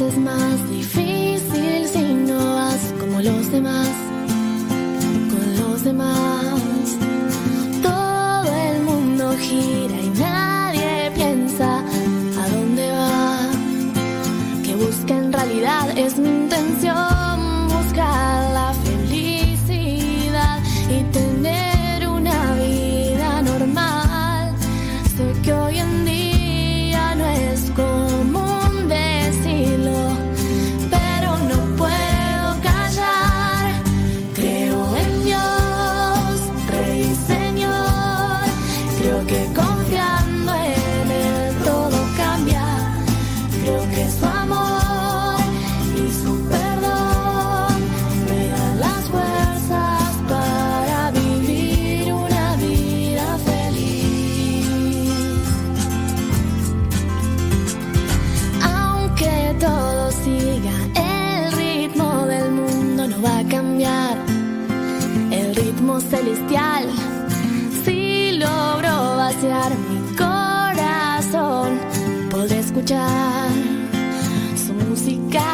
es más difícil si no vas como los demás, con los demás. Escuchar su música.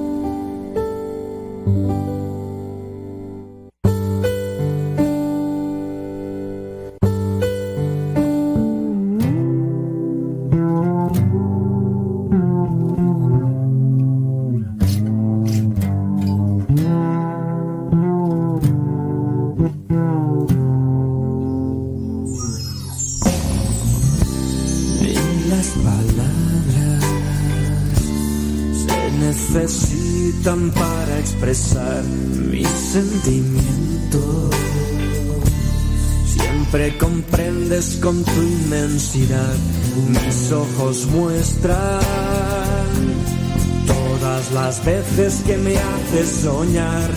Veces que me haces soñar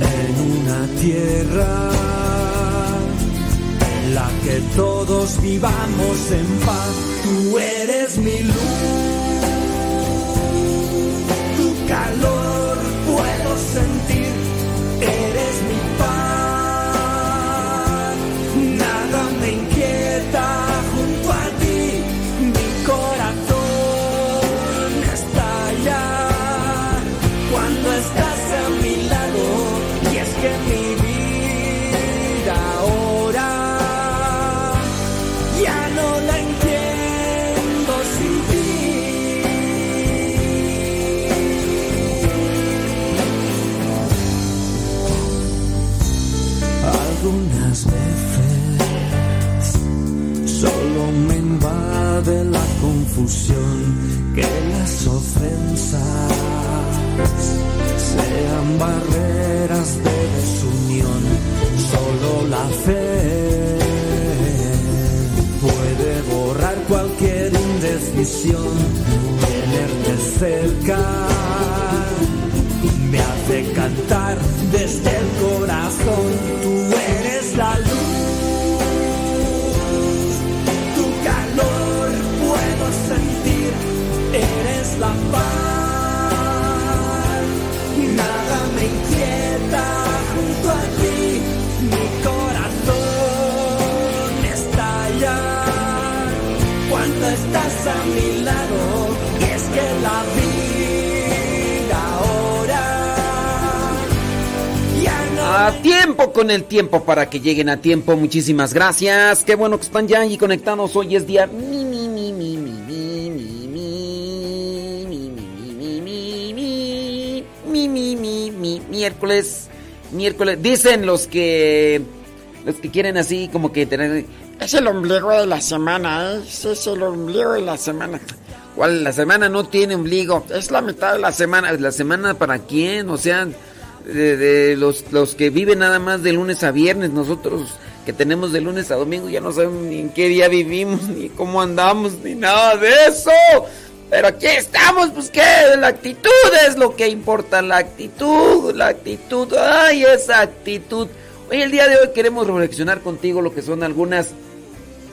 en una tierra en la que todos vivamos en paz. Tú eres mi luz, el tiempo para que lleguen a tiempo. Muchísimas gracias. Qué bueno que están ya ahí conectados. Hoy es día mi mi mi mi mi mi mi mi mi mi mi mi mi mi mi mi mi miércoles miércoles dicen los que los que quieren así como que tener Es el ombligo de la semana, ¿eh? Es el ombligo de la semana. ¿Cuál? La semana no tiene ombligo. Es la mitad de la semana. ¿La semana para quién? O sea, de, los, los que viven nada más de lunes a viernes, nosotros que tenemos de lunes a domingo ya no sabemos ni en qué día vivimos, ni cómo andamos, ni nada de eso. Pero aquí estamos, pues qué, la actitud es lo que importa, la actitud, la actitud, ay, esa actitud. Hoy el día de hoy queremos reflexionar contigo lo que son algunas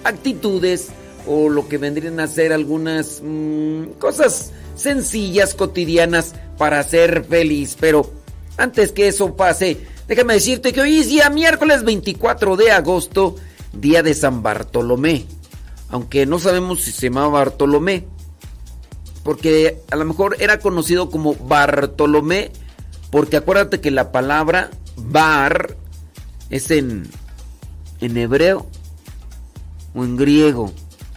actitudes o lo que vendrían a ser algunas mm, cosas sencillas, cotidianas para ser feliz. Pero antes que eso pase, déjame decirte que hoy es día miércoles 24 de agosto, día de San Bartolomé. Aunque no sabemos si se llamaba Bartolomé, porque a lo mejor era conocido como Bartolomé, porque acuérdate que la palabra bar es en, en hebreo o en griego.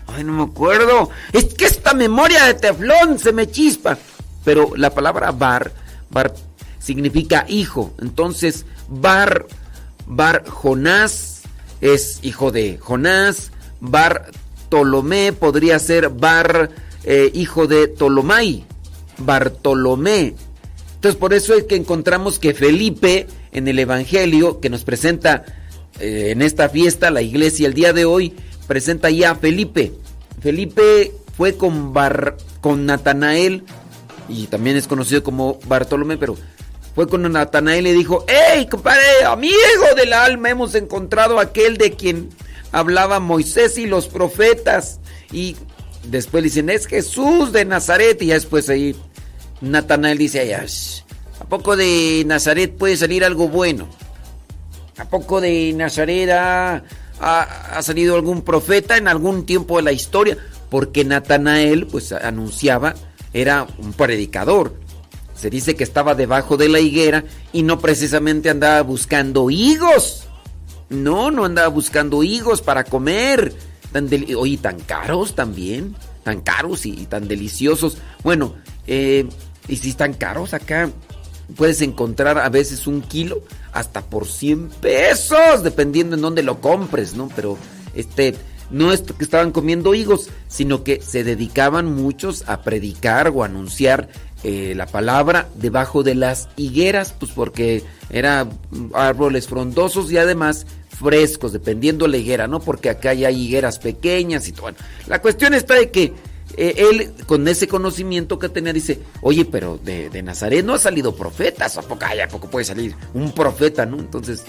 Ay, no me acuerdo. Es que esta memoria de teflón se me chispa. Pero la palabra bar, bar significa hijo. Entonces, bar, bar Jonás es hijo de Jonás. Bartolomé podría ser bar eh, hijo de Tolomai. Bartolomé. Entonces, por eso es que encontramos que Felipe en el Evangelio que nos presenta eh, en esta fiesta, la iglesia el día de hoy, presenta ya a Felipe. Felipe fue con, Bar, con Natanael, y también es conocido como Bartolomé, pero fue con Natanael y le dijo, ¡Hey, compadre, amigo del alma! Hemos encontrado aquel de quien hablaba Moisés y los profetas. Y después le dicen, es Jesús de Nazaret. Y ya después ahí Natanael dice, "Ay, ¿a poco de Nazaret puede salir algo bueno? ¿A poco de Nazaret ha, ha- ha salido algún profeta en algún tiempo de la historia? Porque Natanael pues anunciaba era un predicador. Se dice que estaba debajo de la higuera y no precisamente andaba buscando higos. No, no andaba buscando higos para comer. Tan Oye, tan caros también. Tan caros y, tan deliciosos. Bueno, eh, y si están caros acá, puedes encontrar a veces un kilo hasta por 100 pesos, dependiendo en dónde lo compres, ¿no? Pero este, no es que estaban comiendo higos, sino que se dedicaban muchos a predicar o anunciar eh, la palabra debajo de las higueras, pues porque eran árboles frondosos y además frescos, dependiendo la higuera, ¿no? Porque acá hay higueras pequeñas y todo. La cuestión está de que eh, él, con ese conocimiento que tenía, dice, oye, pero de, Nazaret no ha salido profetas, ¿a poco, ¿a poco puede salir un profeta, no? Entonces,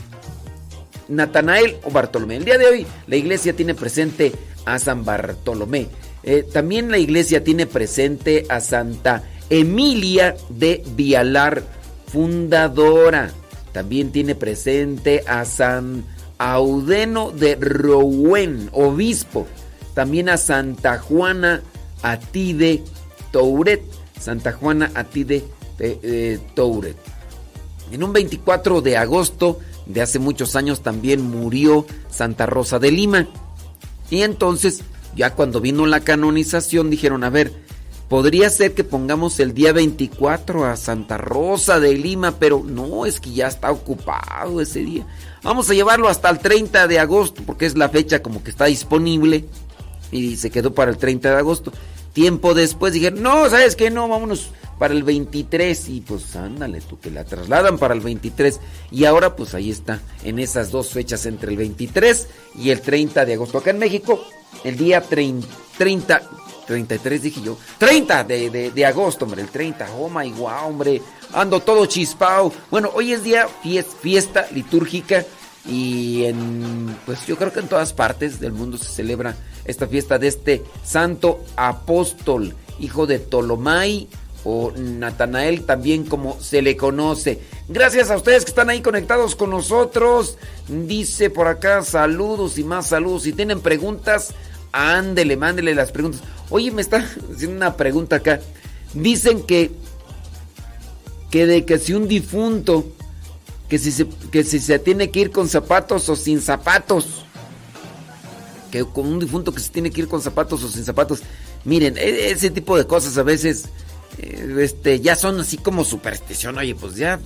Natanael o Bartolomé. El día de hoy la iglesia tiene presente a San Bartolomé. Eh, también la iglesia tiene presente a Santa Emilia de Vialar, fundadora. También tiene presente a San Audeno de Rouen, obispo. También a Santa Juana Atide Touret. Santa Juana Atide eh, eh, Touret. En un 24 de agosto de hace muchos años también murió Santa Rosa de Lima. Y entonces, ya cuando vino la canonización, dijeron, a ver, podría ser que pongamos el día 24 a Santa Rosa de Lima, pero no, es que ya está ocupado ese día. Vamos a llevarlo hasta el 30 de agosto, porque es la fecha como que está disponible. Y se quedó para el 30 de agosto. Tiempo después dijeron, no, ¿sabes qué? No, vámonos para el 23 y pues ándale tú que la trasladan para el 23 y ahora pues ahí está en esas dos fechas entre el 23 y el 30 de agosto acá en México el día 30, 30 33 dije yo 30 de, de, agosto hombre el 30 oh my wow hombre ando todo chispao bueno hoy es día fiesta litúrgica y en pues yo creo que en todas partes del mundo se celebra esta fiesta de este santo apóstol hijo de Tolomai o Natanael también como se le conoce. Gracias a ustedes que están ahí conectados con nosotros. Dice por acá saludos y más saludos. Si tienen preguntas, ándele, mándele las preguntas. Oye, me está haciendo una pregunta acá. Dicen que que de que si un difunto que si se, que si se tiene que ir con zapatos o sin zapatos. Que con un difunto que se tiene que ir con zapatos o sin zapatos. Miren, e, ese tipo de cosas a veces eh, este, ya son así como superstición. Oye, pues ya.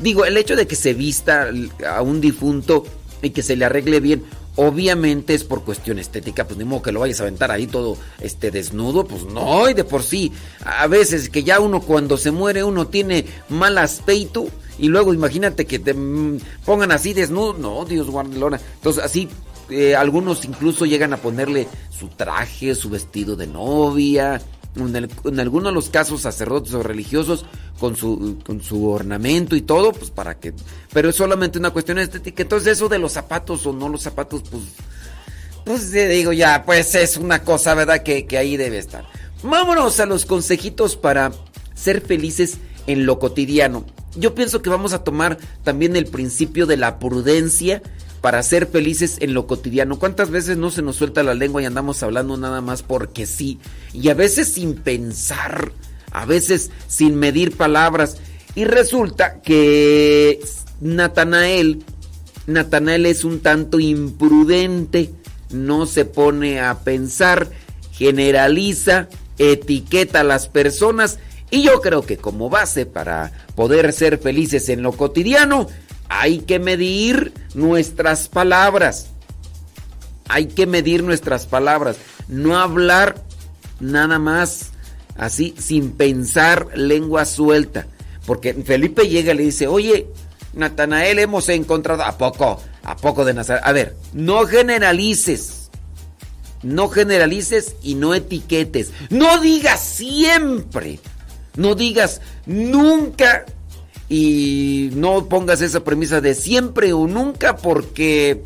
Digo, el hecho de que se vista a un difunto y que se le arregle bien, obviamente es por cuestión estética. Pues ni modo que lo vayas a aventar ahí todo este desnudo. Pues no, y de por sí. A veces que ya uno cuando se muere, uno tiene mal aspecto. Y luego imagínate que te mm, pongan así desnudo. No, Dios guarde Entonces así eh, algunos incluso llegan a ponerle su traje, su vestido de novia en, algunos de los casos sacerdotes o religiosos con su, con su ornamento y todo, pues para que... Pero es solamente una cuestión estética. Entonces eso de los zapatos o no los zapatos, pues... Pues digo ya, pues es una cosa, ¿verdad? Que, que ahí debe estar. Vámonos a los consejitos para ser felices en lo cotidiano. Yo pienso que vamos a tomar también el principio de la prudencia para ser felices en lo cotidiano. ¿Cuántas veces no se nos suelta la lengua y andamos hablando nada más porque sí? Y a veces sin pensar, a veces sin medir palabras. Y resulta que Natanael, Natanael es un tanto imprudente, no se pone a pensar, generaliza, etiqueta a las personas. Y yo creo que como base para poder ser felices en lo cotidiano, hay que medir nuestras palabras. Hay que medir nuestras palabras. No hablar nada más así sin pensar lengua suelta. Porque Felipe llega y le dice, oye, Natanael hemos encontrado... ¿A poco? ¿A poco de Nazaret? A ver, no generalices. No generalices y no etiquetes. No digas siempre. No digas nunca y no pongas esa premisa de siempre o nunca porque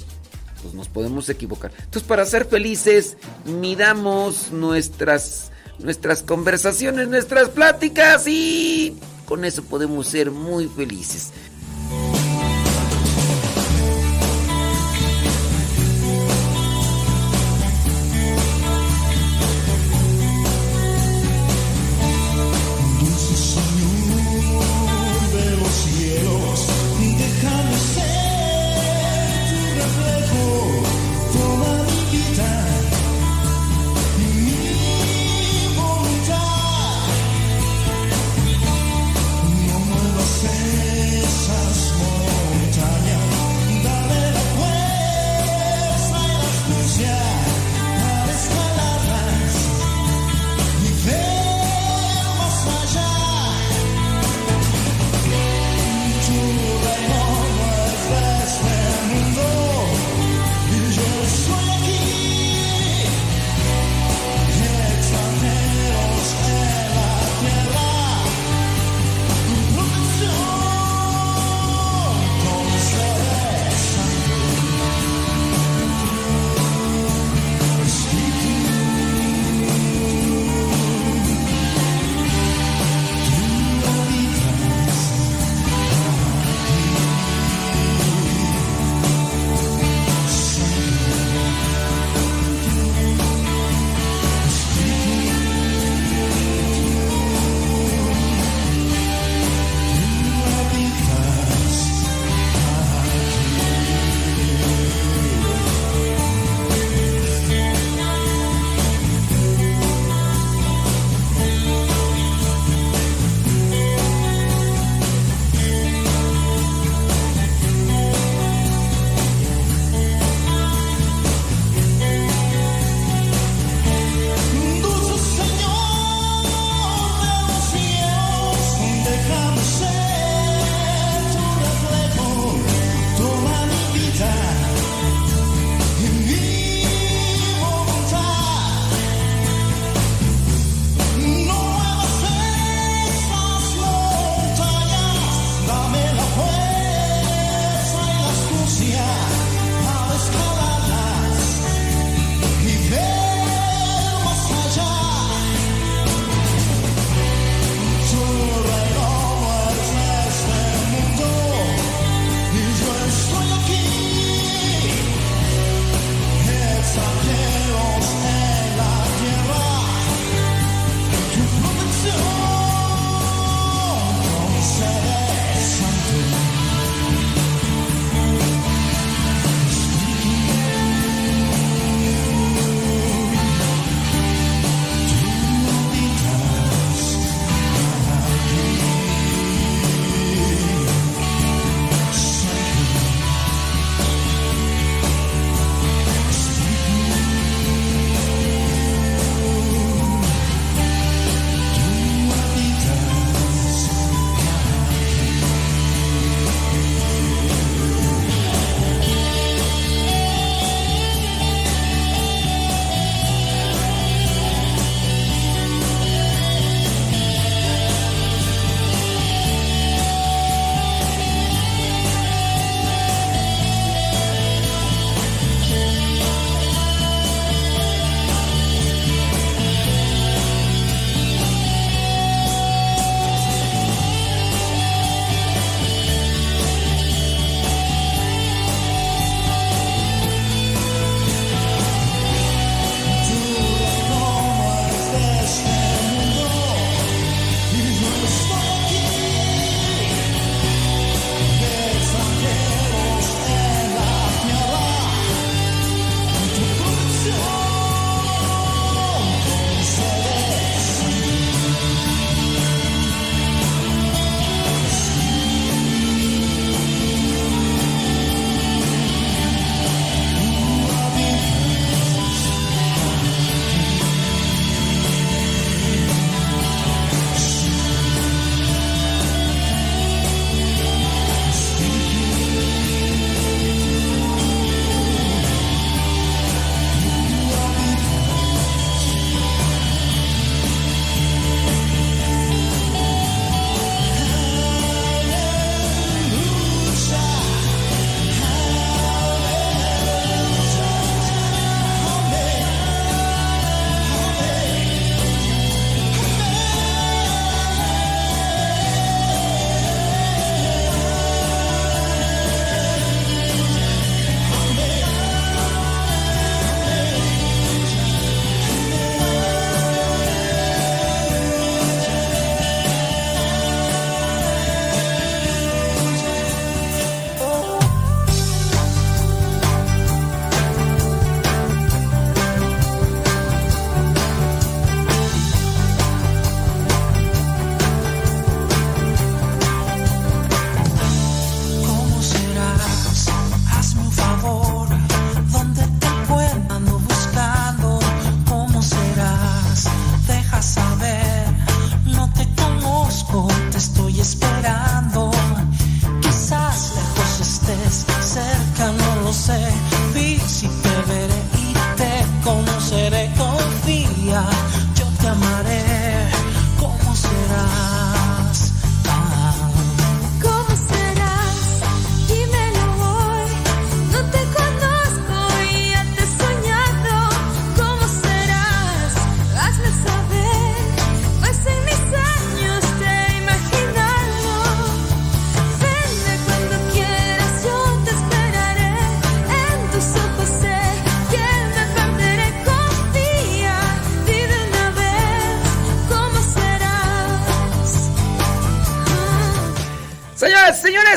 pues nos podemos equivocar. Entonces, para ser felices, midamos nuestras nuestras conversaciones, nuestras pláticas y con eso podemos ser muy felices.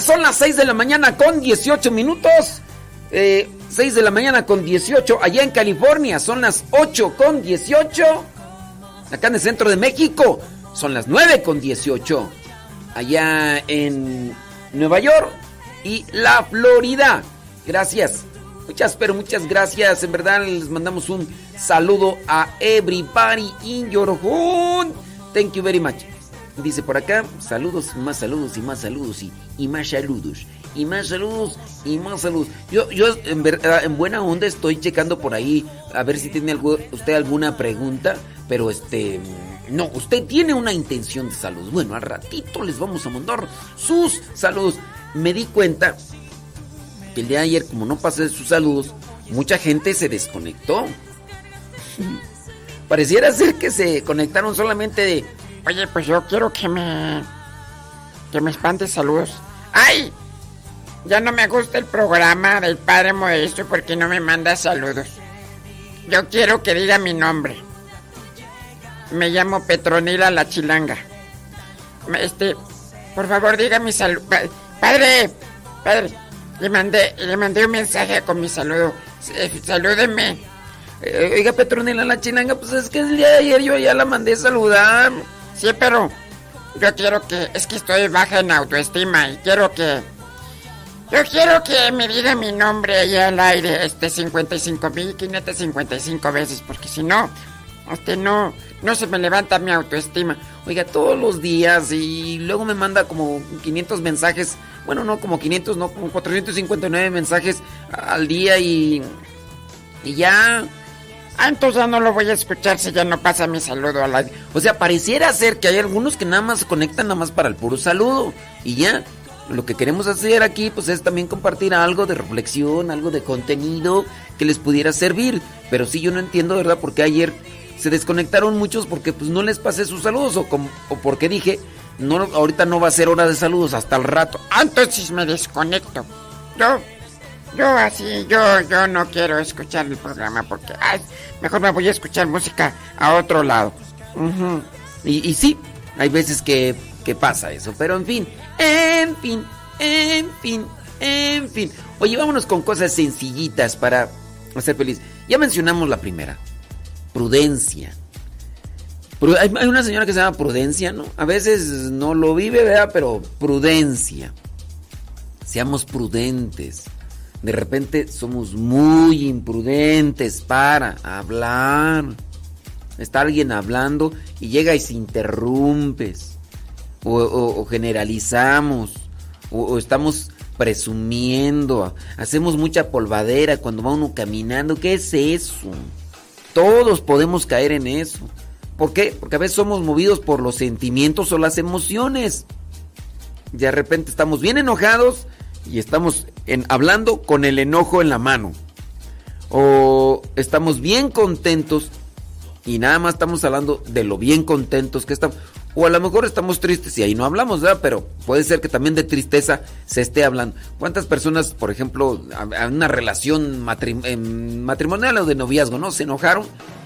Son las 6 de la mañana con 18 minutos. Eh, 6 de la mañana con 18 allá en California. Son las 8 con 18. Acá en el centro de México son las 9 con 18. Allá en Nueva York y la Florida. Gracias. Muchas, pero muchas gracias. En verdad les mandamos un saludo a everybody in your home. Thank you very much. Dice por acá, saludos, más saludos y más saludos y, más saludos. Y más saludos y más saludos. Yo, yo en verdad, en buena onda estoy checando por ahí a ver si tiene usted alguna pregunta. Pero este, no, usted tiene una intención de salud. Bueno, al ratito les vamos a mandar sus saludos. Me di cuenta que el día de ayer, como no pasé sus saludos, mucha gente se desconectó. Pareciera ser que se conectaron solamente de Oye, pues yo quiero que me. que me espante saludos. ¡Ay! Ya no me gusta el programa del padre modesto porque no me manda saludos. Yo quiero que diga mi nombre. Me llamo Petronila la Chilanga. Este, por favor, diga mi salud. Padre, padre, le mandé, le mandé un mensaje con mi saludo. Salúdeme. Eh, Oiga, Petronila la chinanga, pues es que el día de ayer yo ya la mandé saludar. Sí, pero yo quiero que. Es que estoy baja en autoestima y quiero que. Yo quiero que me diga mi nombre ahí al aire, este 55.555 veces, porque si no, este no, no se me levanta mi autoestima. Oiga, todos los días y luego me manda como 500 mensajes. Bueno, no como 500, no, como 459 mensajes al día y. Y ya. Ah, entonces ya no lo voy a escuchar si ya no pasa mi saludo al aire. O sea, pareciera ser que hay algunos que nada más se conectan nada más para el puro saludo. Y ya. Lo que queremos hacer aquí, pues es también compartir algo de reflexión, algo de contenido que les pudiera servir. Pero sí, yo no entiendo, ¿verdad? Porque ayer se desconectaron muchos porque pues no les pasé sus saludos o, como- o porque dije, no, ahorita no va a ser hora de saludos hasta el rato. Ah, entonces me desconecto. Yo, yo así, yo, yo no quiero escuchar el programa porque ay, mejor me voy a escuchar música a otro lado. Y, sí, hay veces que, pasa eso, pero en fin, en fin, en fin, en fin. Oye, vámonos con cosas sencillitas para hacer feliz. Ya mencionamos la primera, prudencia. Pru- Hay, hay una señora que se llama Prudencia, ¿no? A veces no lo vive, ¿verdad? Pero prudencia. Seamos prudentes. De repente somos muy imprudentes para hablar. Está alguien hablando y llega y se interrumpes. O, generalizamos. O, o estamos presumiendo. Hacemos mucha polvadera cuando va uno caminando. ¿Qué es eso? Todos podemos caer en eso. ¿Por qué? Porque a veces somos movidos por los sentimientos o las emociones. De repente estamos bien enojados y estamos en- hablando con el enojo en la mano. O estamos bien contentos y nada más estamos hablando de lo bien contentos que estamos. O a lo mejor estamos tristes y ahí no hablamos, ¿verdad? Pero puede ser que también de tristeza se esté hablando. ¿Cuántas personas, por ejemplo, a una relación em, matrimonial o de noviazgo, ¿no? Se enojaron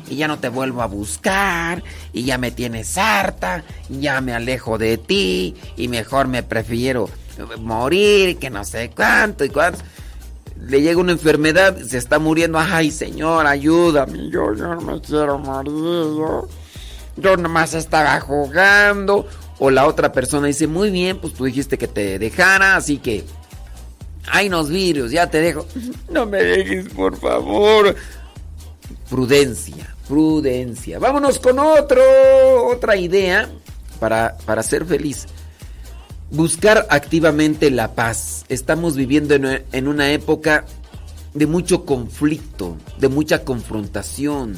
y ya no te vuelvo a buscar y ya me tienes harta, ya me alejo de ti y mejor me prefiero morir que no sé cuánto y cuánto. Le llega una enfermedad, se está muriendo. Ay, señor, ayúdame. Yo, no me quiero morir, yo, yo nomás estaba jugando. O la otra persona dice, muy bien, pues tú dijiste que te dejara, así que... Ay, nos virus, ya te dejo. No me dejes, por favor. Prudencia, prudencia. Vámonos con otro, otra idea para, para ser feliz. Buscar activamente la paz. Estamos viviendo en, una época de mucho conflicto, de mucha confrontación,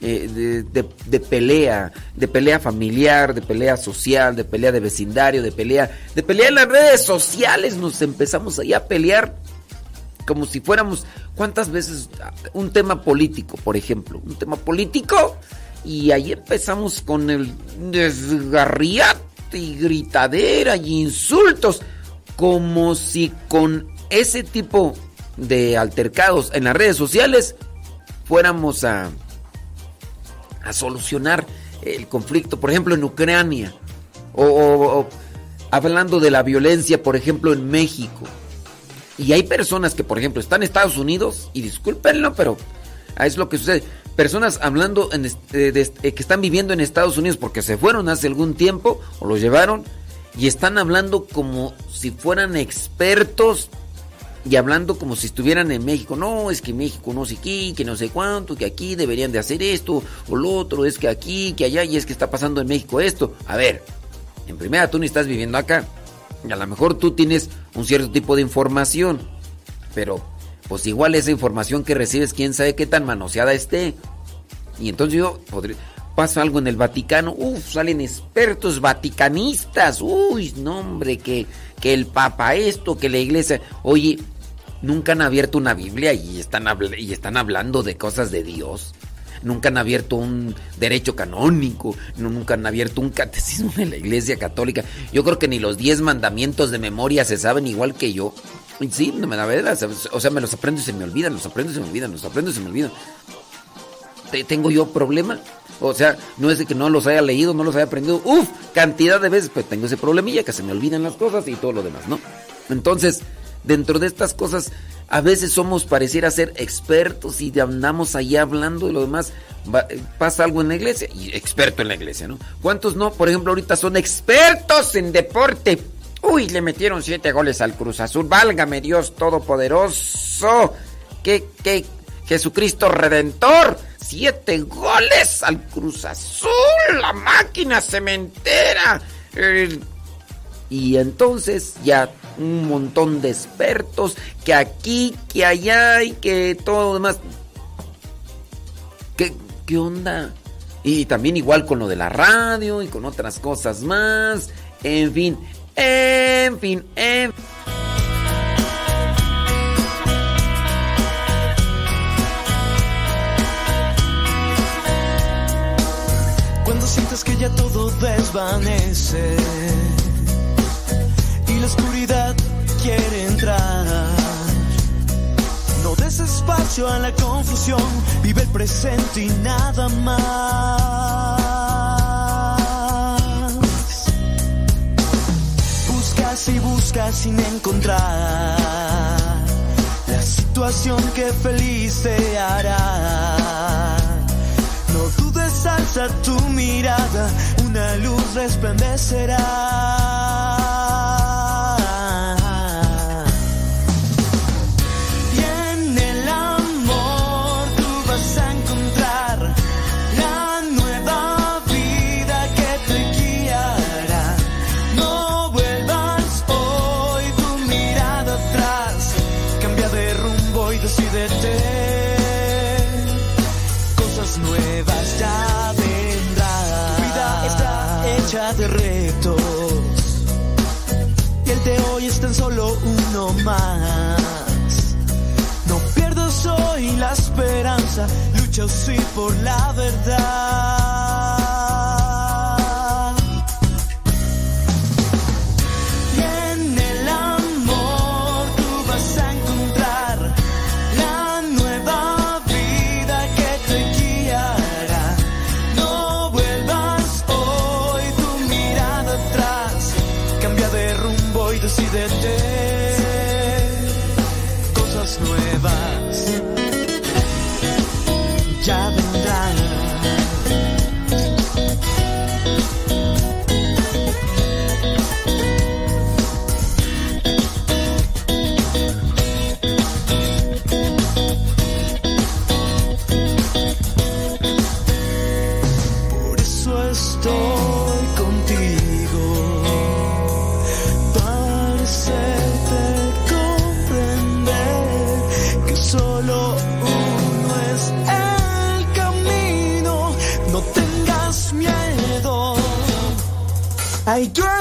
eh, de, de- pelea, de pelea familiar, de pelea social, de pelea de vecindario, de pelea, de pelea en las redes sociales. Nos empezamos ahí a pelear como si fuéramos, ¿cuántas veces? Un tema político, por ejemplo, un tema político, y ahí empezamos con el y gritadera y insultos, como si con ese tipo de altercados en las redes sociales fuéramos a, a solucionar el conflicto, por ejemplo, en Ucrania, o, o- o hablando de la violencia, por ejemplo, en México. Y hay personas que, por ejemplo, están en Estados Unidos, y discúlpenlo, pero es lo que sucede. Personas hablando en este- que están viviendo en Estados Unidos porque se fueron hace algún tiempo o los llevaron y están hablando como si fueran expertos y hablando como si estuvieran en México. No, es que México no sé qué, que no sé cuánto, que aquí deberían de hacer esto o lo otro, es que aquí, que allá y es que está pasando en México esto. A ver, en primera tú ni estás viviendo acá. Y a lo mejor tú tienes un cierto tipo de información, pero pues igual esa información que recibes, quién sabe qué tan manoseada esté. Y entonces yo pasa algo en el Vaticano, uff, salen expertos vaticanistas, uy, no hombre, que, que el Papa esto, que la iglesia, oye, nunca han abierto una Biblia y están, hablando de cosas de Dios. Nunca han abierto un derecho canónico, nunca han abierto un catecismo de la Iglesia Católica. Yo creo que ni los diez mandamientos de memoria se saben igual que yo. Sí, no me da verdad. O sea, me los aprendo y se me olvidan, los aprendo y se me olvidan, los aprendo y se me olvidan. Te- ¿Tengo yo problema? O sea, no es de que no los haya leído, no los haya aprendido. Uf, cantidad de veces, pues tengo ese problemilla que se me olvidan las cosas y todo lo demás, ¿no? Entonces, dentro de estas cosas, a veces somos pareciera ser expertos y andamos allá hablando de lo demás. Eh, pasa algo en la iglesia y experto en la iglesia, ¿no? ¿Cuántos no, por ejemplo, ahorita son expertos en deporte? Uy, le metieron siete goles al Cruz Azul. Válgame Dios Todopoderoso. que, que Jesucristo Redentor, siete goles al Cruz Azul, la máquina cementera. Y entonces ya un montón de expertos, que aquí, que allá y que todo lo demás. ¿Qué, qué onda? Y también igual con lo de la radio y con otras cosas más. En fin, en fin, en Cuando sientes que ya todo desvanece y la oscuridad quiere entrar. No des espacio a la confusión, vive el presente y nada más. Buscas y buscas sin encontrar la situación que feliz te hará. No dudes, alza tu mirada, una luz resplandecerá. No pierdas hoy la esperanza, lucha sí por la verdad. Ahí yo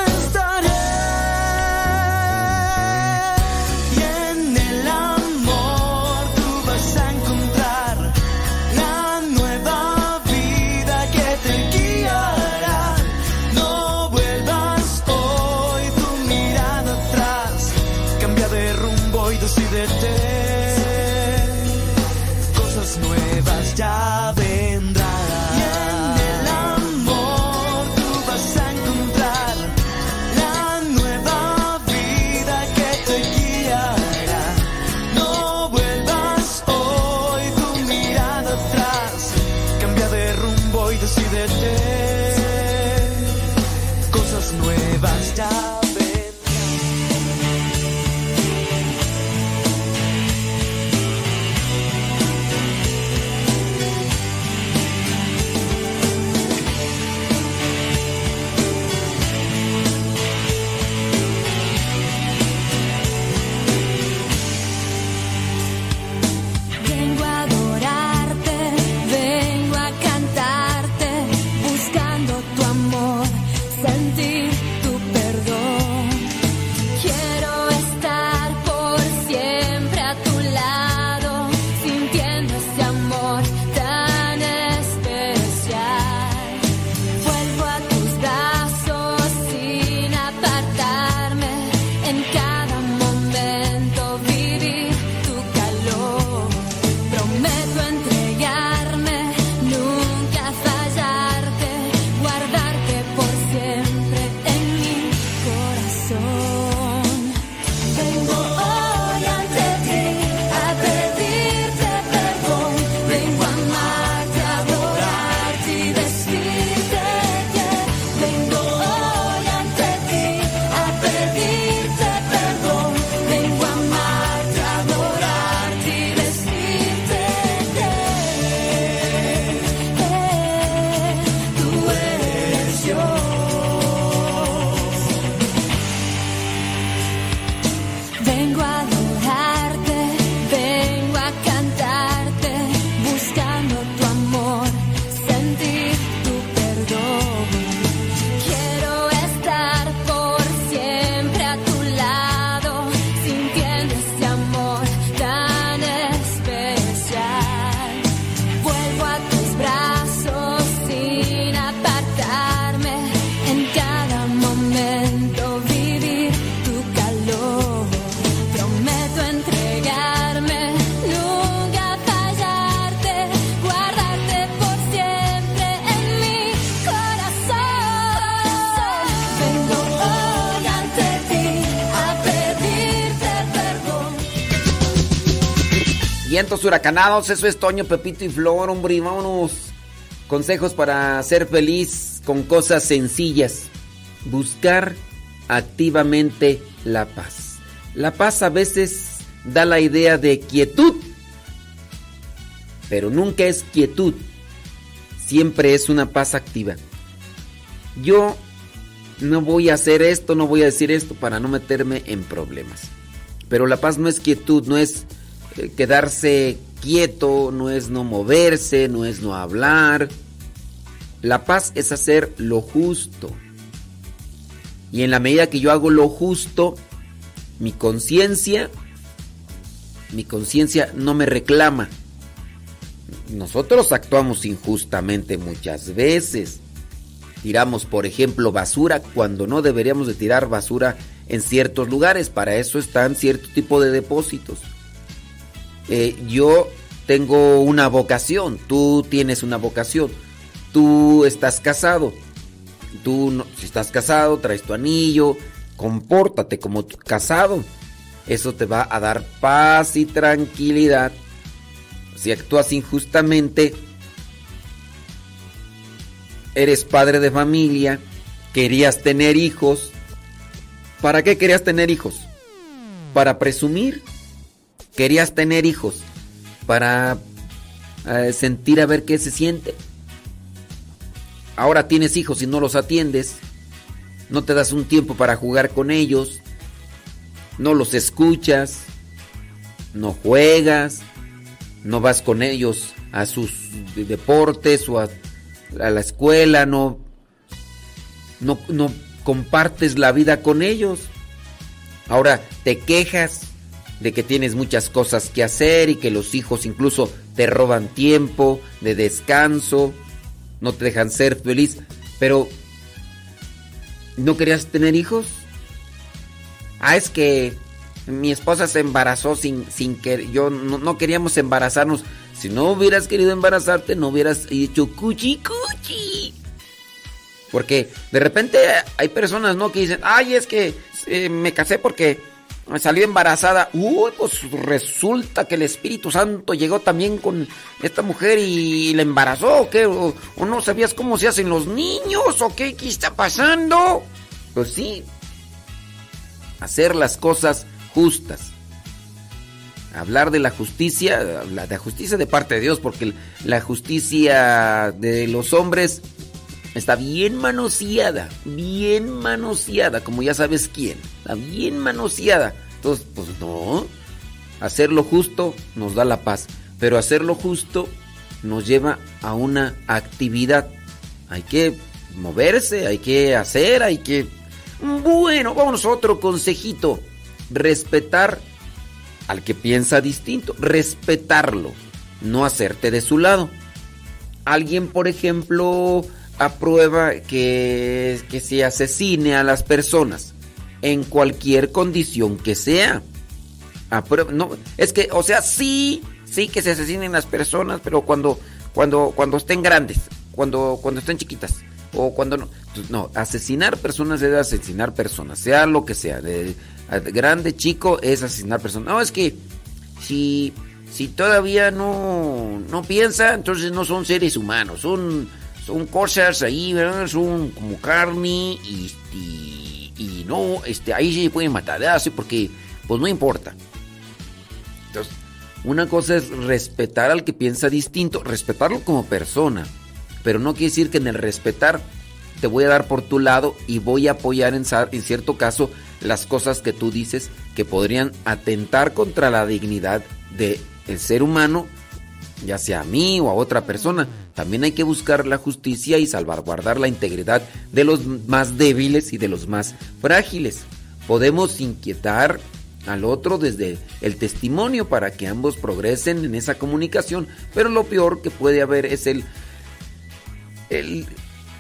huracanados, eso es Toño, Pepito y Flor, hombre, vámonos. Consejos para ser feliz con cosas sencillas. Buscar activamente la paz. La paz a veces da la idea de quietud, pero nunca es quietud. Siempre es una paz activa. Yo no voy a hacer esto, no voy a decir esto para no meterme en problemas. Pero la paz no es quietud, no es quedarse quieto, no es no moverse, no es no hablar. La paz es hacer lo justo. Y en la medida que yo hago lo justo, mi conciencia, mi conciencia no me reclama. Nosotros actuamos injustamente muchas veces. Tiramos, por ejemplo, basura cuando no deberíamos de tirar basura en ciertos lugares. Para eso están cierto tipo de depósitos. Eh, yo tengo una vocación, tú tienes una vocación, tú estás casado, tú no- si estás casado traes tu anillo, compórtate como casado, eso te va a dar paz y tranquilidad. Si actúas injustamente, eres padre de familia, querías tener hijos, ¿para qué querías tener hijos? Para presumir querías tener hijos para eh, sentir a ver qué se siente. Ahora tienes hijos y no los atiendes, no te das un tiempo para jugar con ellos, no los escuchas, no juegas, no vas con ellos a sus de- deportes o a, la escuela, no, no compartes la vida con ellos. Ahora te quejas de que tienes muchas cosas que hacer y que los hijos incluso te roban tiempo de descanso, no te dejan ser feliz, pero ¿no querías tener hijos? Ah, es que mi esposa se embarazó sin, sin que yo no, no queríamos embarazarnos. Si no hubieras querido embarazarte, no hubieras dicho cuchi cuchi. Porque de repente hay personas, ¿no? Que dicen, ay, es que eh, me casé porque salió embarazada. Uy, pues resulta que el Espíritu Santo llegó también con esta mujer y la embarazó, ¿o qué? ¿O, no sabías cómo se hacen los niños? ¿O qué? ¿Qué está pasando? Pues sí, hacer las cosas justas. Hablar de la justicia, la de justicia de parte de Dios, porque la justicia de los hombres está bien manoseada, bien manoseada, como ya sabes quién, está bien manoseada. Entonces, pues no, hacer lo justo nos da la paz, pero hacer lo justo nos lleva a una actividad. Hay que moverse, hay que hacer, hay que... Bueno, vamos a otro consejito. Respetar al que piensa distinto. Respetarlo. No hacerte de su lado. Alguien, por ejemplo, aprueba que, que se asesine a las personas. En cualquier condición que sea. Aprueba, no, es que, o sea, sí, sí que se asesinen las personas, pero cuando, cuando, cuando estén grandes, cuando, cuando estén chiquitas o cuando no. Pues no, asesinar personas es asesinar personas, sea lo que sea, de, de grande, chico, es asesinar personas. No, es que si, si todavía no, no piensa, entonces no son seres humanos, son, son cosas ahí, ¿verdad? Son como carne y, y, no, este, ahí se pueden matar, así porque, pues no importa. Entonces, una cosa es respetar al que piensa distinto, respetarlo como persona pero no quiere decir que en el respetar te voy a dar por tu lado y voy a apoyar en, en cierto caso las cosas que tú dices que podrían atentar contra la dignidad del ser humano, ya sea a mí o a otra persona. También hay que buscar la justicia y salvaguardar la integridad de los más débiles y de los más frágiles. Podemos inquietar al otro desde el testimonio para que ambos progresen en esa comunicación, pero lo peor que puede haber es el el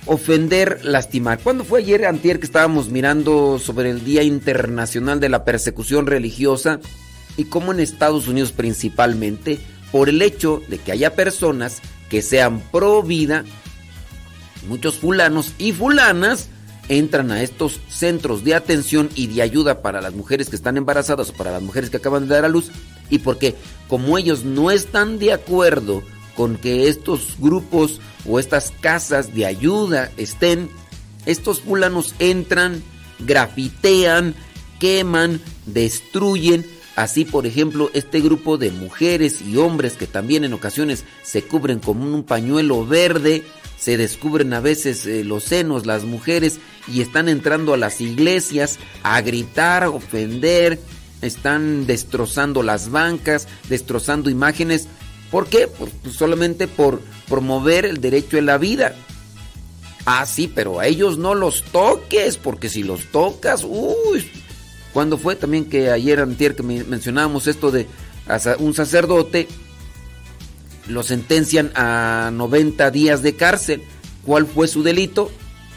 ofender, lastimar. ¿Cuándo fue ayer, antier, que estábamos mirando sobre el Día Internacional de la Persecución Religiosa y cómo en Estados Unidos principalmente, por el hecho de que haya personas que sean pro vida, muchos fulanos y fulanas entran a estos centros de atención y de ayuda para las mujeres que están embarazadas o para las mujeres que acaban de dar a luz y porque como ellos no están de acuerdo con que estos grupos o estas casas de ayuda estén, estos fulanos entran, grafitean, queman, destruyen. Así, por ejemplo, este grupo de mujeres y hombres que también en ocasiones se cubren con un pañuelo verde, se descubren a veces eh, los senos las mujeres y están entrando a las iglesias a gritar, a ofender, están destrozando las bancas, destrozando imágenes ¿Por qué? Pues, solamente por promover el derecho a la vida. Ah, sí, pero a ellos no los toques, porque si los tocas, uy. Cuando fue también que ayer antier que mencionábamos esto de un sacerdote lo sentencian a 90 días de cárcel. ¿Cuál fue su delito?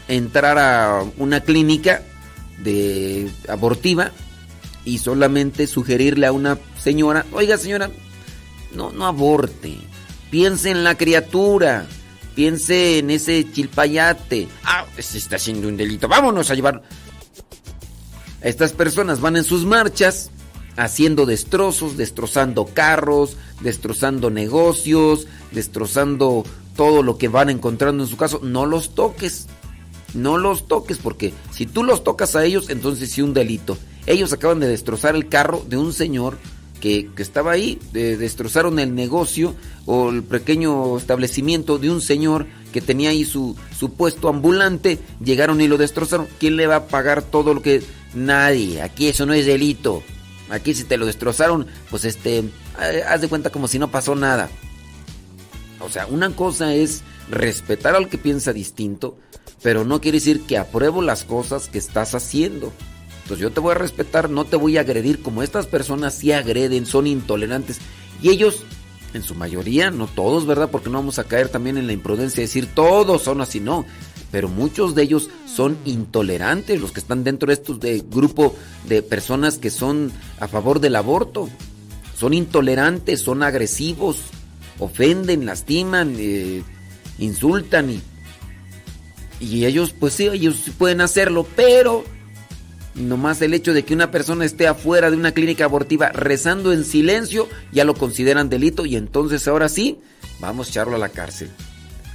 Entrar a una clínica de abortiva y solamente sugerirle a una señora, "Oiga, señora, no, no aborte. Piense en la criatura. Piense en ese chilpayate. Ah, se está haciendo un delito. Vámonos a llevar. Estas personas van en sus marchas haciendo destrozos, destrozando carros, destrozando negocios, destrozando todo lo que van encontrando en su caso. No los toques. No los toques porque si tú los tocas a ellos, entonces sí un delito. Ellos acaban de destrozar el carro de un señor que, estaba ahí, destrozaron el negocio o el pequeño establecimiento de un señor que tenía ahí su, su puesto ambulante, llegaron y lo destrozaron. ¿Quién le va a pagar todo lo que... Nadie, aquí eso no es delito. Aquí si te lo destrozaron, pues este, haz de cuenta como si no pasó nada. O sea, una cosa es respetar al que piensa distinto, pero no quiere decir que apruebo las cosas que estás haciendo. Pues yo te voy a respetar, no te voy a agredir como estas personas sí agreden, son intolerantes. Y ellos, en su mayoría, no todos, ¿verdad? Porque no vamos a caer también en la imprudencia de decir todos son así, no. Pero muchos de ellos son intolerantes, los que están dentro de estos de grupo de personas que son a favor del aborto. Son intolerantes, son agresivos, ofenden, lastiman, eh, insultan y, y ellos, pues sí, ellos pueden hacerlo, pero Nomás el hecho de que una persona esté afuera de una clínica abortiva rezando en silencio ya lo consideran delito y entonces ahora sí, vamos a echarlo a la cárcel.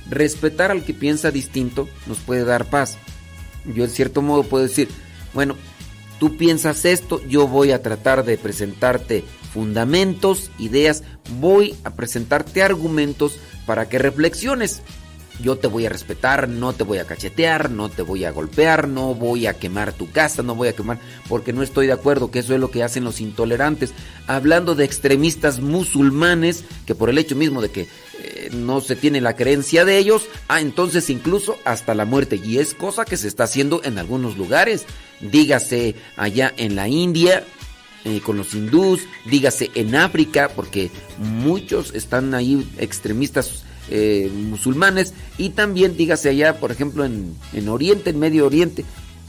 Respetar al que piensa distinto nos puede dar paz. yo en cierto modo puedo decir, bueno, tú piensas esto, yo voy a tratar de presentarte fundamentos, ideas, voy a presentarte argumentos para que reflexiones. Yo te voy a respetar, no te voy a cachetear, no te voy a golpear, no voy a quemar tu casa, no voy a quemar, porque no estoy de acuerdo, que eso es lo que hacen los intolerantes. Hablando de extremistas musulmanes, que por el hecho mismo de que eh, no se tiene la creencia de ellos, ah, entonces incluso hasta la muerte. Y es cosa que se está haciendo en algunos lugares. Dígase allá en la India, eh, con los hindús, dígase en África, porque muchos están ahí extremistas eh, musulmanes, y también dígase allá, por ejemplo, en, en Oriente, en Medio Oriente,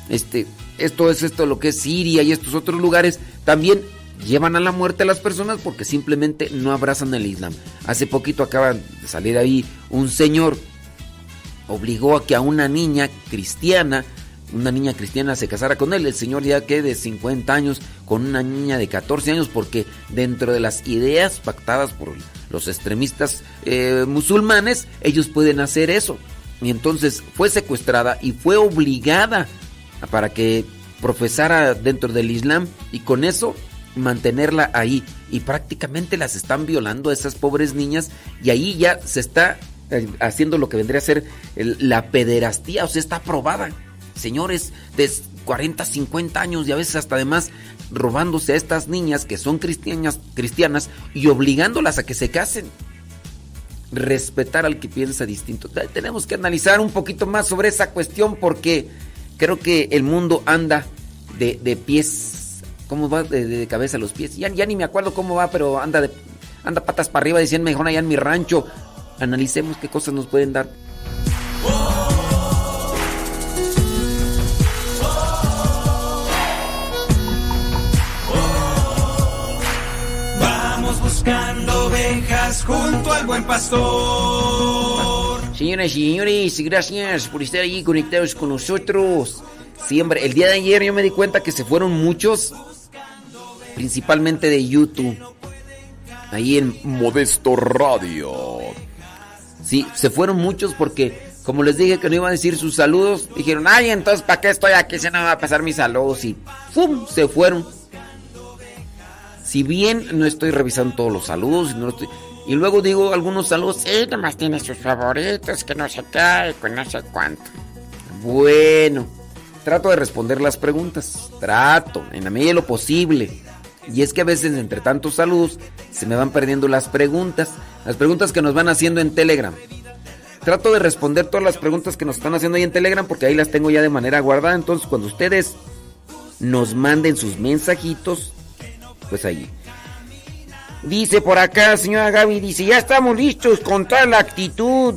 este, esto es esto lo que es Siria y estos otros lugares, también llevan a la muerte a las personas porque simplemente no abrazan el Islam. Hace poquito acaba de salir ahí un señor, obligó a que a una niña cristiana, una niña cristiana se casara con él. El señor ya que de 50 años con una niña de 14 años porque dentro de las ideas pactadas por los extremistas eh, musulmanes, ellos pueden hacer eso. Y entonces fue secuestrada y fue obligada para que profesara dentro del Islam y con eso mantenerla ahí. Y prácticamente las están violando a esas pobres niñas y ahí ya se está eh, haciendo lo que vendría a ser el- la pederastía, o sea, está aprobada. Señores de 40, 50 años y a veces hasta además robándose a estas niñas que son cristianas, cristianas y obligándolas a que se casen. Respetar al que piensa distinto. Te- Tenemos que analizar un poquito más sobre esa cuestión porque creo que el mundo anda de, de pies. ¿Cómo va de, de cabeza a los pies? Ya, ya ni me acuerdo cómo va, pero anda de anda patas para arriba diciendo mejor allá en mi rancho. Analicemos qué cosas nos pueden dar. Vamos buscando ovejas junto al buen pastor. Señoras y señores, gracias por estar allí conectados con nosotros. Siempre, el día de ayer yo me di cuenta que se fueron muchos, principalmente de YouTube. Ahí en Modesto Radio. Sí, se fueron muchos porque, como les dije que no iba a decir sus saludos, dijeron, ay, entonces, ¿para qué estoy aquí si no va a pasar mis saludos? Y ¡fum! Se fueron. Si bien no estoy revisando todos los saludos, no estoy- y luego digo algunos saludos, Sí, nomás tiene sus favoritos, que no se cae, con no sé cuánto. Bueno, trato de responder las preguntas. Trato, en la medida de lo posible. Y es que a veces entre tantos saludos se me van perdiendo las preguntas. Las preguntas que nos van haciendo en Telegram. Trato de responder todas las preguntas que nos están haciendo ahí en Telegram porque ahí las tengo ya de manera guardada. Entonces cuando ustedes nos manden sus mensajitos, pues ahí. Dice por acá, señora Gaby, dice, ya estamos listos con tal actitud.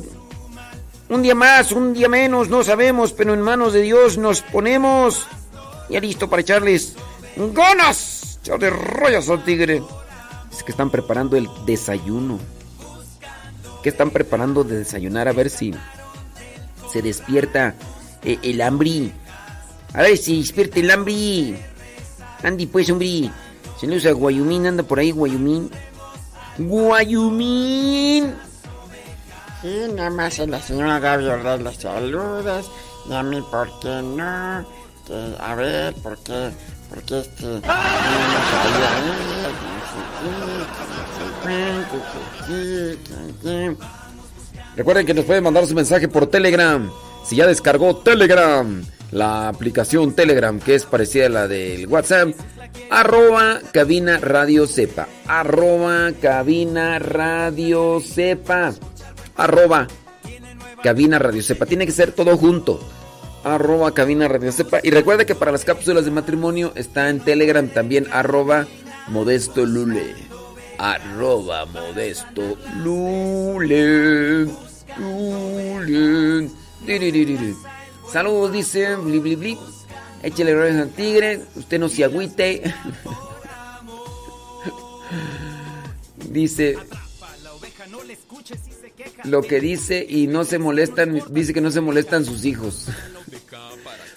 Un día más, un día menos, no sabemos, pero en manos de Dios nos ponemos. Ya listo para echarles ganas. Echarle rollos al tigre. Es que están preparando el desayuno. ¿Qué están preparando de desayunar? A ver si se despierta eh, el hambre. A ver si despierta el hambre. Andy, pues, hombre. Saludos a Guayumín, anda por ahí, Guayumín. Guayumín. Y nada más a la señora Gaby Ordaz las saludas. Y a mí, ¿por qué no? Que, a ver, ¿por qué? ¿Por qué este? Recuerden que nos pueden mandar su mensaje por Telegram. Si ya descargó Telegram, la aplicación Telegram que es parecida a la del WhatsApp, arroba cabina radio sepa, arroba cabina radio sepa, arroba cabina radio sepa. Tiene que ser todo junto. Arroba cabina radio sepa. Y recuerda que para las cápsulas de matrimonio está en Telegram también arroba modesto lule. Arroba modesto lule. Lule. Saludos, dice bli bli bli. Échale rayos al tigre. Usted no se agüite. dice lo que dice y no se molestan, dice que no se molestan sus hijos.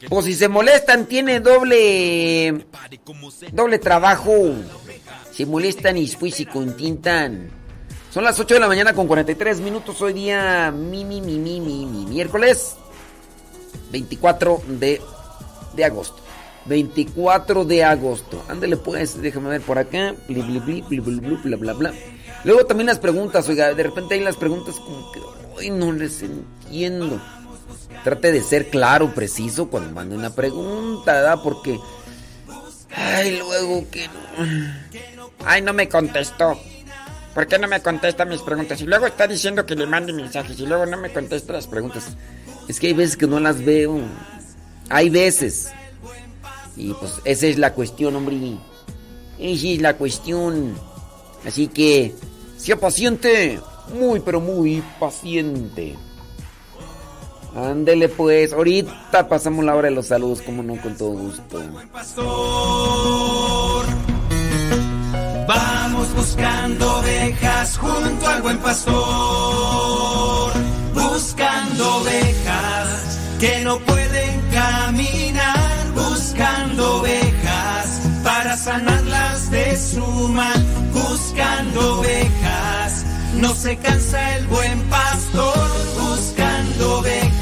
Pues si se molestan tiene doble doble trabajo. Se molestan y después se contintan. Son las 8 de la mañana con 43 minutos hoy día mi mi mi mi mi, mi miércoles 24 de, de agosto. 24 de agosto. Ándale pues, déjame ver por acá. Bli, bli, bli, bla, bla, bla. Luego también las preguntas, oiga, de repente hay las preguntas como que hoy no les entiendo. Trate de ser claro, preciso cuando mande una pregunta, ¿verdad? Porque. Ay, luego que. Ay, no me contestó. ¿Por qué no me contesta mis preguntas? Y luego está diciendo que le mande mensajes y luego no me contesta las preguntas. Es que hay veces que no las veo. Hay veces. Y pues esa es la cuestión, hombre. Esa es la cuestión. Así que, sea paciente. Muy, pero muy paciente. Ándele pues. Ahorita pasamos la hora de los saludos, como no, con todo gusto. pastor. Vamos buscando ovejas junto al buen pastor. Buscando ovejas que no pueden caminar. Buscando ovejas para sanarlas de su mal. Buscando ovejas. No se cansa el buen pastor buscando ovejas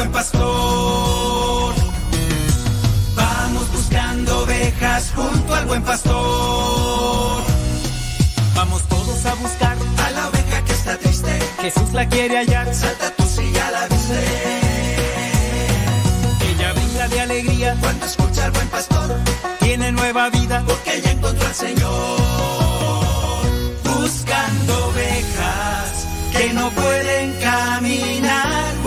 buen pastor. Vamos buscando ovejas junto al buen pastor. Vamos todos a buscar a la oveja que está triste. Jesús la quiere hallar. Salta tú si ya la viste. Ella brinda de alegría cuando escucha al buen pastor. Tiene nueva vida porque ella encontró al Señor. Buscando ovejas que no pueden caminar.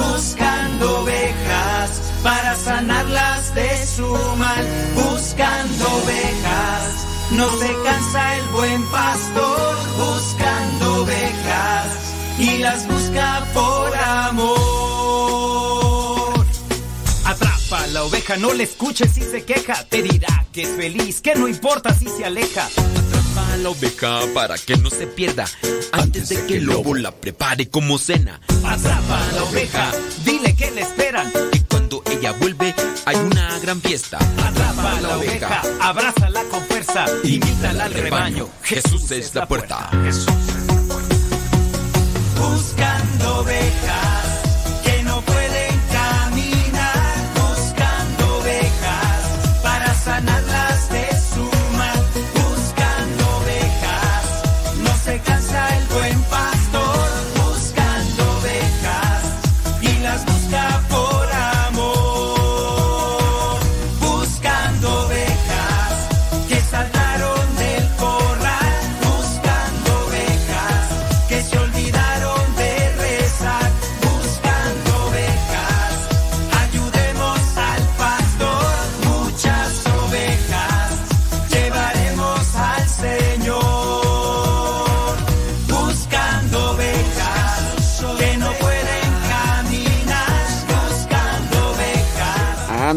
Buscando ovejas para sanarlas de su mal. Buscando ovejas. No se cansa el buen pastor buscando ovejas y las busca por amor. A la oveja, no le escuches si se queja. Te dirá que es feliz, que no importa si se aleja. Atrapa a la oveja para que no se pierda antes de que el lobo la prepare como cena. Atrapa a la oveja, dile que le esperan. Y cuando ella vuelve hay una gran fiesta. Atrapa a la oveja, abrázala con fuerza, invítala al rebaño. Jesús es la puerta. Buscando ovejas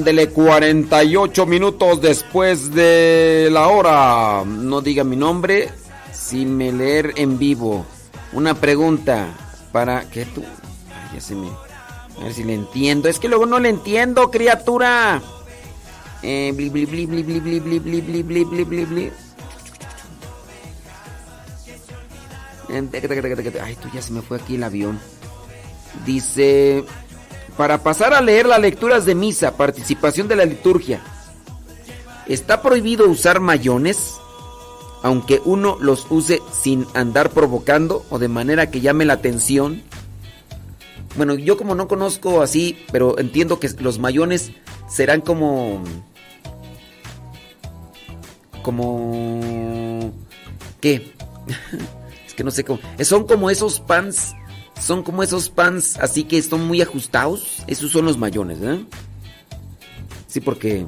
Ándele 48 minutos después de la hora. No diga mi nombre sin me leer en vivo. Una pregunta para que tú. Ay, ya se me. A ver si le entiendo. Es que luego no le entiendo, criatura. Eh, bli, bli, bli, bli, bli, bli, bli, bli, bli, bli, bli, bli, bli. Eh. Ay, tú ya se me fue aquí el avión. Dice, para pasar a leer las lecturas de misa, participación de la liturgia, ¿está prohibido usar mayones? Aunque uno los use sin andar provocando o de manera que llame la atención. Bueno, yo como no conozco así, pero entiendo que los mayones serán como... Como... ¿Qué? es que no sé cómo... Son como esos pants son como esos pants así que están muy ajustados. Esos son los mayones, ¿eh? Sí, porque...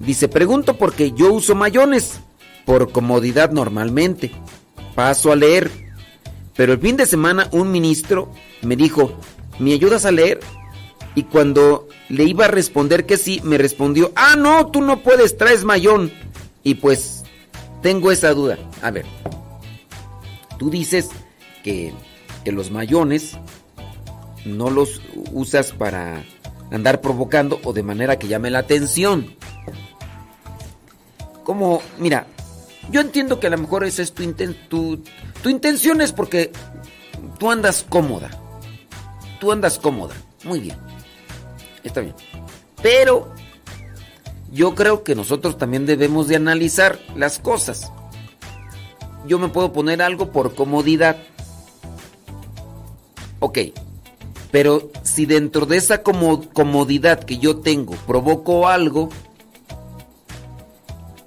Dice, pregunto porque yo uso mayones. Por comodidad normalmente. Paso a leer. Pero el fin de semana un ministro me dijo, ¿me ayudas a leer? Y cuando le iba a responder que sí, me respondió, ah, no, tú no puedes, traes mayón. Y pues tengo esa duda. A ver, tú dices que, los mayones no los usas para andar provocando o de manera que llame la atención. Como, mira, yo entiendo que a lo mejor esa es tu, tu, tu intención es porque tú andas cómoda. Tú andas cómoda. Muy bien. Está bien. Pero yo creo que nosotros también debemos de analizar las cosas. Yo me puedo poner algo por comodidad. Ok, pero si dentro de esa comodidad que yo tengo provoco algo,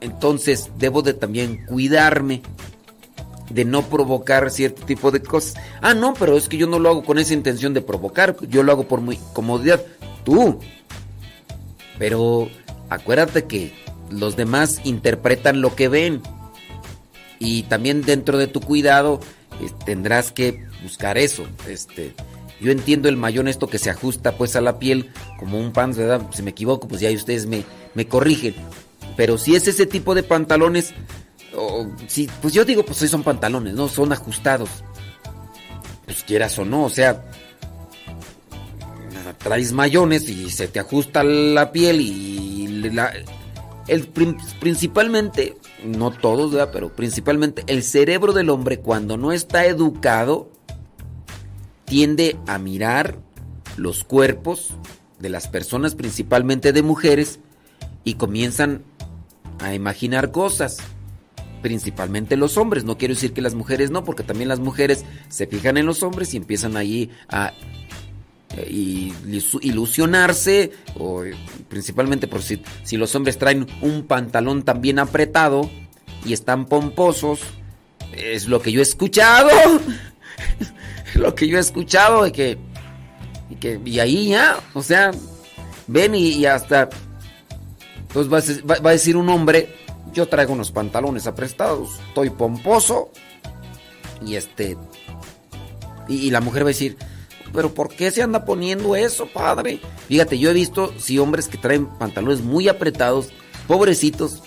entonces debo de también cuidarme de no provocar cierto tipo de cosas. Ah, no, pero es que yo no lo hago con esa intención de provocar, yo lo hago por mi comodidad. Tú. Pero acuérdate que los demás interpretan lo que ven. Y también dentro de tu cuidado tendrás que buscar eso. Este, yo entiendo el mayón esto que se ajusta pues a la piel como un pants, ¿verdad? Si me equivoco, pues ya ustedes me, me corrigen. Pero si es ese tipo de pantalones, si, pues yo digo, pues sí son pantalones, ¿no? Son ajustados. Pues quieras o no, o sea, traes mayones y se te ajusta la piel y la, el, principalmente, no todos, ¿verdad? Pero principalmente el cerebro del hombre cuando no está educado tiende a mirar los cuerpos de las personas, principalmente de mujeres, y comienzan a imaginar cosas. Principalmente los hombres, no quiero decir que las mujeres no, porque también las mujeres se fijan en los hombres y empiezan allí a eh, ilusionarse, o principalmente por si, si los hombres traen un pantalón también apretado y están pomposos, es lo que yo he escuchado. lo que yo he escuchado que y, que, y ahí ya, o sea, ven y, hasta entonces va, va, a decir un hombre, yo traigo unos pantalones aprestados, estoy pomposo y este y, la mujer va a decir, pero ¿por qué se anda poniendo eso, padre? Fíjate, yo he visto si hombres que traen pantalones muy apretados, pobrecitos,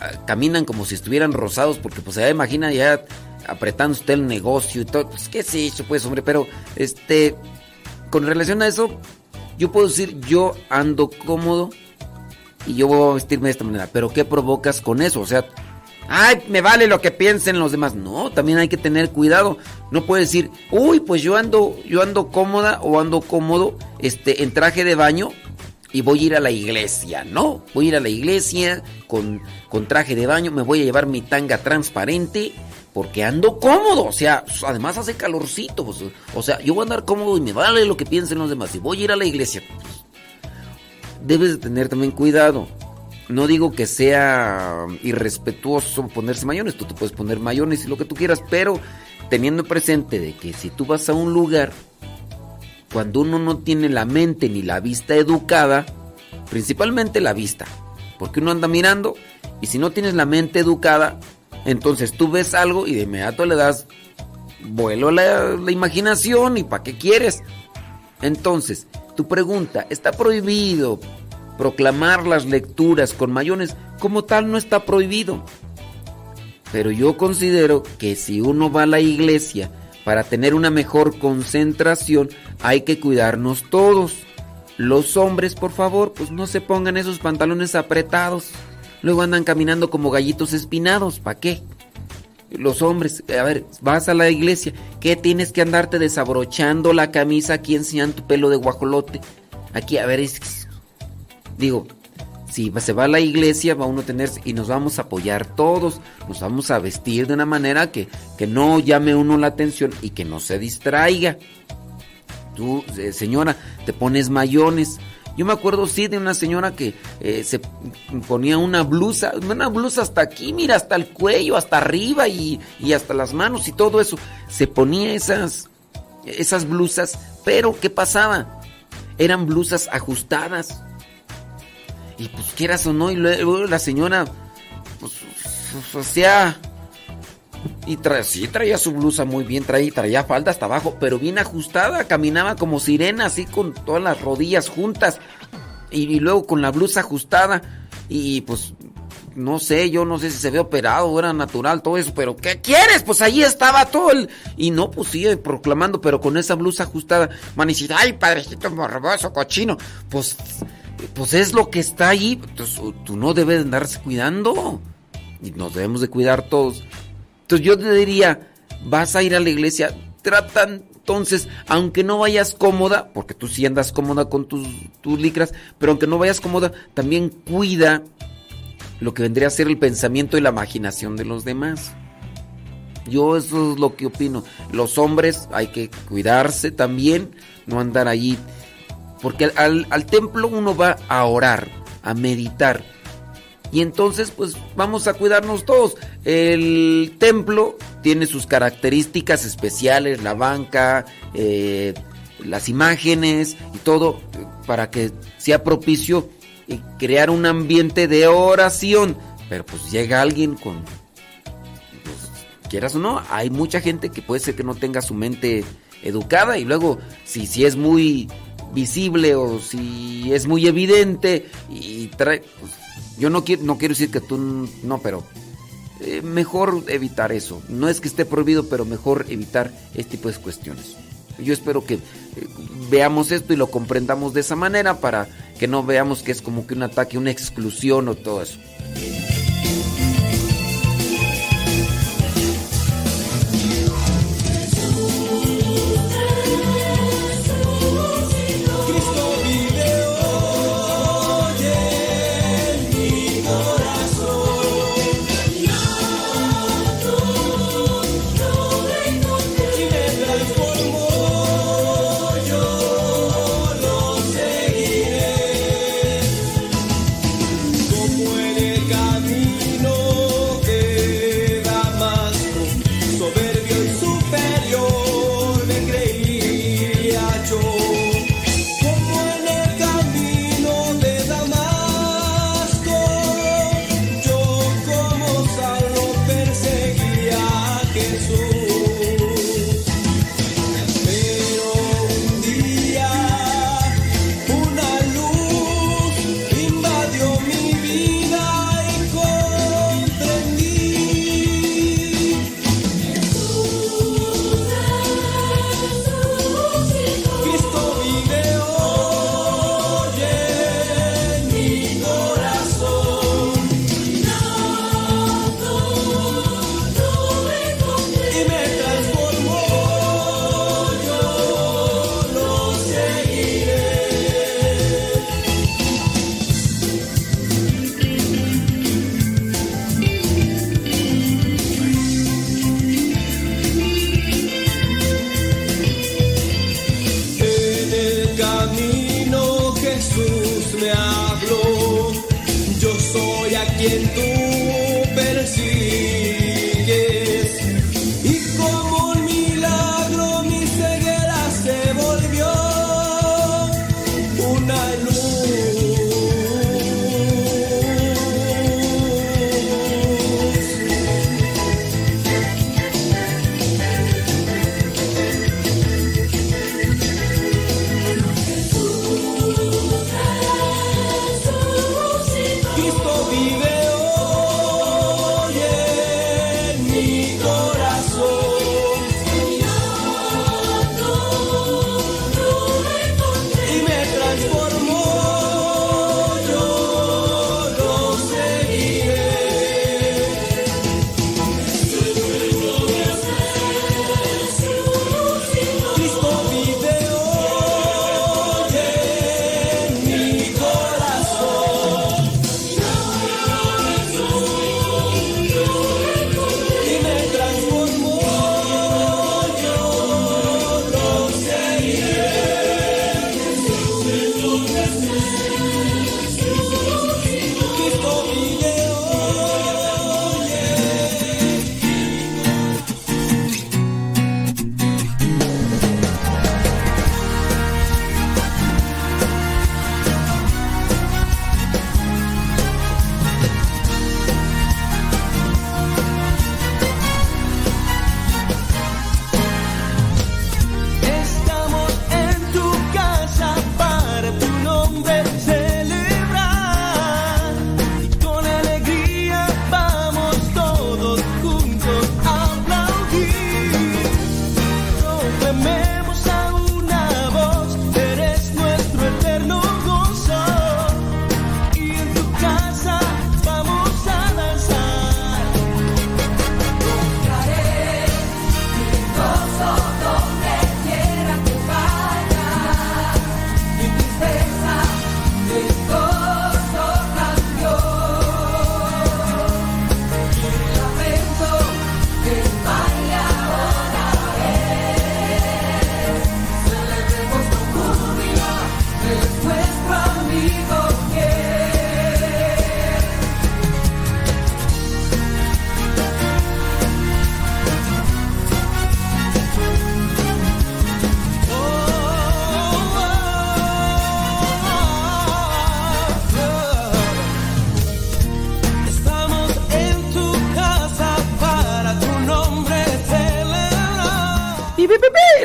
ah, caminan como si estuvieran rosados porque pues ya imagina ya apretando usted el negocio y todo. Pues, ¿qué es eso, pues, hombre? Pero, este, con relación a eso, yo puedo decir, yo ando cómodo y yo voy a vestirme de esta manera. Pero, ¿qué provocas con eso? O sea, ay, me vale lo que piensen los demás. No, también hay que tener cuidado. No puedes decir, uy, pues yo ando, yo ando cómoda o ando cómodo, este, en traje de baño y voy a ir a la iglesia, ¿no? Voy a ir a la iglesia con, con traje de baño, me voy a llevar mi tanga transparente porque ando cómodo, o sea, además hace calorcito, pues, o sea, yo voy a andar cómodo y me vale lo que piensen los demás, y voy a ir a la iglesia. debes de tener también cuidado. No digo que sea irrespetuoso ponerse mayones, tú te puedes poner mayones y lo que tú quieras, pero teniendo presente de que si tú vas a un lugar, cuando uno no tiene la mente ni la vista educada, principalmente la vista, porque uno anda mirando y si no tienes la mente educada, entonces tú ves algo y de inmediato le das vuelo a la, imaginación y ¿para qué quieres? Entonces, tu pregunta, ¿está prohibido proclamar las lecturas con mayones? Como tal no está prohibido. Pero yo considero que si uno va a la iglesia para tener una mejor concentración, hay que cuidarnos todos. Los hombres, por favor, pues no se pongan esos pantalones apretados. Luego andan caminando como gallitos espinados, ¿para qué? los hombres, a ver, vas a la iglesia, ¿qué tienes que andarte desabrochando la camisa aquí enseñando tu pelo de guajolote? Aquí, a ver, es, digo, si se va a la iglesia, va uno a tener, y nos vamos a apoyar todos, nos vamos a vestir de una manera que, que no llame uno la atención y que no se distraiga. Tú, eh, señora, te pones mayones. Yo me acuerdo, sí, de una señora que eh, se ponía una blusa, una blusa hasta aquí, mira, hasta el cuello, hasta arriba y, y hasta las manos y todo eso. Se ponía esas, esas blusas, pero ¿qué pasaba? Eran blusas ajustadas. Y pues quieras o no, y luego la señora, pues, o sea, y tra sí traía su blusa muy bien, traía, traía falda hasta abajo, pero bien ajustada, caminaba como sirena, así con todas las rodillas juntas. Y, luego con la blusa ajustada. Y pues, no sé, yo no sé si se ve operado era natural, todo eso, pero ¿qué quieres? Pues ahí estaba todo el... Y no, pues sigue proclamando, pero con esa blusa ajustada. Man, ay, padrecito morboso, cochino. Pues, pues es lo que está ahí. Entonces, tú no debes andarse cuidando. Y nos debemos de cuidar todos. Entonces yo te diría, vas a ir a la iglesia, tratan entonces, aunque no vayas cómoda, porque tú sí andas cómoda con tus, tus licras, pero aunque no vayas cómoda, también cuida lo que vendría a ser el pensamiento y la imaginación de los demás. Yo eso es lo que opino. Los hombres hay que cuidarse también, no andar allí. Porque al, al templo uno va a orar, a meditar. Y entonces, pues vamos a cuidarnos todos. El templo tiene sus características especiales, la banca, eh, las imágenes y todo, para que sea propicio y crear un ambiente de oración. Pero pues llega alguien con, pues, quieras o no, hay mucha gente que puede ser que no tenga su mente educada y luego si, si es muy visible o si es muy evidente y trae... Pues, yo no quiero, no quiero decir que tú no, pero eh, mejor evitar eso. No es que esté prohibido, pero mejor evitar este tipo de cuestiones. Yo espero que eh, veamos esto y lo comprendamos de esa manera para que no veamos que es como que un ataque, una exclusión o todo eso.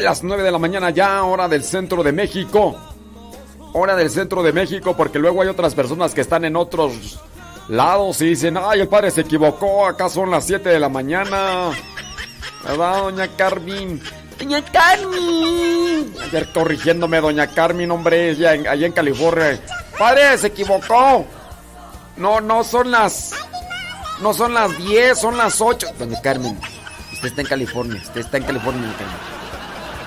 Las 9 de la mañana ya, hora del centro de México. Hora del centro de México, porque luego hay otras personas que están en otros lados y dicen, ay, el padre se equivocó, acá son las 7 de la mañana. ¿Verdad, doña Carmen? Doña Carmen. Ayer corrigiéndome, doña Carmen, hombre, allá en, allá en California. Padre, se equivocó. No, no son las... No son las 10, son las 8. Doña Carmen, usted está en California, usted está en California, doña Carmen.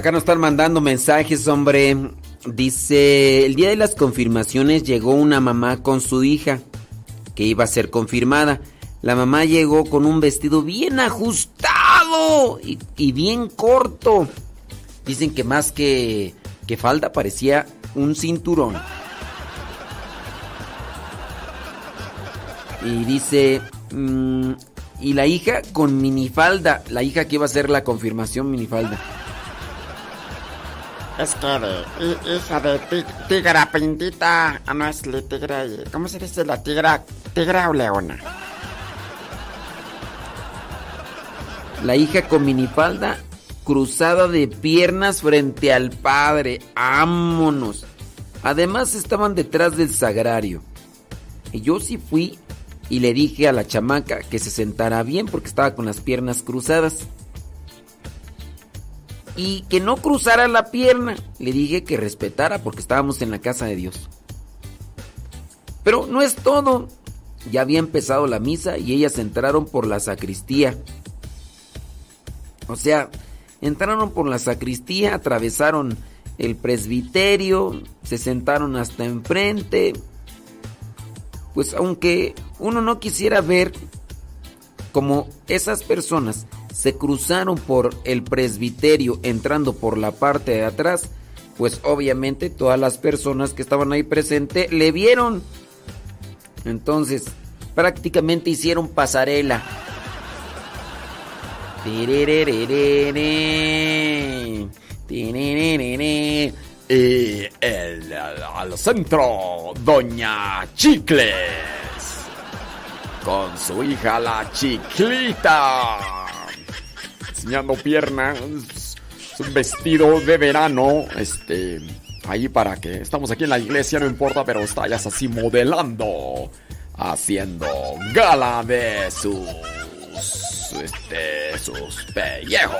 acá nos están mandando mensajes, hombre. Dice, el día de las confirmaciones llegó una mamá con su hija que iba a ser confirmada. La mamá llegó con un vestido bien ajustado y, bien corto. Dicen que más que, que falda parecía un cinturón. Y dice, mm, y la hija con minifalda, la hija que iba a hacer la confirmación minifalda. Es que de hi- hija de ti- tigra pintita. Ah, no es la tigra. ¿Cómo se dice la tigra? ¿Tigra o leona? La hija con minifalda cruzada de piernas frente al padre. ¡Ámonos! Además estaban detrás del sagrario. Y yo sí fui y le dije a la chamaca que se sentara bien porque estaba con las piernas cruzadas. Y que no cruzara la pierna. Le dije que respetara porque estábamos en la casa de Dios. Pero no es todo. Ya había empezado la misa y ellas entraron por la sacristía. O sea, entraron por la sacristía, atravesaron el presbiterio, se sentaron hasta enfrente. Pues aunque uno no quisiera ver como esas personas se cruzaron por el presbiterio entrando por la parte de atrás, pues obviamente todas las personas que estaban ahí presentes le vieron. Entonces, prácticamente hicieron pasarela. Y el, al centro, Doña Chicles. Con su hija la chiclita. Enseñando piernas. Un vestido de verano. Este. Ahí para que. Estamos aquí en la iglesia, no importa, pero está ya así modelando. Haciendo gala de sus. Este. sus pellejos.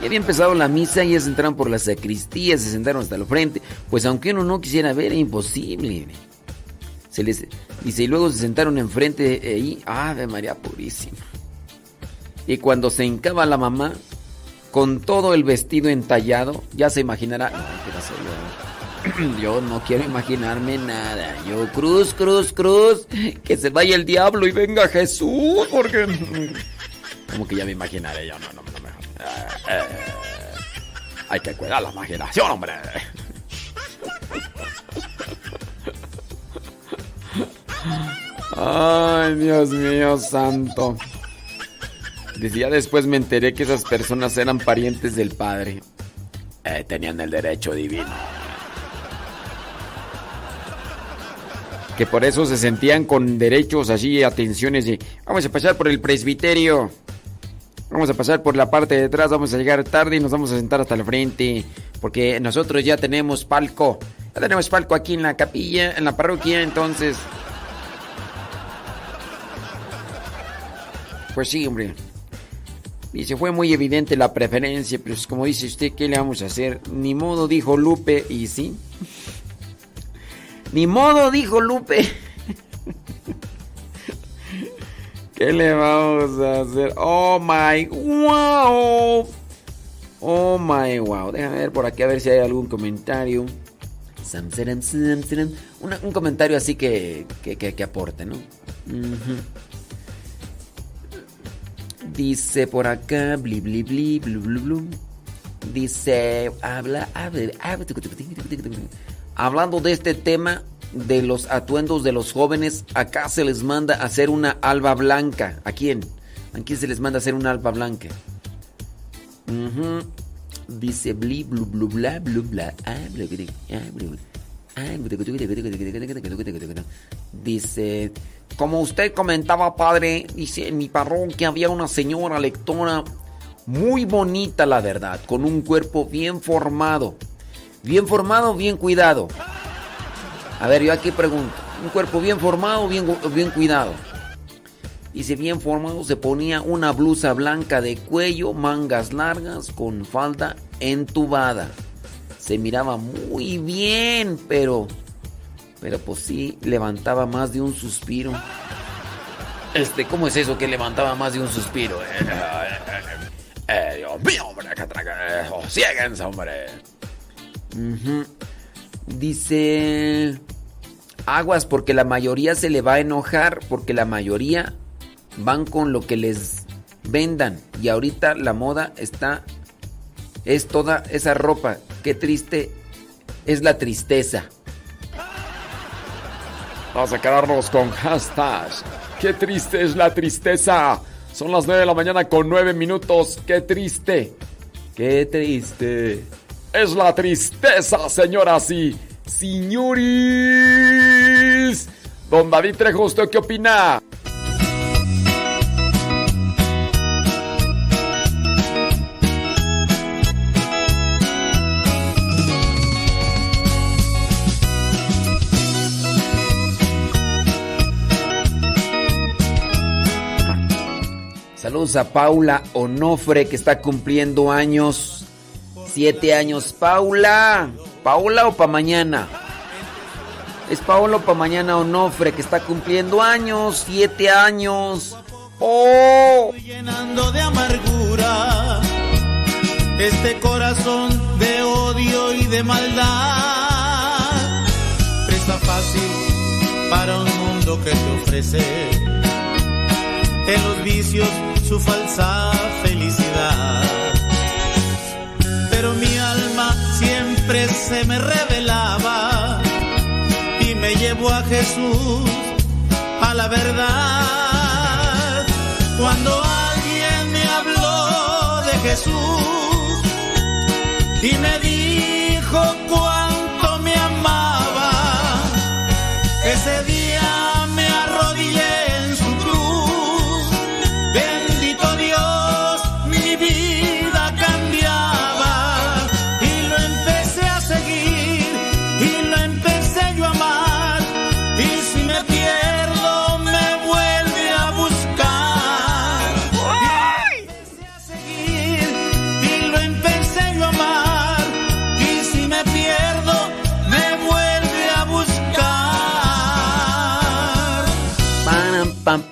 Ya había empezado la misa ellas entraron por la sacristía, se sentaron hasta el frente. Pues aunque uno no quisiera ver, era imposible. Se les dice, y luego se sentaron enfrente ahí. ¡Ave María Purísima! Y cuando se hincaba la mamá, con todo el vestido entallado, ya se imaginará. No, ¿qué pasó yo? no quiero imaginarme nada. Yo, cruz, cruz, cruz. Que se vaya el diablo y venga Jesús, porque. Como que ya me imaginaré yo, no, no, no. Eh, eh, hay que cuidar la imaginación, hombre. Ay, Dios mío santo. Decía después me enteré que esas personas eran parientes del padre. Eh, tenían el derecho divino. Que por eso se sentían con derechos así, atenciones. Vamos a pasar por el presbiterio. Vamos a pasar por la parte de atrás, vamos a llegar tarde y nos vamos a sentar hasta el frente. Porque nosotros ya tenemos palco. Ya tenemos palco aquí en la capilla, en la parroquia, entonces... Pues sí, hombre. Dice, fue muy evidente la preferencia, pero pues como dice usted, ¿qué le vamos a hacer? Ni modo, dijo Lupe, y sí. Ni modo, dijo Lupe. ¿Qué le vamos a hacer? Oh my wow. Oh my wow. Déjame ver por aquí a ver si hay algún comentario. Un comentario así que, que, que- aporte, ¿no? Ujú. Dice por acá, bli bli bli, blu blu blu. Dice, habla, habla, habla, hablando de este tema de los atuendos de los jóvenes, acá se les manda a hacer una alba blanca. ¿A quién? ¿A quién se les manda a hacer una alba blanca? Dice bli blu blu bla blu bla. ah, blu, blu. Dice, como usted comentaba, padre, dice, en mi parroquia había una señora lectora muy bonita, la verdad, con un cuerpo bien formado. Bien formado, bien cuidado. A ver, yo aquí pregunto, un cuerpo bien formado, bien, bien cuidado. Dice, bien formado, se ponía una blusa blanca de cuello, mangas largas, con falda entubada. Se miraba muy bien, pero... Pero pues sí, levantaba más de un suspiro. Este, ¿cómo es eso que levantaba más de un suspiro? eh? Eh, Dios mío, hombre, que traga. Ciéguense, hombre. Ujú. Dice... Aguas porque la mayoría se le va a enojar porque la mayoría van con lo que les vendan y ahorita la moda está es toda esa ropa. Qué triste es la tristeza. Vamos a quedarnos con hashtag. Qué triste es la tristeza. Son las 9 de la mañana con 9 minutos. Qué triste. Qué triste. Es la tristeza, señoras y señores. Don David Trejo, ¿usted qué opina? A Paula Onofre que está cumpliendo años. Siete años. Paula. ¿Paula o pa' mañana? Es Paolo pa' mañana Onofre que está cumpliendo años, siete años. ¡Oh! llenando de amargura este corazón de odio y de maldad. Presta fácil para un mundo que te ofrece en los vicios su falsa felicidad. Pero mi alma siempre se me revelaba y me llevó a Jesús a la verdad. Cuando alguien me habló de Jesús y me dijo cuánto me amaba, ese día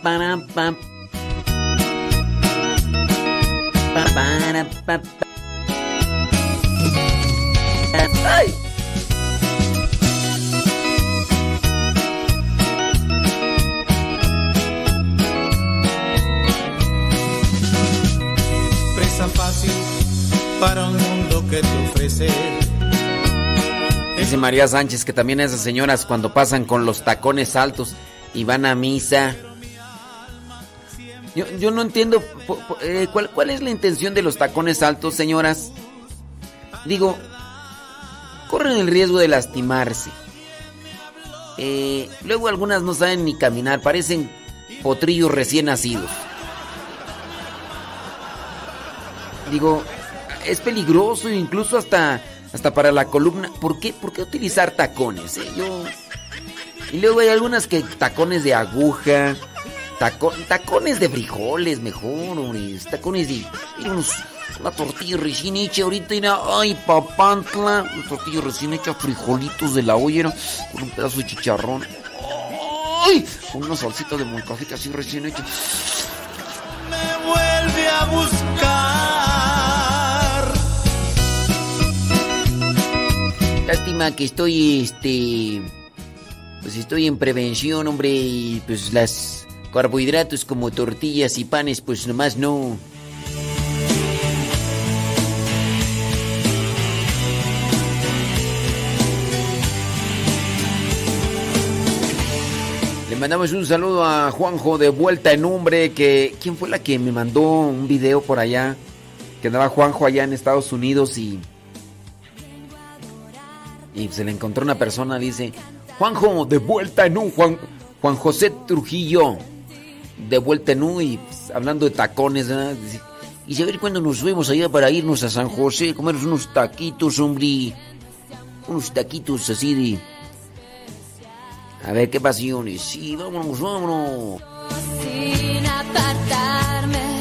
Pa, para, pa, pa. ¡Ay! Presa fácil para un mundo que te ofrece. Dice María Sánchez que también esas señoras cuando pasan con los tacones altos y van a misa. Yo, yo no entiendo eh, ¿cuál, cuál es la intención de los tacones altos, señoras. Digo, corren el riesgo de lastimarse. Eh, luego algunas no saben ni caminar, parecen potrillos recién nacidos. Digo, es peligroso incluso hasta hasta para la columna. ¿Por qué, por qué utilizar tacones? eh? Yo y luego hay algunas que tacones de aguja, taco- tacones de frijoles mejor, hombre, tacones de unos- una tortilla recién hecha ahorita y ay papantla, una tortilla recién hecha, frijolitos de la olla con un pedazo de chicharrón. Ay, con una salsita de molcajete así recién hecha. Me vuelve a buscar. Lástima que estoy, este, pues estoy en prevención, hombre, y pues las carbohidratos como tortillas y panes, pues nomás no. Le mandamos un saludo a Juanjo de vuelta en nombre que quién fue la que me mandó un video por allá que andaba Juanjo allá en Estados Unidos y y se le encontró una persona, dice, Juanjo, de vuelta en un Juan, Juan José Trujillo, de vuelta en pues, hablando de tacones, y ver cuándo nos fuimos allá para irnos a San José, comer unos taquitos, hombre, unos taquitos así de... A ver qué pasiones, sí, vámonos, vámonos. sin apartarme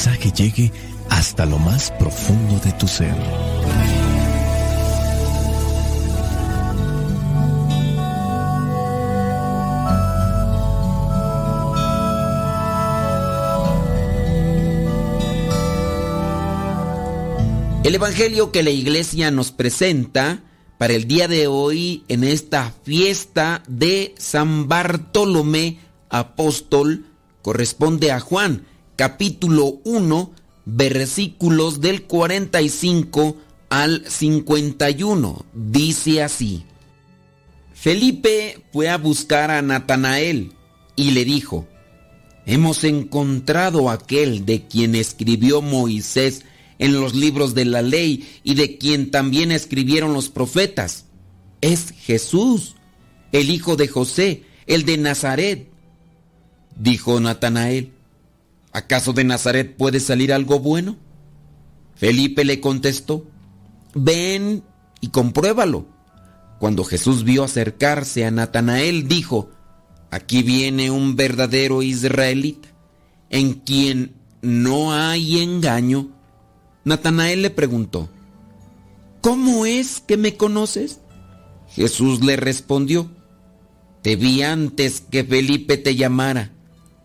mensaje llegue hasta lo más profundo de tu ser. El Evangelio que la iglesia nos presenta para el día de hoy en esta fiesta de San Bartolomé Apóstol corresponde a Juan, capítulo 1, versículos del 45 al 51. Dice así. Felipe fue a buscar a Natanael y le dijo, Hemos encontrado aquel de quien escribió Moisés en los libros de la ley y de quien también escribieron los profetas. Es Jesús, el hijo de José, el de Nazaret. Dijo Natanael, ¿acaso de Nazaret puede salir algo bueno? Felipe le contestó, ven y compruébalo. Cuando Jesús vio acercarse a Natanael, dijo, aquí viene un verdadero israelita, en quien no hay engaño. Natanael le preguntó, ¿Cómo es que me conoces? Jesús le respondió, Te vi antes que Felipe te llamara,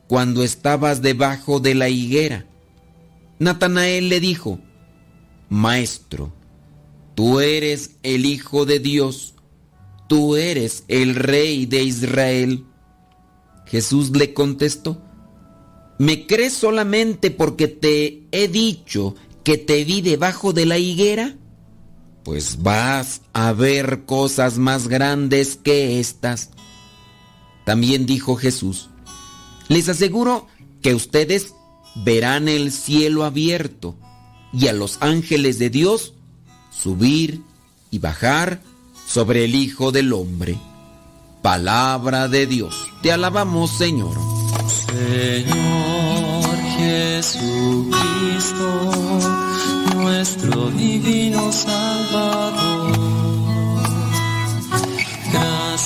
cuando estabas debajo de la higuera. Natanael le dijo, Maestro, tú eres el Hijo de Dios, tú eres el Rey de Israel. Jesús le contestó, ¿me crees solamente porque te he dicho que te vi debajo de la higuera? Pues vas a ver cosas más grandes que estas. También dijo Jesús, les aseguro que ustedes verán el cielo abierto y a los ángeles de Dios subir y bajar sobre el Hijo del Hombre. Palabra de Dios. Te alabamos, Señor. Señor Jesucristo, nuestro divino Salvador,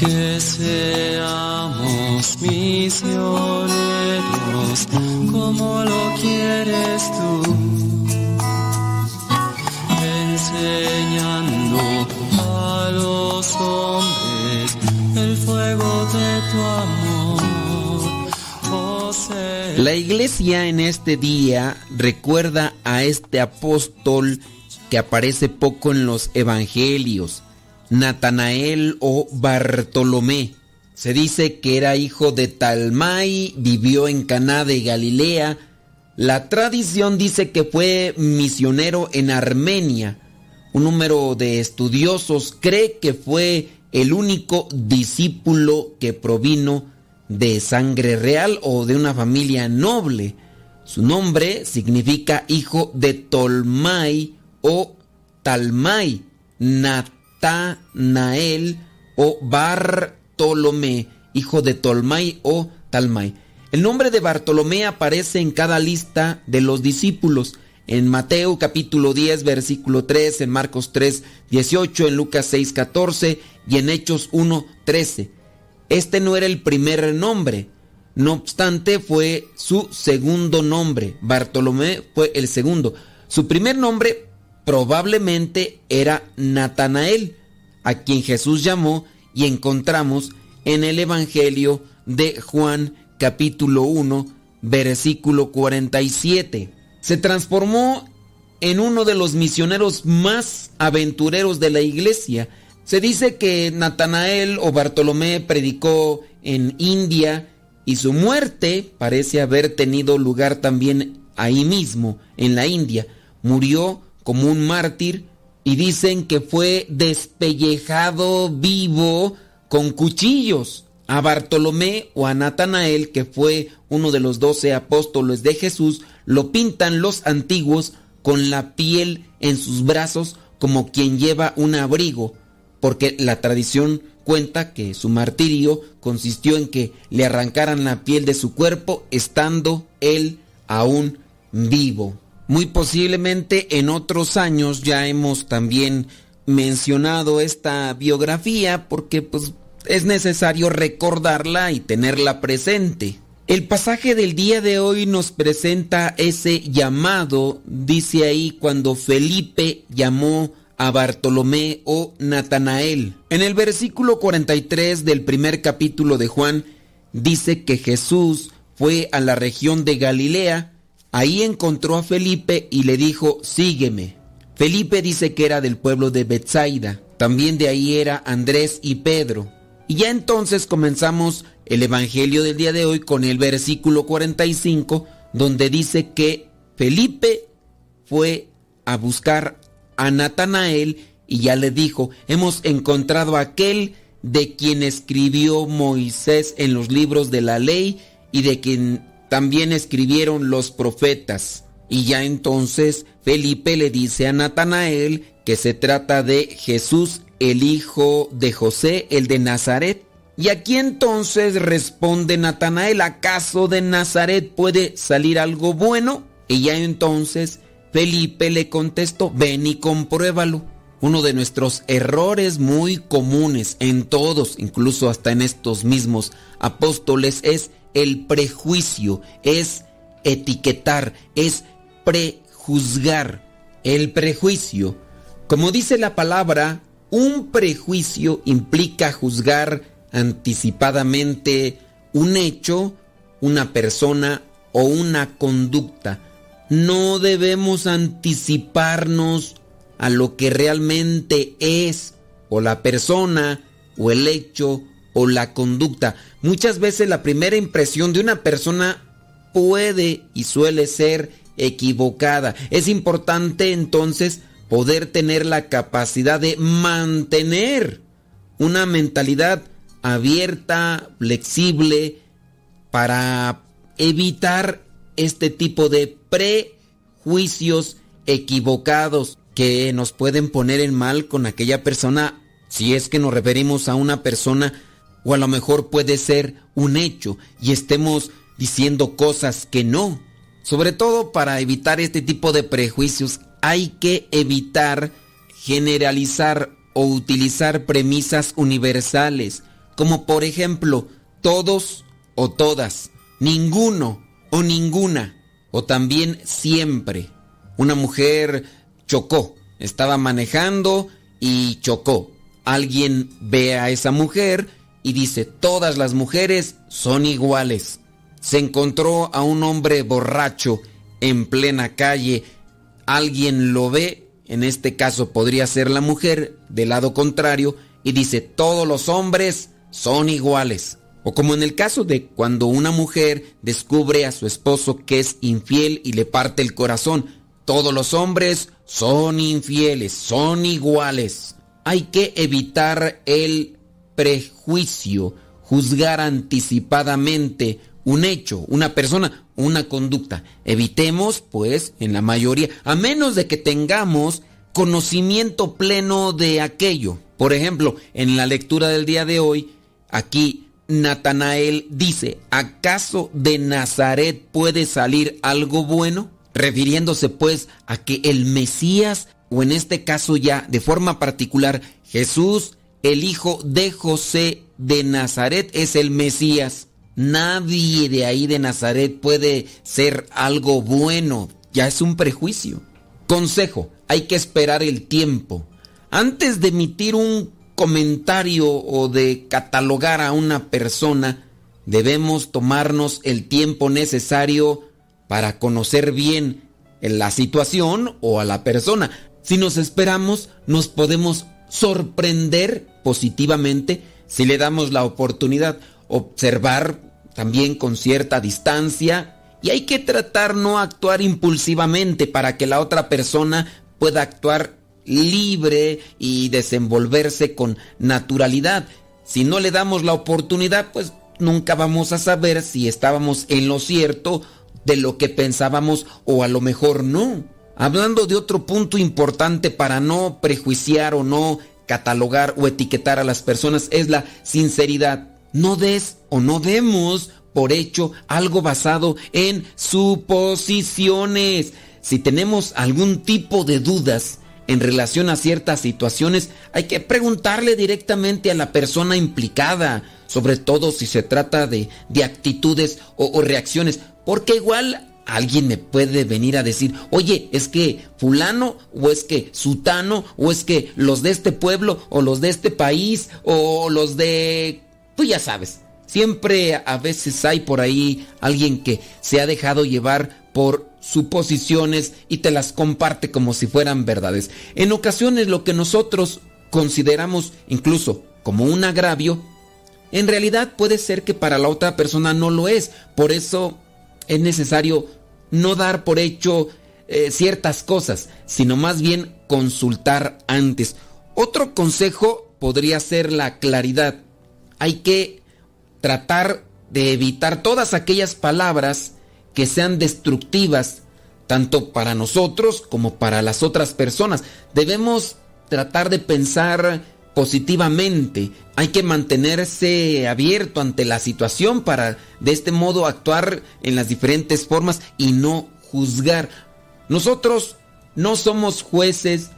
Que seamos misioneros como lo quieres tú. Enseñando a los hombres el fuego de tu amor. La iglesia en este día recuerda a este apóstol que aparece poco en los evangelios, Natanael o Bartolomé. Se dice que era hijo de Talmai, vivió en Caná de Galilea. La tradición dice que fue misionero en Armenia. Un número de estudiosos cree que fue el único discípulo que provino de sangre real o de una familia noble. Su nombre significa hijo de Tolmai o Talmai, Natanael o Bartolomé, hijo de Tolmai o Talmai. El nombre de Bartolomé aparece en cada lista de los discípulos. En Mateo capítulo 10 versículo 3, en Marcos 3 18, en Lucas 6 14 y en Hechos 1 13. Este no era el primer nombre, no obstante fue su segundo nombre. Bartolomé fue el segundo. Su primer nombre probablemente era Natanael, a quien Jesús llamó y encontramos en el Evangelio de Juan capítulo 1 versículo 47. Se transformó en uno de los misioneros más aventureros de la iglesia. Se dice que Natanael o Bartolomé predicó en India y su muerte parece haber tenido lugar también ahí mismo, en la India. Murió como un mártir y dicen que fue despellejado vivo con cuchillos. A Bartolomé o a Natanael, que fue uno de los doce apóstoles de Jesús, lo pintan los antiguos con la piel en sus brazos como quien lleva un abrigo, porque la tradición cuenta que su martirio consistió en que le arrancaran la piel de su cuerpo estando él aún vivo. Muy posiblemente en otros años ya hemos también mencionado esta biografía porque pues es necesario recordarla y tenerla presente. El pasaje del día de hoy nos presenta ese llamado, dice ahí cuando Felipe llamó a Bartolomé o Natanael. En el versículo 43 del primer capítulo de Juan dice que Jesús fue a la región de Galilea, ahí encontró a Felipe y le dijo, sígueme. Felipe dice que era del pueblo de Bethsaida, también de ahí era Andrés y Pedro. Y ya entonces comenzamos el Evangelio del día de hoy con el versículo 45, donde dice que Felipe fue a buscar a Natanael y ya le dijo, hemos encontrado a aquel de quien escribió Moisés en los libros de la ley y de quien también escribieron los profetas. Y ya entonces Felipe le dice a Natanael que se trata de Jesús el hijo de José, el de Nazaret. Y aquí entonces responde Natanael, ¿acaso de Nazaret puede salir algo bueno? Y ya entonces Felipe le contestó, ven y compruébalo. Uno de nuestros errores muy comunes en todos, incluso hasta en estos mismos apóstoles, es el prejuicio, es etiquetar, es prejuzgar. El prejuicio, como dice la palabra, un prejuicio implica juzgar anticipadamente un hecho, una persona o una conducta. No debemos anticiparnos a lo que realmente es o la persona o el hecho o la conducta. Muchas veces la primera impresión de una persona puede y suele ser equivocada. Es importante entonces poder tener la capacidad de mantener una mentalidad abierta, flexible, para evitar este tipo de prejuicios equivocados que nos pueden poner en mal con aquella persona si es que nos referimos a una persona o a lo mejor puede ser un hecho y estemos diciendo cosas que no. Sobre todo para evitar este tipo de prejuicios hay que evitar generalizar o utilizar premisas universales, como por ejemplo todos o todas, ninguno o ninguna, o también siempre. Una mujer chocó, estaba manejando y chocó. alguien ve a esa mujer y dice, todas las mujeres son iguales. Se encontró a un hombre borracho en plena calle, alguien lo ve, en este caso podría ser la mujer, del lado contrario, y dice, todos los hombres son iguales. O como en el caso de cuando una mujer descubre a su esposo que es infiel y le parte el corazón, todos los hombres son infieles, son iguales. Hay que evitar el prejuicio, juzgar anticipadamente un hecho, una persona, una conducta. Evitemos, pues, en la mayoría, a menos de que tengamos conocimiento pleno de aquello. Por ejemplo, en la lectura del día de hoy, aquí Natanael dice, ¿acaso de Nazaret puede salir algo bueno? Refiriéndose pues a que el Mesías, o en este caso ya de forma particular, Jesús, el hijo de José de Nazaret, es el Mesías. Nadie de ahí de Nazaret puede ser algo bueno, ya es un prejuicio. Consejo, hay que esperar el tiempo. Antes de emitir un comentario o de catalogar a una persona, debemos tomarnos el tiempo necesario para conocer bien la situación o a la persona. Si nos esperamos, nos podemos sorprender positivamente si le damos la oportunidad, observar también con cierta distancia y hay que tratar no actuar impulsivamente para que la otra persona pueda actuar libre y desenvolverse con naturalidad. Si no le damos la oportunidad, pues nunca vamos a saber si estábamos en lo cierto de lo que pensábamos o a lo mejor no. Hablando de otro punto importante para no prejuiciar o no catalogar o etiquetar a las personas es la sinceridad. No des o no demos por hecho algo basado en suposiciones. Si tenemos algún tipo de dudas en relación a ciertas situaciones, hay que preguntarle directamente a la persona implicada, sobre todo si se trata de, de actitudes o, o reacciones, porque igual alguien me puede venir a decir, oye, es que fulano, o es que sutano, o es que los de este pueblo, o los de este país, o los de... tú ya sabes. Siempre a veces hay por ahí alguien que se ha dejado llevar por suposiciones y te las comparte como si fueran verdades. En ocasiones lo que nosotros consideramos incluso como un agravio, en realidad puede ser que para la otra persona no lo es. Por eso es necesario no dar por hecho eh, ciertas cosas, sino más bien consultar antes. Otro consejo podría ser la claridad. Hay que tratar de evitar todas aquellas palabras que sean destructivas, tanto para nosotros como para las otras personas. Debemos tratar de pensar positivamente. Hay que mantenerse abierto ante la situación para de este modo actuar en las diferentes formas y no juzgar. Nosotros no somos jueces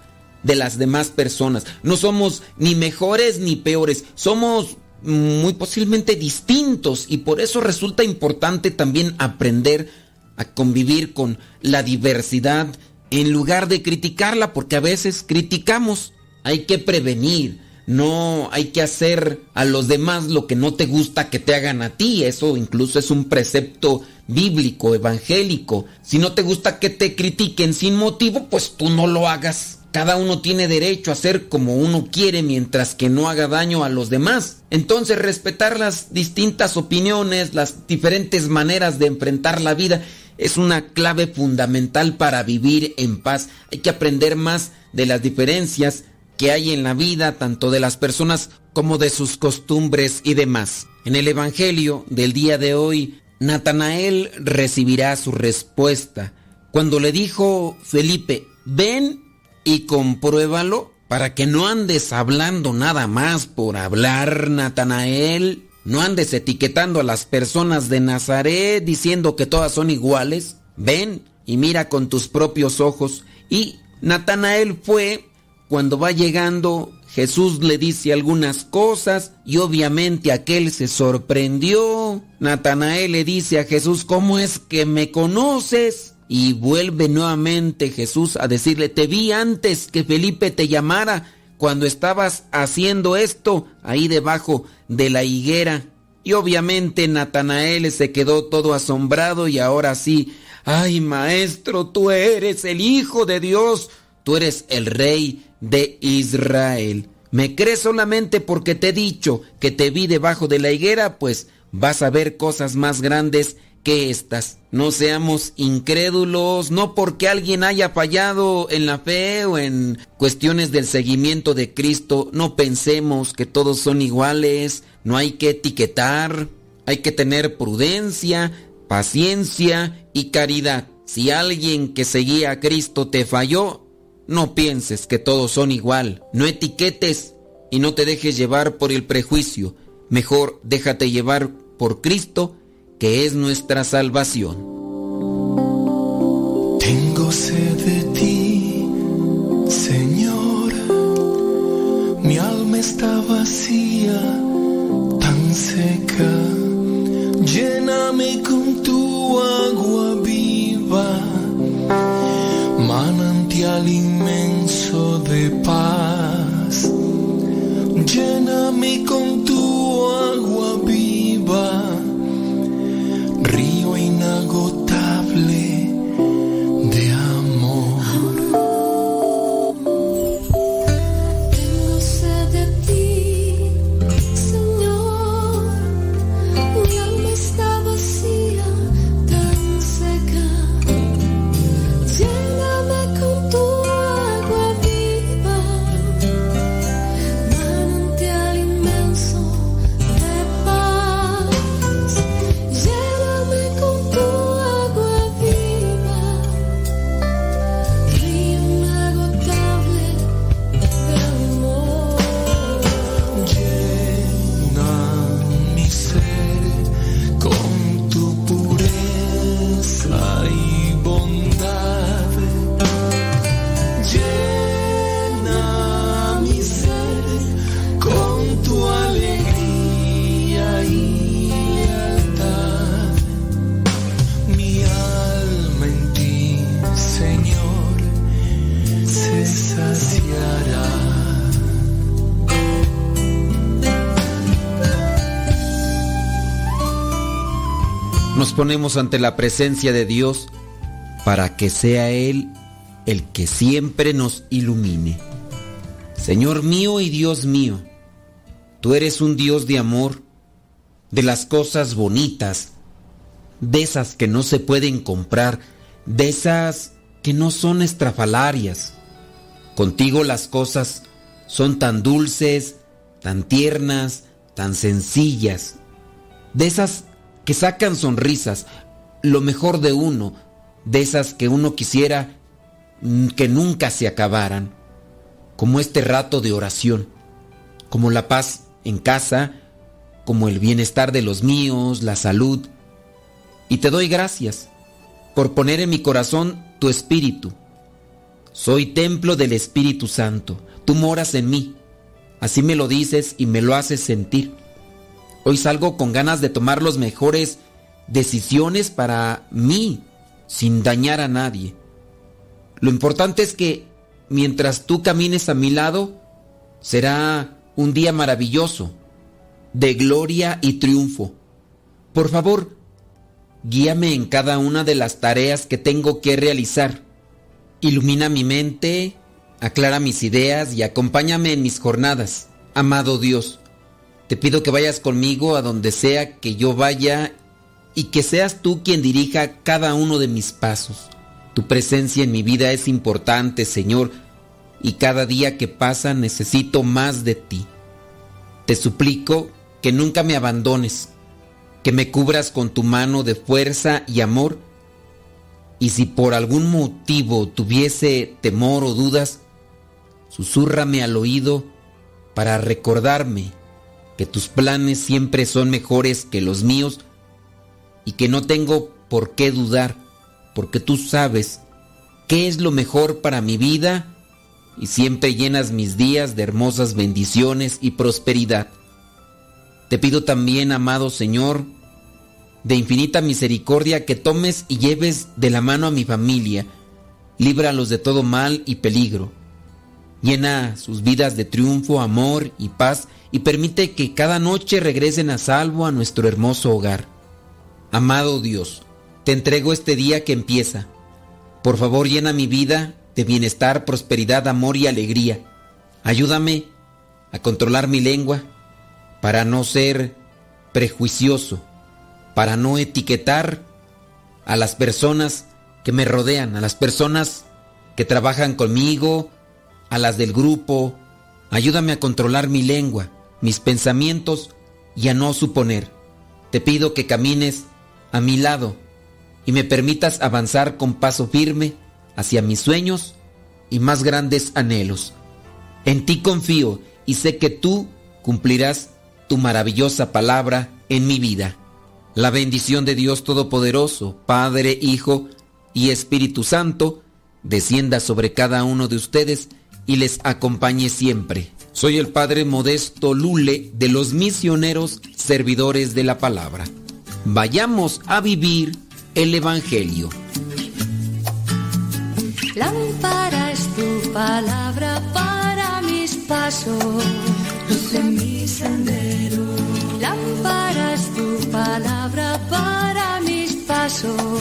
de las demás personas. No somos ni mejores ni peores. Somos muy posiblemente distintos y por eso resulta importante también aprender a convivir con la diversidad en lugar de criticarla porque a veces criticamos. Hay que prevenir, no hay que hacer a los demás lo que no te gusta que te hagan a ti. Eso incluso es un precepto bíblico, evangélico. Si no te gusta que te critiquen sin motivo, pues tú no lo hagas. Cada uno tiene derecho a ser como uno quiere mientras que no haga daño a los demás. Entonces respetar las distintas opiniones, las diferentes maneras de enfrentar la vida es una clave fundamental para vivir en paz. Hay que aprender más de las diferencias que hay en la vida, tanto de las personas como de sus costumbres y demás. En el Evangelio del día de hoy, Natanael recibirá su respuesta. Cuando le dijo Felipe, ven y compruébalo para que no andes hablando nada más por hablar, Natanael. No andes etiquetando a las personas de Nazaret diciendo que todas son iguales. Ven y mira con tus propios ojos. Y Natanael fue, cuando va llegando, Jesús le dice algunas cosas y obviamente aquel se sorprendió. Natanael le dice a Jesús, ¿cómo es que me conoces? Y vuelve nuevamente Jesús a decirle, te vi antes que Felipe te llamara cuando estabas haciendo esto ahí debajo de la higuera. Y obviamente Natanael se quedó todo asombrado y ahora sí, ay maestro, tú eres el Hijo de Dios, tú eres el Rey de Israel. ¿Me crees solamente porque te he dicho que te vi debajo de la higuera? Pues vas a ver cosas más grandes que estas. No seamos incrédulos, no porque alguien haya fallado en la fe o en cuestiones del seguimiento de Cristo, no pensemos que todos son iguales, no hay que etiquetar, hay que tener prudencia, paciencia y caridad. Si alguien que seguía a Cristo te falló, no pienses que todos son igual, no etiquetes y no te dejes llevar por el prejuicio, mejor déjate llevar por Cristo, que es nuestra salvación. Tengo sed de ti, Señor. Mi alma está vacía, tan seca. Lléname con tu agua viva, manantial inmenso de paz. Lléname con tu Ponemos ante la presencia de Dios para que sea Él el que siempre nos ilumine. Señor mío y Dios mío, tú eres un Dios de amor, de las cosas bonitas, de esas que no se pueden comprar, de esas que no son estrafalarias. Contigo las cosas son tan dulces, tan tiernas, tan sencillas, de esas que sacan sonrisas, lo mejor de uno, de esas que uno quisiera que nunca se acabaran, como este rato de oración, como la paz en casa, como el bienestar de los míos, la salud. Y te doy gracias por poner en mi corazón tu espíritu. Soy templo del Espíritu Santo, tú moras en mí. Así me lo dices y me lo haces sentir. Hoy salgo con ganas de tomar las mejores decisiones para mí, sin dañar a nadie. Lo importante es que mientras tú camines a mi lado, será un día maravilloso, de gloria y triunfo. Por favor, guíame en cada una de las tareas que tengo que realizar. Ilumina mi mente, aclara mis ideas y acompáñame en mis jornadas, amado Dios. Te pido que vayas conmigo a donde sea que yo vaya y que seas tú quien dirija cada uno de mis pasos. Tu presencia en mi vida es importante, Señor, y cada día que pasa necesito más de ti. Te suplico que nunca me abandones, que me cubras con tu mano de fuerza y amor, y si por algún motivo tuviese temor o dudas, susúrrame al oído para recordarme que tus planes siempre son mejores que los míos y que no tengo por qué dudar, porque tú sabes qué es lo mejor para mi vida y siempre llenas mis días de hermosas bendiciones y prosperidad. Te pido también, amado Señor, de infinita misericordia que tomes y lleves de la mano a mi familia, líbralos de todo mal y peligro. Llena sus vidas de triunfo, amor y paz y permite que cada noche regresen a salvo a nuestro hermoso hogar. Amado Dios, te entrego este día que empieza. Por favor, llena mi vida de bienestar, prosperidad, amor y alegría. Ayúdame a controlar mi lengua para no ser prejuicioso, para no etiquetar a las personas que me rodean, a las personas que trabajan conmigo, a las del grupo. Ayúdame a controlar mi lengua, mis pensamientos y a no suponer. Te pido que camines a mi lado y me permitas avanzar con paso firme hacia mis sueños y más grandes anhelos. En ti confío y sé que tú cumplirás tu maravillosa palabra en mi vida. La bendición de Dios Todopoderoso, Padre, Hijo y Espíritu Santo, descienda sobre cada uno de ustedes y les acompañe siempre. Soy el Padre Modesto Lule de los misioneros servidores de la palabra. Vayamos a vivir el Evangelio. Lámpara es tu palabra para mis pasos, luz en mi sendero. Lámpara es tu palabra para mis pasos,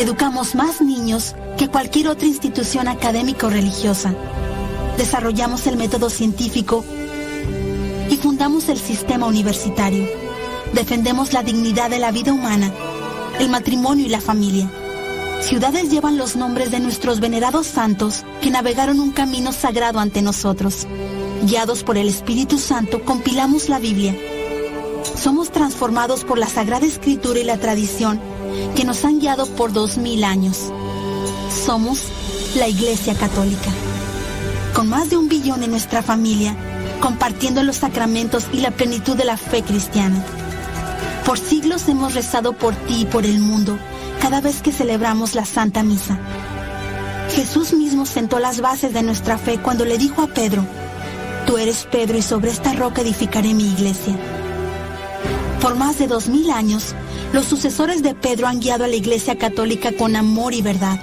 Educamos más niños que cualquier otra institución académica o religiosa. Desarrollamos el método científico y fundamos el sistema universitario. Defendemos la dignidad de la vida humana, el matrimonio y la familia. Ciudades llevan los nombres de nuestros venerados santos que navegaron un camino sagrado ante nosotros. Guiados por el Espíritu Santo, compilamos la Biblia. Somos transformados por la Sagrada Escritura y la tradición que nos han guiado por dos mil años. Somos la Iglesia Católica. Con más de un billón en nuestra familia, compartiendo los sacramentos y la plenitud de la fe cristiana. Por siglos hemos rezado por ti y por el mundo cada vez que celebramos la Santa Misa. Jesús mismo sentó las bases de nuestra fe cuando le dijo a Pedro, Tú eres Pedro y sobre esta roca edificaré mi iglesia. Por más de dos mil años, los sucesores de Pedro han guiado a la iglesia católica con amor y verdad.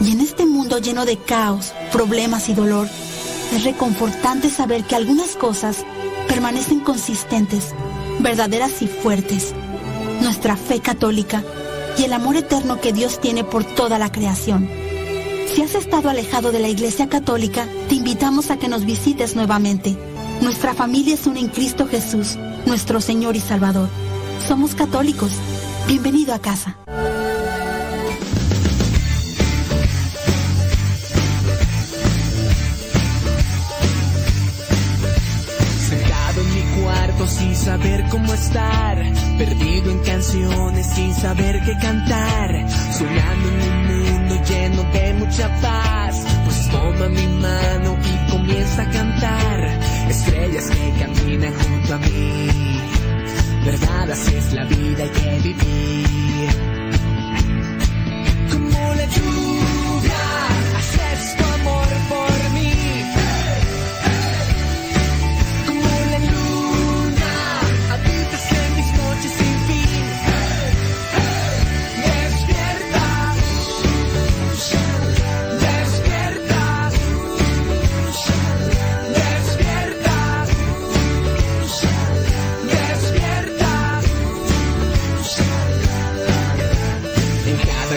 Y en este mundo lleno de caos, problemas y dolor, es reconfortante saber que algunas cosas permanecen consistentes, verdaderas y fuertes. Nuestra fe católica y el amor eterno que Dios tiene por toda la creación. Si has estado alejado de la Iglesia Católica, te invitamos a que nos visites nuevamente. Nuestra familia es una en Cristo Jesús, nuestro Señor y Salvador. Somos católicos. Bienvenido a casa. Sentado en mi cuarto sin saber cómo estar, perdido en canciones sin saber qué cantar, soñando en un mundo lleno de mucha paz. Pues toma mi mano y comienza a cantar, estrellas que caminan junto a mí. Verdad, así es la vida que viví. Como la lluvia,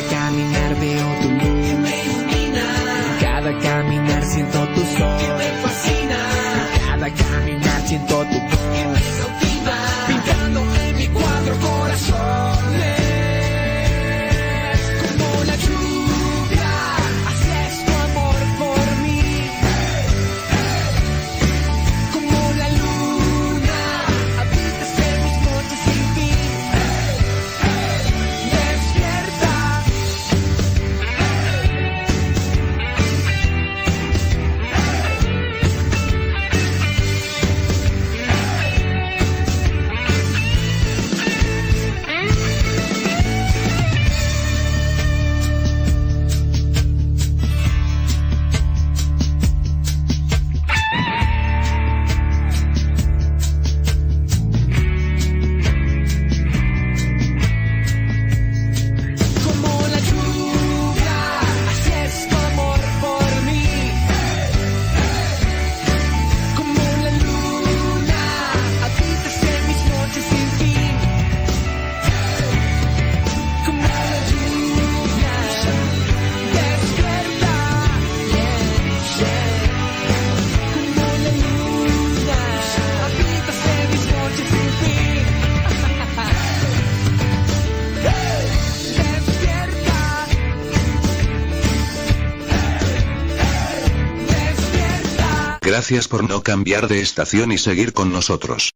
En Gracias por no cambiar de estación y seguir con nosotros.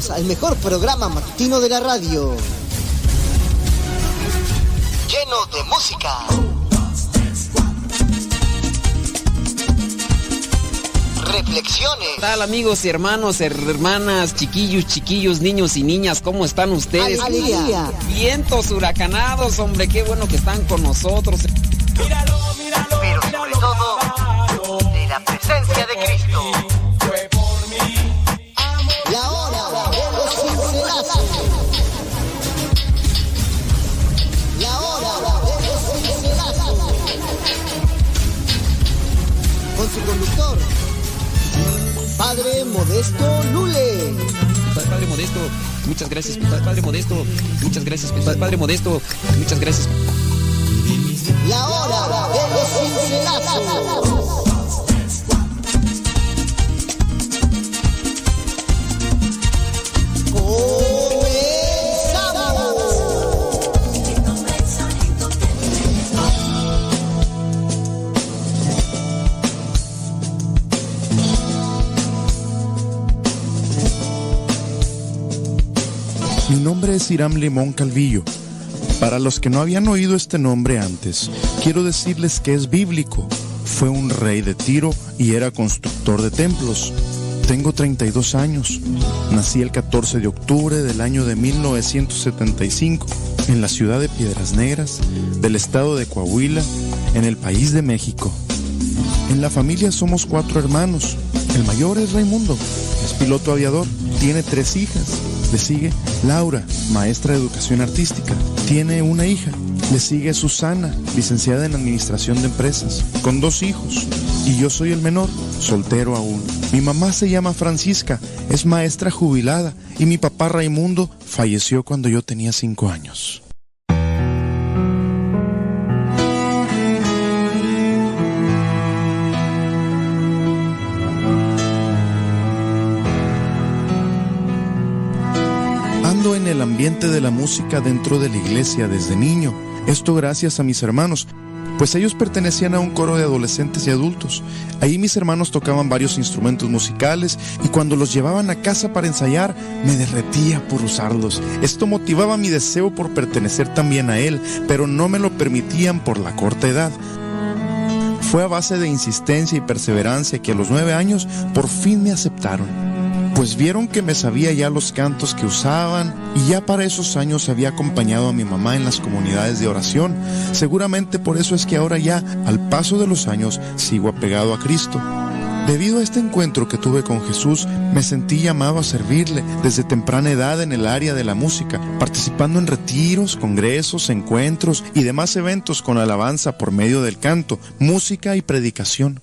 Bienvenidos al mejor programa matutino de la radio. Lleno de música. Reflexiones. ¿Qué tal amigos y hermanos, hermanas, chiquillos, chiquillos, niños y niñas? ¿Cómo están ustedes? Alegría. Vientos huracanados, hombre, qué bueno que están con nosotros. Muchas gracias, Padre Modesto, muchas gracias, Padre Modesto, muchas gracias. Nombre es Iram Limón Calvillo. Para los que no habían oído este nombre antes, quiero decirles que es bíblico. Fue un rey de Tiro y era constructor de templos. Tengo 32 años. Nací el 14 de octubre del año de 1975 en la ciudad de Piedras Negras, del estado de Coahuila, en el país de México. En la familia somos cuatro hermanos. El mayor es Raimundo, es piloto aviador, tiene tres hijas. Le sigue Laura, maestra de educación artística, tiene una hija. Le sigue Susana, licenciada en administración de empresas, con dos hijos. Y yo soy el menor, soltero aún. Mi mamá se llama Francisca, es maestra jubilada. Y mi papá Raimundo falleció cuando yo tenía cinco años. El ambiente de la música dentro de la iglesia desde niño. Esto gracias a mis hermanos, pues ellos pertenecían a un coro de adolescentes y adultos. Ahí mis hermanos tocaban varios instrumentos musicales y cuando los llevaban a casa para ensayar me derretía por usarlos. Esto motivaba mi deseo por pertenecer también a él, pero no me lo permitían por la corta edad. Fue a base de insistencia y perseverancia que a los nueve años por fin me aceptaron pues vieron que me sabía ya los cantos que usaban y ya para esos años había acompañado a mi mamá en las comunidades de oración. Seguramente por eso es que ahora ya, al paso de los años, sigo apegado a Cristo. Debido a este encuentro que tuve con Jesús, me sentí llamado a servirle desde temprana edad en el área de la música, participando en retiros, congresos, encuentros y demás eventos con alabanza por medio del canto, música y predicación.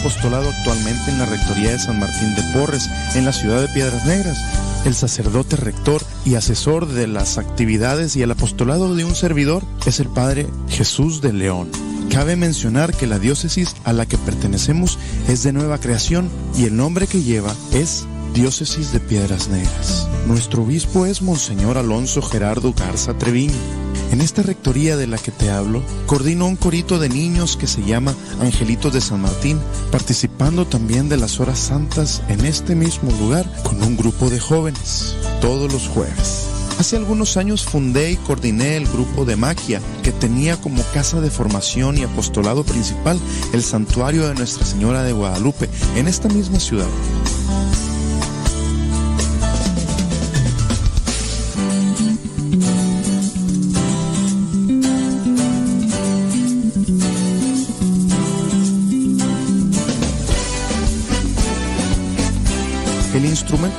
Apostolado actualmente en la Rectoría de San Martín de Porres, en la ciudad de Piedras Negras. El sacerdote rector y asesor de las actividades y el apostolado de un servidor es el Padre Jesús de León. Cabe mencionar que la diócesis a la que pertenecemos es de nueva creación y el nombre que lleva es Diócesis de Piedras Negras. Nuestro obispo es Monseñor Alonso Gerardo Garza Treviño. En esta rectoría de la que te hablo, coordino un corito de niños que se llama Angelitos de San Martín, participando también de las horas santas en este mismo lugar con un grupo de jóvenes, todos los jueves. Hace algunos años fundé y coordiné el grupo de magia que tenía como casa de formación y apostolado principal el santuario de Nuestra Señora de Guadalupe en esta misma ciudad.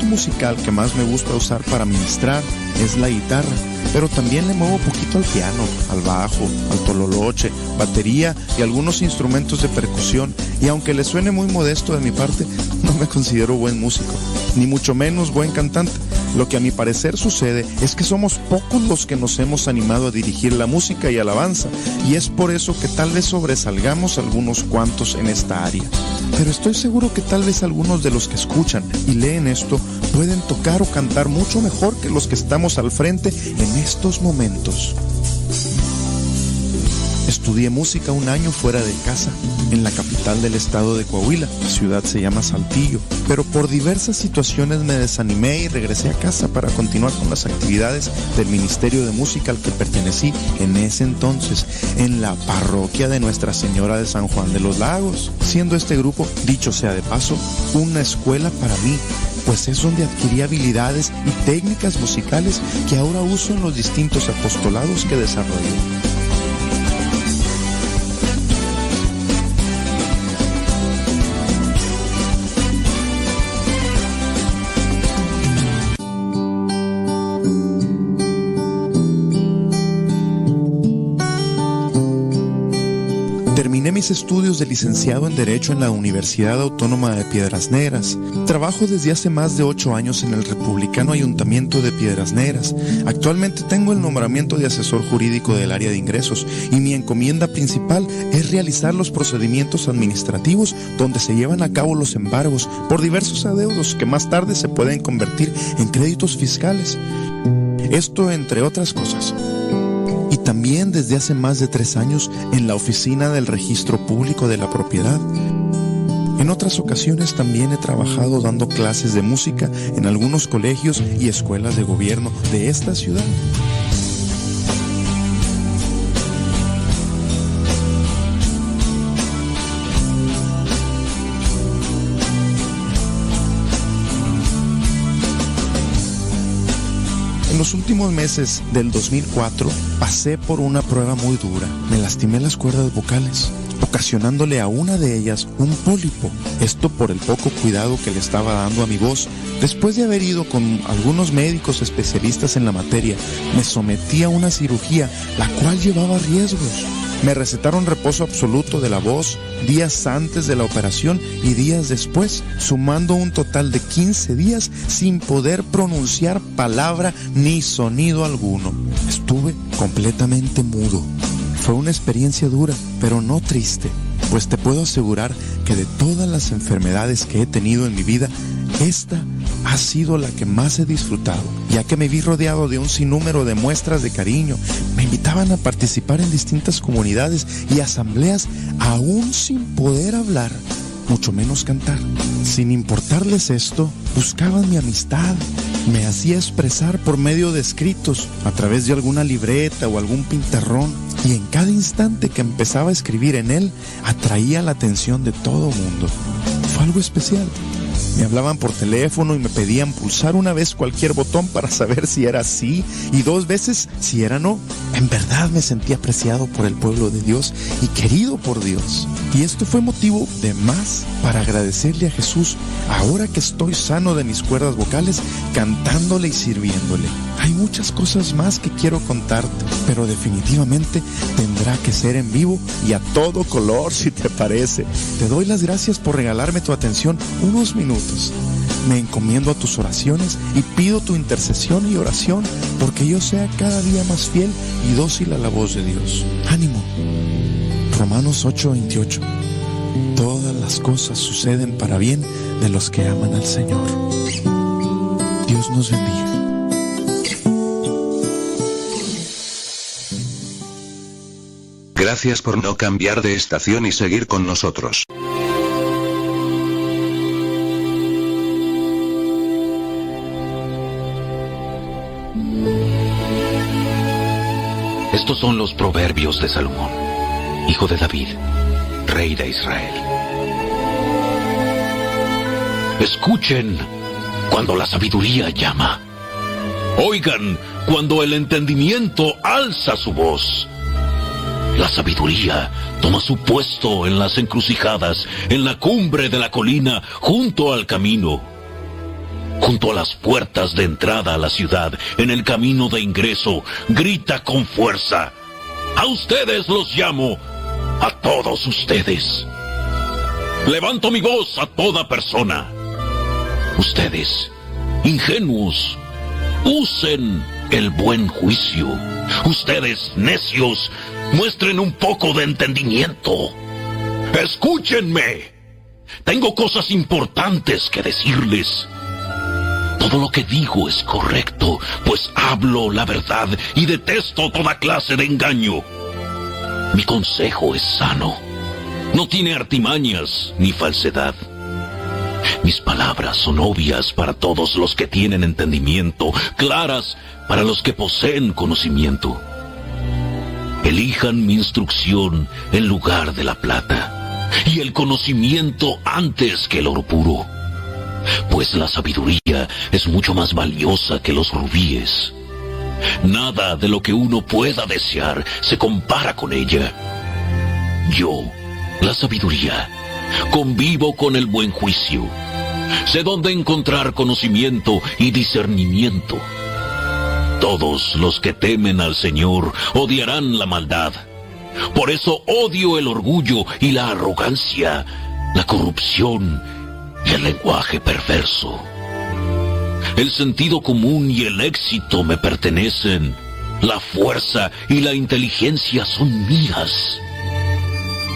Instrumento musical que más me gusta usar para ministrar es la guitarra, pero también le muevo poquito al piano, al bajo, al tololoche, batería y algunos instrumentos de percusión. Y aunque le suene muy modesto de mi parte, no me considero buen músico, ni mucho menos buen cantante. Lo que a mi parecer sucede es que somos pocos los que nos hemos animado a dirigir la música y alabanza, y es por eso que tal vez sobresalgamos algunos cuantos en esta área. Pero estoy seguro que tal vez algunos de los que escuchan y leen esto pueden tocar o cantar mucho mejor que los que estamos al frente en estos momentos. Estudié música un año fuera de casa, en la capital del estado de Coahuila. La ciudad se llama Saltillo. Pero por diversas situaciones me desanimé y regresé a casa para continuar con las actividades del Ministerio de Música al que pertenecí en ese entonces, en la parroquia de Nuestra Señora de San Juan de los Lagos. Siendo este grupo, dicho sea de paso, una escuela para mí, pues es donde adquirí habilidades y técnicas musicales que ahora uso en los distintos apostolados que desarrollo. Estudios de licenciado en Derecho en la Universidad Autónoma de Piedras Negras. Trabajo desde hace más de ocho años en el Republicano Ayuntamiento de Piedras Negras. Actualmente tengo el nombramiento de asesor jurídico del área de ingresos y mi encomienda principal es realizar los procedimientos administrativos donde se llevan a cabo los embargos por diversos adeudos que más tarde se pueden convertir en créditos fiscales. Esto entre otras cosas también desde hace más de tres años en la oficina del registro público de la propiedad. En otras ocasiones también he trabajado dando clases de música en algunos colegios y escuelas de gobierno de esta ciudad. Los últimos meses del 2004 pasé por una prueba muy dura. Me lastimé las cuerdas vocales, ocasionándole a una de ellas un pólipo. Esto por el poco cuidado que le estaba dando a mi voz. Después de haber ido con algunos médicos especialistas en la materia, me sometí a una cirugía, la cual llevaba riesgos. Me recetaron reposo absoluto de la voz días antes de la operación y días después, sumando un total de 15 días sin poder pronunciar palabra ni sonido alguno. Estuve completamente mudo. Fue una experiencia dura, pero no triste, pues te puedo asegurar que de todas las enfermedades que he tenido en mi vida, esta ha sido la que más he disfrutado, ya que me vi rodeado de un sinnúmero de muestras de cariño. Me invitaban a participar en distintas comunidades y asambleas aún sin poder hablar, mucho menos cantar. Sin importarles esto, buscaban mi amistad. Me hacía expresar por medio de escritos, a través de alguna libreta o algún pintarrón, y en cada instante que empezaba a escribir en él, atraía la atención de todo mundo. Fue algo especial. Me hablaban por teléfono y me pedían pulsar una vez cualquier botón para saber si era sí y dos veces si era no. En verdad me sentí apreciado por el pueblo de Dios y querido por Dios. Y esto fue motivo de más para agradecerle a Jesús ahora que estoy sano de mis cuerdas vocales, cantándole y sirviéndole. Hay muchas cosas más que quiero contarte, pero definitivamente tendrá que ser en vivo y a todo color si te parece. Te doy las gracias por regalarme tu atención unos minutos. Me encomiendo a tus oraciones y pido tu intercesión y oración porque yo sea cada día más fiel y dócil a la voz de Dios. Ánimo. Romanos 8:28. Todas las cosas suceden para bien de los que aman al Señor. Dios nos bendiga. Gracias por no cambiar de estación y seguir con nosotros. Estos son los proverbios de Salomón, hijo de David, rey de Israel. Escuchen cuando la sabiduría llama. Oigan cuando el entendimiento alza su voz. La sabiduría toma su puesto en las encrucijadas, en la cumbre de la colina, junto al camino, junto a las puertas de entrada a la ciudad, en el camino de ingreso, grita con fuerza. A ustedes los llamo, a todos ustedes. Levanto mi voz a toda persona. Ustedes, ingenuos, Usen el buen juicio. Ustedes, necios, muestren un poco de entendimiento. Escúchenme. Tengo cosas importantes que decirles. Todo lo que digo es correcto, pues hablo la verdad y detesto toda clase de engaño. Mi consejo es sano. No tiene artimañas ni falsedad. Mis palabras son obvias para todos los que tienen entendimiento, claras para los que poseen conocimiento. Elijan mi instrucción en lugar de la plata y el conocimiento antes que el oro puro, pues la sabiduría es mucho más valiosa que los rubíes. Nada de lo que uno pueda desear se compara con ella. Yo, la sabiduría, convivo con el buen juicio. Sé dónde encontrar conocimiento y discernimiento. Todos los que temen al Señor odiarán la maldad. Por eso odio el orgullo y la arrogancia, la corrupción y el lenguaje perverso. El sentido común y el éxito me pertenecen. La fuerza y la inteligencia son mías.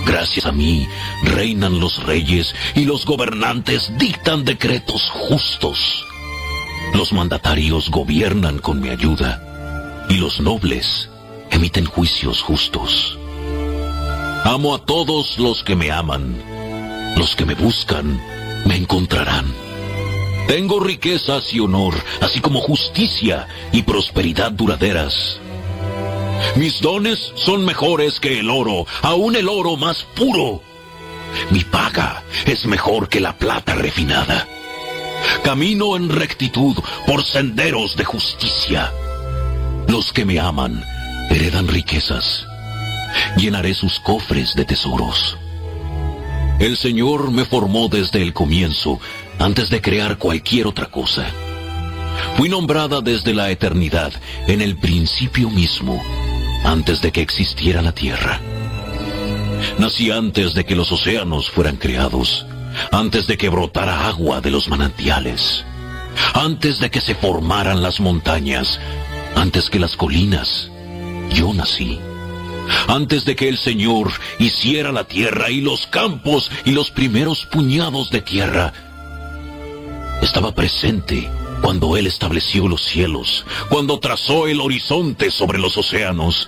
Gracias a mí reinan los reyes y los gobernantes dictan decretos justos. Los mandatarios gobiernan con mi ayuda y los nobles emiten juicios justos. Amo a todos los que me aman. Los que me buscan me encontrarán. Tengo riquezas y honor, así como justicia y prosperidad duraderas. Mis dones son mejores que el oro, aún el oro más puro. Mi paga es mejor que la plata refinada. Camino en rectitud por senderos de justicia. Los que me aman heredan riquezas. Llenaré sus cofres de tesoros. El Señor me formó desde el comienzo, antes de crear cualquier otra cosa. Fui nombrada desde la eternidad, en el principio mismo, antes de que existiera la tierra. Nací antes de que los océanos fueran creados, antes de que brotara agua de los manantiales, antes de que se formaran las montañas, antes que las colinas. Yo nací. Antes de que el Señor hiciera la tierra y los campos y los primeros puñados de tierra, estaba presente cuando Él estableció los cielos, cuando trazó el horizonte sobre los océanos.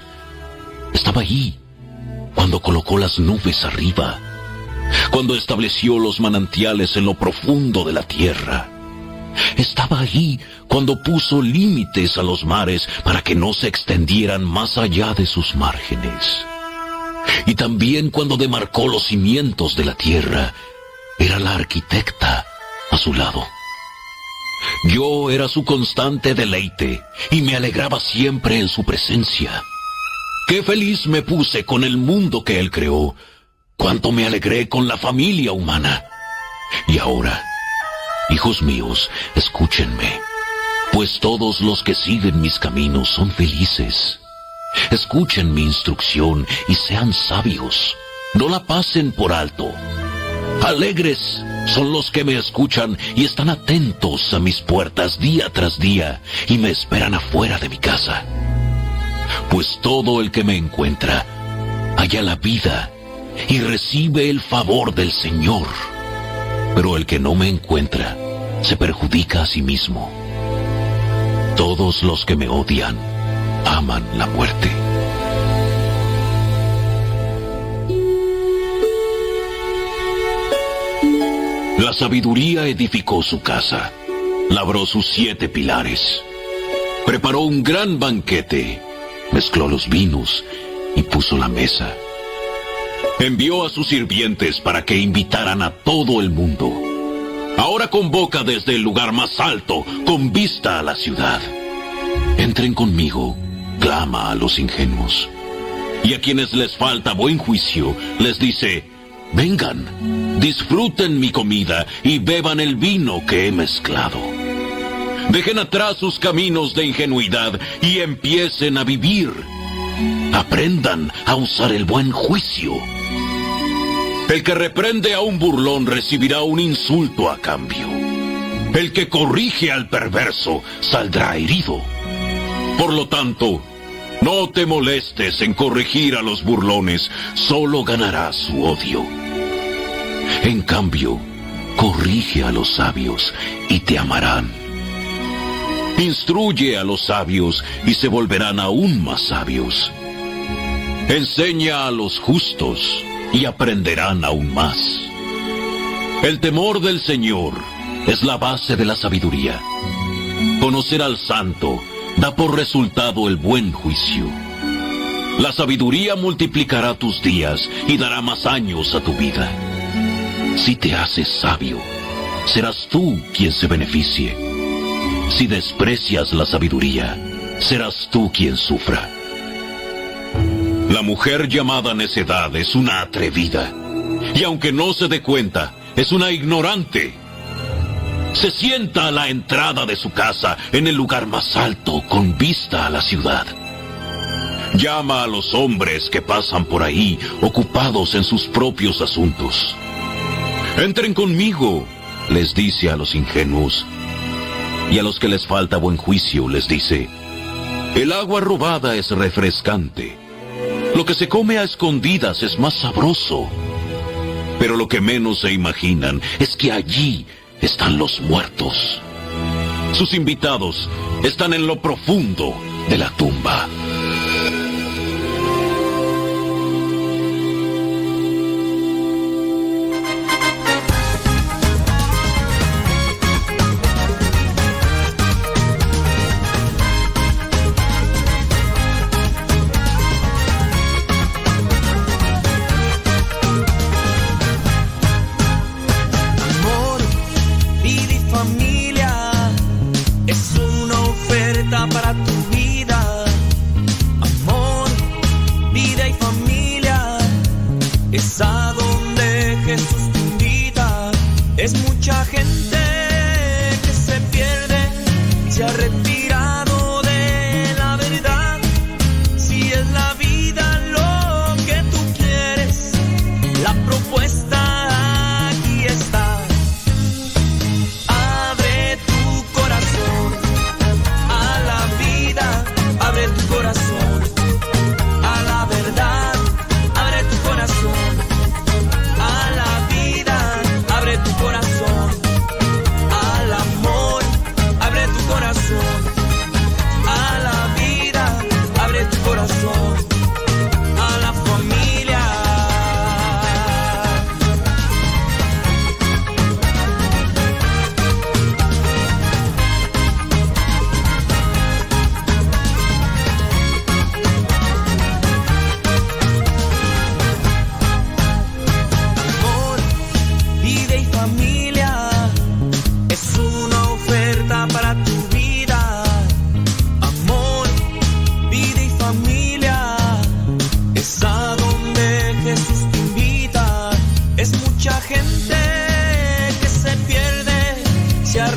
Estaba allí cuando colocó las nubes arriba, cuando estableció los manantiales en lo profundo de la tierra. Estaba allí cuando puso límites a los mares para que no se extendieran más allá de sus márgenes. Y también cuando demarcó los cimientos de la tierra, era la arquitecta a su lado. Yo era su constante deleite y me alegraba siempre en su presencia. Qué feliz me puse con el mundo que él creó, cuánto me alegré con la familia humana. Y ahora, hijos míos, escúchenme, pues todos los que siguen mis caminos son felices. Escuchen mi instrucción y sean sabios. No la pasen por alto. Alegres son los que me escuchan y están atentos a mis puertas día tras día y me esperan afuera de mi casa. Pues todo el que me encuentra halla la vida y recibe el favor del Señor. Pero el que no me encuentra se perjudica a sí mismo. Todos los que me odian aman la muerte. La sabiduría edificó su casa, labró sus siete pilares, preparó un gran banquete, mezcló los vinos y puso la mesa. Envió a sus sirvientes para que invitaran a todo el mundo. Ahora convoca desde el lugar más alto, con vista a la ciudad. Entren conmigo, clama a los ingenuos. Y a quienes les falta buen juicio, les dice, vengan, disfruten mi comida y beban el vino que he mezclado. Dejen atrás sus caminos de ingenuidad y empiecen a vivir. Aprendan a usar el buen juicio. El que reprende a un burlón recibirá un insulto a cambio. El que corrige al perverso saldrá herido. Por lo tanto, no te molestes en corregir a los burlones, solo ganarás su odio. En cambio, corrige a los sabios y te amarán. Instruye a los sabios y se volverán aún más sabios. Enseña a los justos y aprenderán aún más. El temor del Señor es la base de la sabiduría. Conocer al santo da por resultado el buen juicio. La sabiduría multiplicará tus días y dará más años a tu vida. Si te haces sabio, serás tú quien se beneficie. Si desprecias la sabiduría, serás tú quien sufra. La mujer llamada necedad es una atrevida. Y aunque no se dé cuenta, es una ignorante. Se sienta a la entrada de su casa en el lugar más alto con vista a la ciudad. Llama a los hombres que pasan por ahí ocupados en sus propios asuntos. Entren conmigo, les dice a los ingenuos. Y a los que les falta buen juicio les dice, el agua robada es refrescante. Lo que se come a escondidas es más sabroso. Pero lo que menos se imaginan es que allí están los muertos. Sus invitados están en lo profundo de la tumba. Gente que se pierde, se ha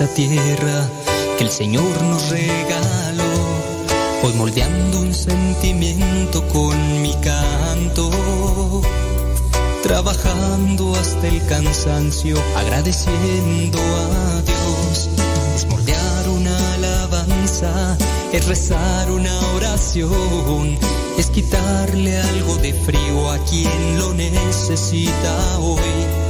esta tierra que el Señor nos regaló. Voy moldeando un sentimiento con mi canto. Trabajando hasta el cansancio, agradeciendo a Dios. Es moldear una alabanza, es rezar una oración, es quitarle algo de frío a quien lo necesita hoy.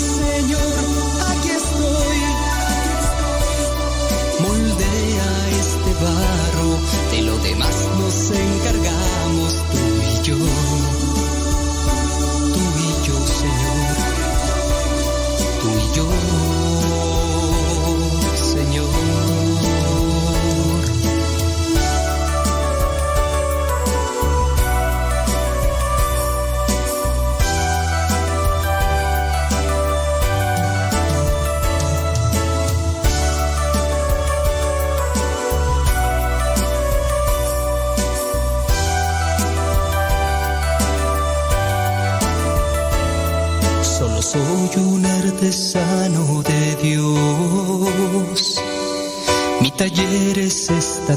de lo demás nos encargamos tú y yo.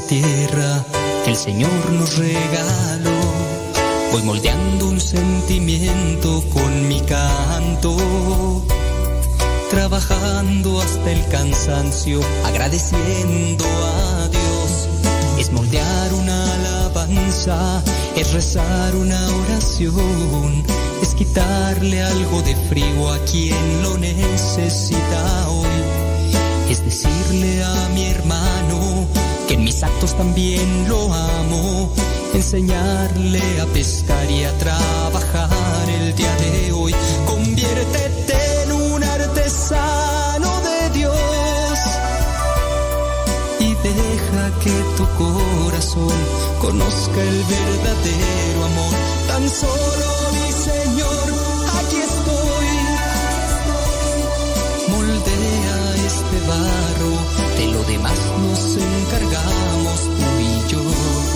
tierra el Señor nos regaló. Voy moldeando un sentimiento con mi canto, trabajando hasta el cansancio, agradeciendo a Dios. Es moldear una alabanza, es rezar una oración, es quitarle algo de frío a quien lo necesita hoy, es decirle a mi hermano, que en mis actos también lo amo. Enseñarle a pescar y a trabajar el día de hoy. Conviértete en un artesano de Dios y deja que tu corazón conozca el verdadero amor. Tan solo mi Señor, aquí estoy. Moldea este bar de lo demás nos encargamos tú y yo.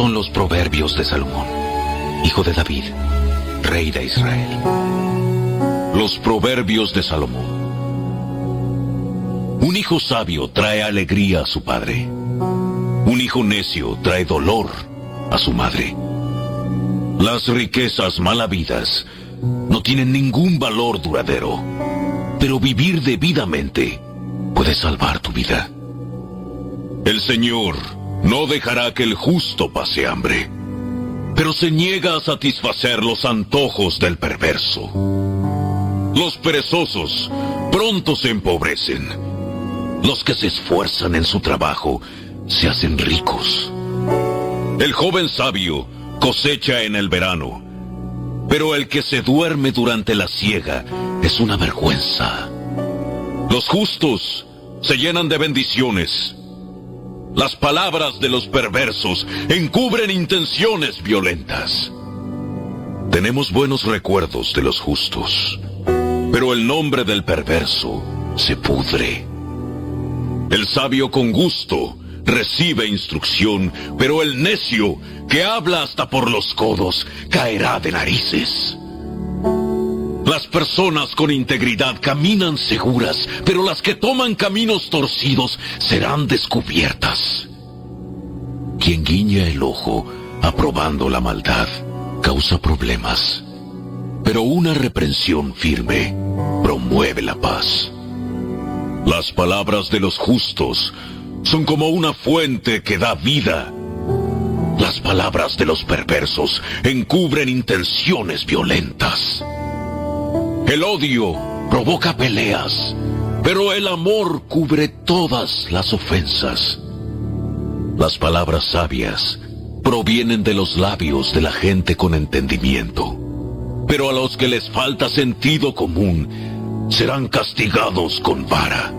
Son los proverbios de Salomón, hijo de David, rey de Israel. Los proverbios de Salomón. Un hijo sabio trae alegría a su padre. Un hijo necio trae dolor a su madre. Las riquezas mal habidas no tienen ningún valor duradero, pero vivir debidamente puede salvar tu vida. El Señor no dejará que el justo pase hambre, pero se niega a satisfacer los antojos del perverso. Los perezosos pronto se empobrecen. Los que se esfuerzan en su trabajo se hacen ricos. El joven sabio cosecha en el verano, pero el que se duerme durante la siega es una vergüenza. Los justos se llenan de bendiciones. Las palabras de los perversos encubren intenciones violentas. Tenemos buenos recuerdos de los justos, pero el nombre del perverso se pudre. El sabio con gusto recibe instrucción, pero el necio que habla hasta por los codos caerá de narices. Las personas con integridad caminan seguras, pero las que toman caminos torcidos serán descubiertas. Quien guiña el ojo aprobando la maldad causa problemas, pero una reprensión firme promueve la paz. Las palabras de los justos son como una fuente que da vida. Las palabras de los perversos encubren intenciones violentas. El odio provoca peleas, pero el amor cubre todas las ofensas. Las palabras sabias provienen de los labios de la gente con entendimiento, pero a los que les falta sentido común serán castigados con vara.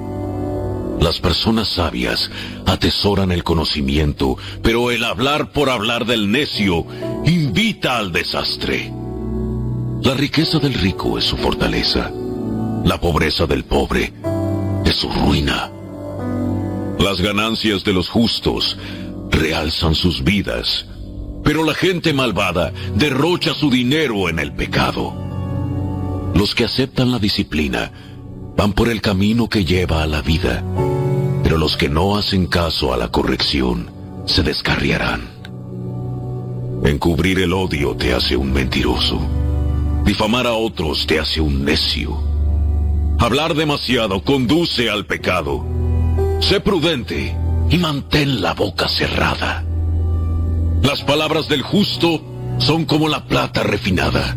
Las personas sabias atesoran el conocimiento, pero el hablar por hablar del necio invita al desastre. La riqueza del rico es su fortaleza. La pobreza del pobre es su ruina. Las ganancias de los justos realzan sus vidas, pero la gente malvada derrocha su dinero en el pecado. Los que aceptan la disciplina van por el camino que lleva a la vida, pero los que no hacen caso a la corrección se descarriarán. Encubrir el odio te hace un mentiroso. Difamar a otros te hace un necio. Hablar demasiado conduce al pecado. Sé prudente y mantén la boca cerrada. Las palabras del justo son como la plata refinada.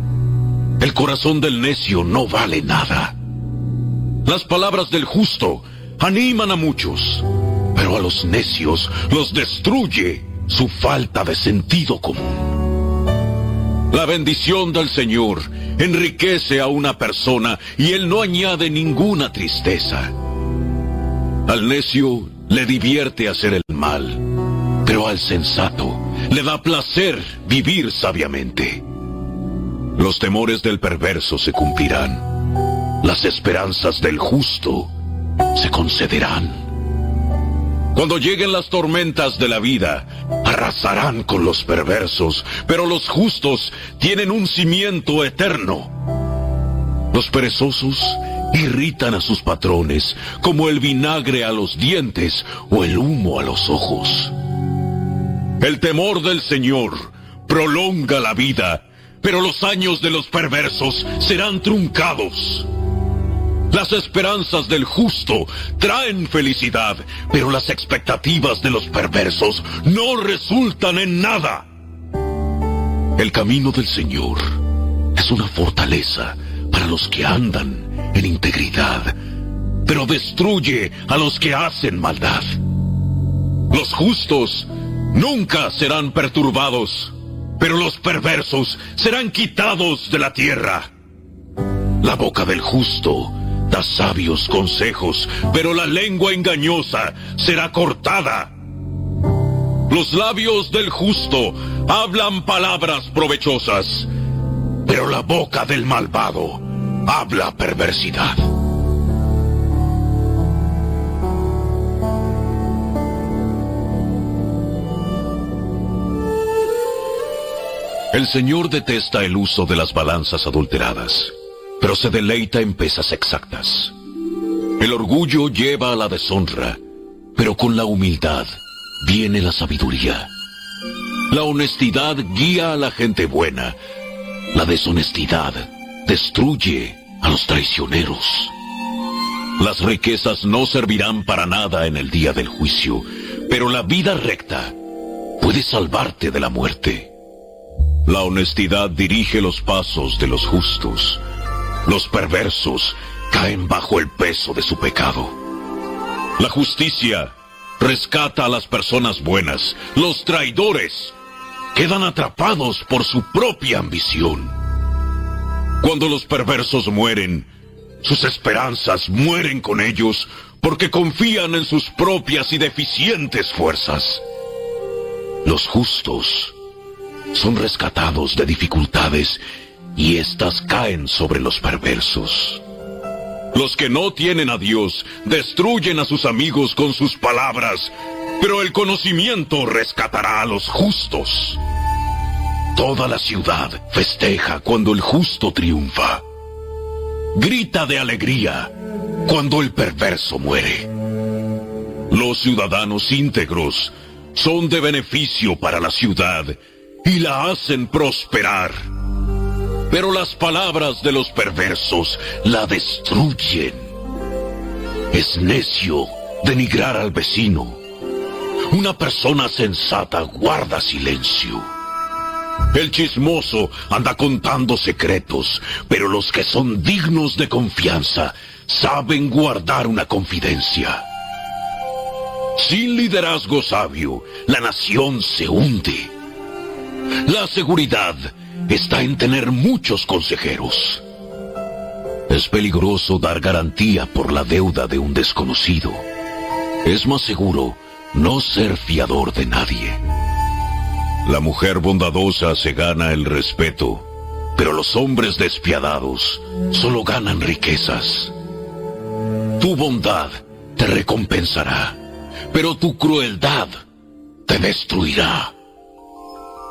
El corazón del necio no vale nada. Las palabras del justo animan a muchos, pero a los necios los destruye su falta de sentido común. La bendición del Señor enriquece a una persona y Él no añade ninguna tristeza. Al necio le divierte hacer el mal, pero al sensato le da placer vivir sabiamente. Los temores del perverso se cumplirán. Las esperanzas del justo se concederán. Cuando lleguen las tormentas de la vida, arrasarán con los perversos, pero los justos tienen un cimiento eterno. Los perezosos irritan a sus patrones como el vinagre a los dientes o el humo a los ojos. El temor del Señor prolonga la vida, pero los años de los perversos serán truncados. Las esperanzas del justo traen felicidad, pero las expectativas de los perversos no resultan en nada. El camino del Señor es una fortaleza para los que andan en integridad, pero destruye a los que hacen maldad. Los justos nunca serán perturbados, pero los perversos serán quitados de la tierra. La boca del justo sabios consejos, pero la lengua engañosa será cortada. Los labios del justo hablan palabras provechosas, pero la boca del malvado habla perversidad. El Señor detesta el uso de las balanzas adulteradas, pero se deleita en pesas exactas. El orgullo lleva a la deshonra, pero con la humildad viene la sabiduría. La honestidad guía a la gente buena. La deshonestidad destruye a los traicioneros. Las riquezas no servirán para nada en el día del juicio, pero la vida recta puede salvarte de la muerte. La honestidad dirige los pasos de los justos. Los perversos caen bajo el peso de su pecado. La justicia rescata a las personas buenas. Los traidores quedan atrapados por su propia ambición. Cuando los perversos mueren, sus esperanzas mueren con ellos porque confían en sus propias y deficientes fuerzas. Los justos son rescatados de dificultades y éstas caen sobre los perversos. Los que no tienen a Dios destruyen a sus amigos con sus palabras, pero el conocimiento rescatará a los justos. Toda la ciudad festeja cuando el justo triunfa. Grita de alegría cuando el perverso muere. Los ciudadanos íntegros son de beneficio para la ciudad y la hacen prosperar. Pero las palabras de los perversos la destruyen. Es necio denigrar al vecino. Una persona sensata guarda silencio. El chismoso anda contando secretos, pero los que son dignos de confianza saben guardar una confidencia. Sin liderazgo sabio, la nación se hunde. La seguridad está en tener muchos consejeros. Es peligroso dar garantía por la deuda de un desconocido. Es más seguro no ser fiador de nadie. La mujer bondadosa se gana el respeto, pero los hombres despiadados solo ganan riquezas. Tu bondad te recompensará, pero tu crueldad te destruirá.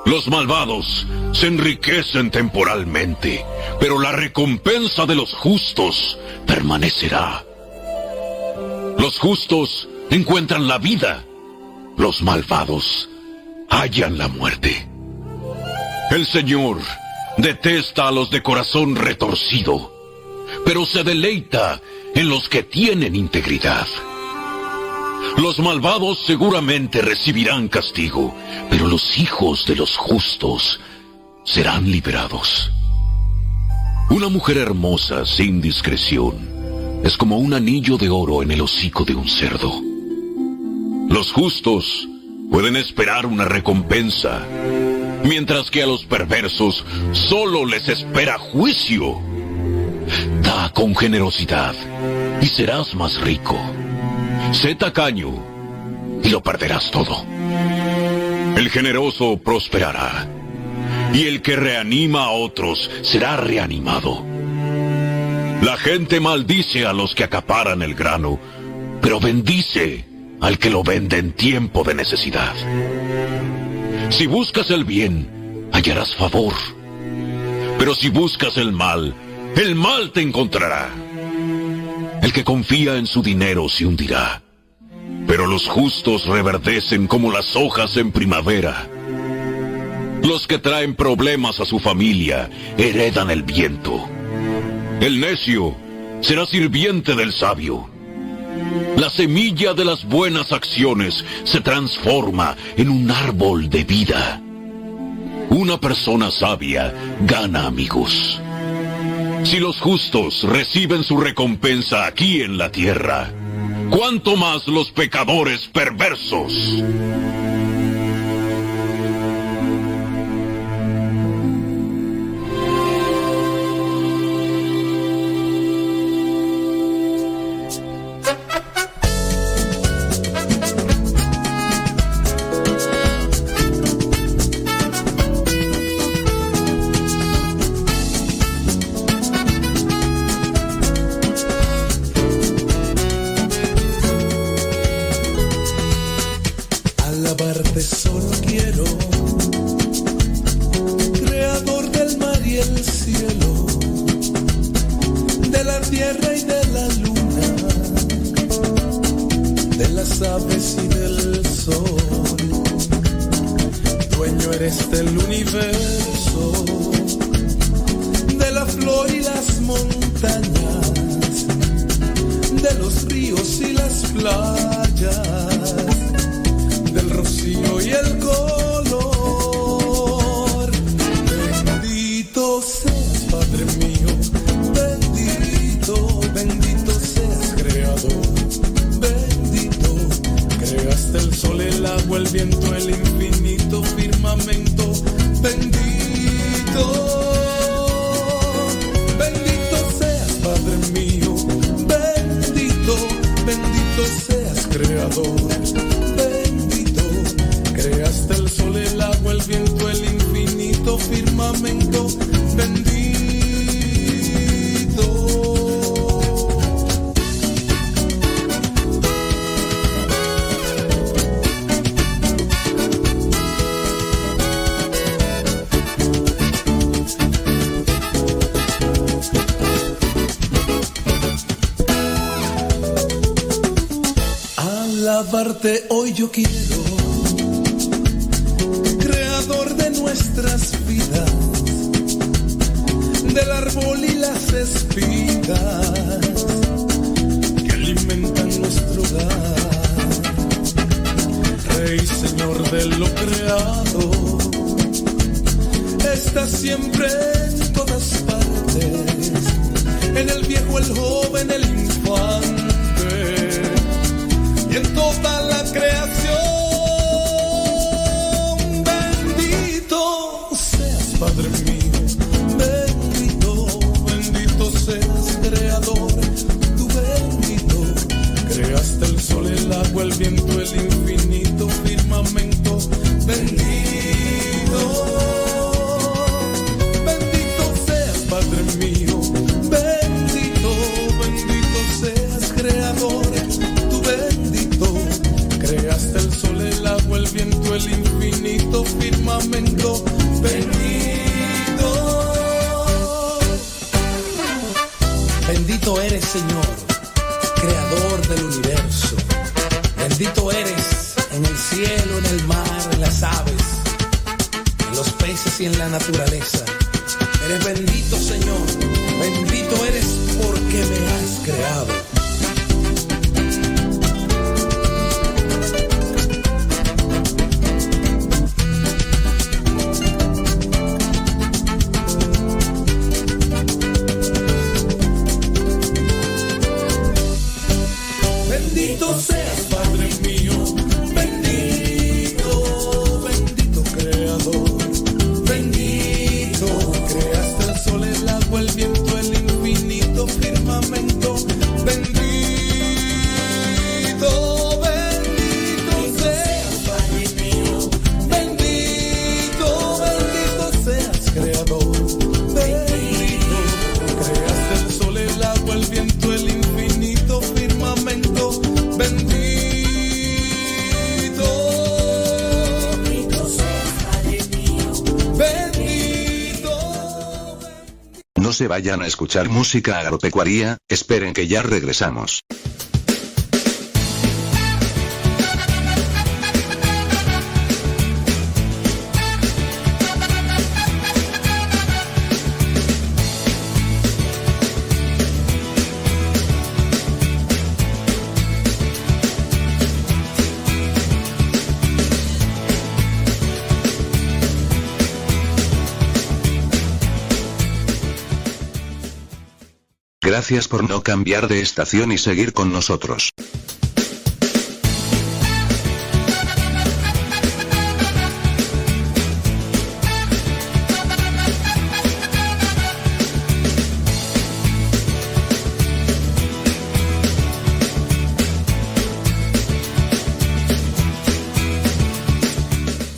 Los malvados se enriquecen temporalmente, pero la recompensa de los justos permanecerá. Los justos encuentran la vida, los malvados hallan la muerte. El Señor detesta a los de corazón retorcido, pero se deleita en los que tienen integridad. Los malvados seguramente recibirán castigo, pero los hijos de los justos serán liberados. Una mujer hermosa sin discreción es como un anillo de oro en el hocico de un cerdo. Los justos pueden esperar una recompensa, mientras que a los perversos solo les espera juicio. Da con generosidad y serás más rico. Sé tacaño y lo perderás todo. El generoso prosperará y el que reanima a otros será reanimado. La gente maldice a los que acaparan el grano, pero bendice al que lo vende en tiempo de necesidad. Si buscas el bien, hallarás favor. Pero si buscas el mal, el mal te encontrará. El que confía en su dinero se hundirá. Pero los justos reverdecen como las hojas en primavera. Los que traen problemas a su familia heredan el viento. El necio será sirviente del sabio. La semilla de las buenas acciones se transforma en un árbol de vida. Una persona sabia gana amigos. Si los justos reciben su recompensa aquí en la tierra, ¿cuánto más los pecadores perversos? se vayan a escuchar música agropecuaria, esperen que ya regresamos. gracias por no cambiar de estación y seguir con nosotros.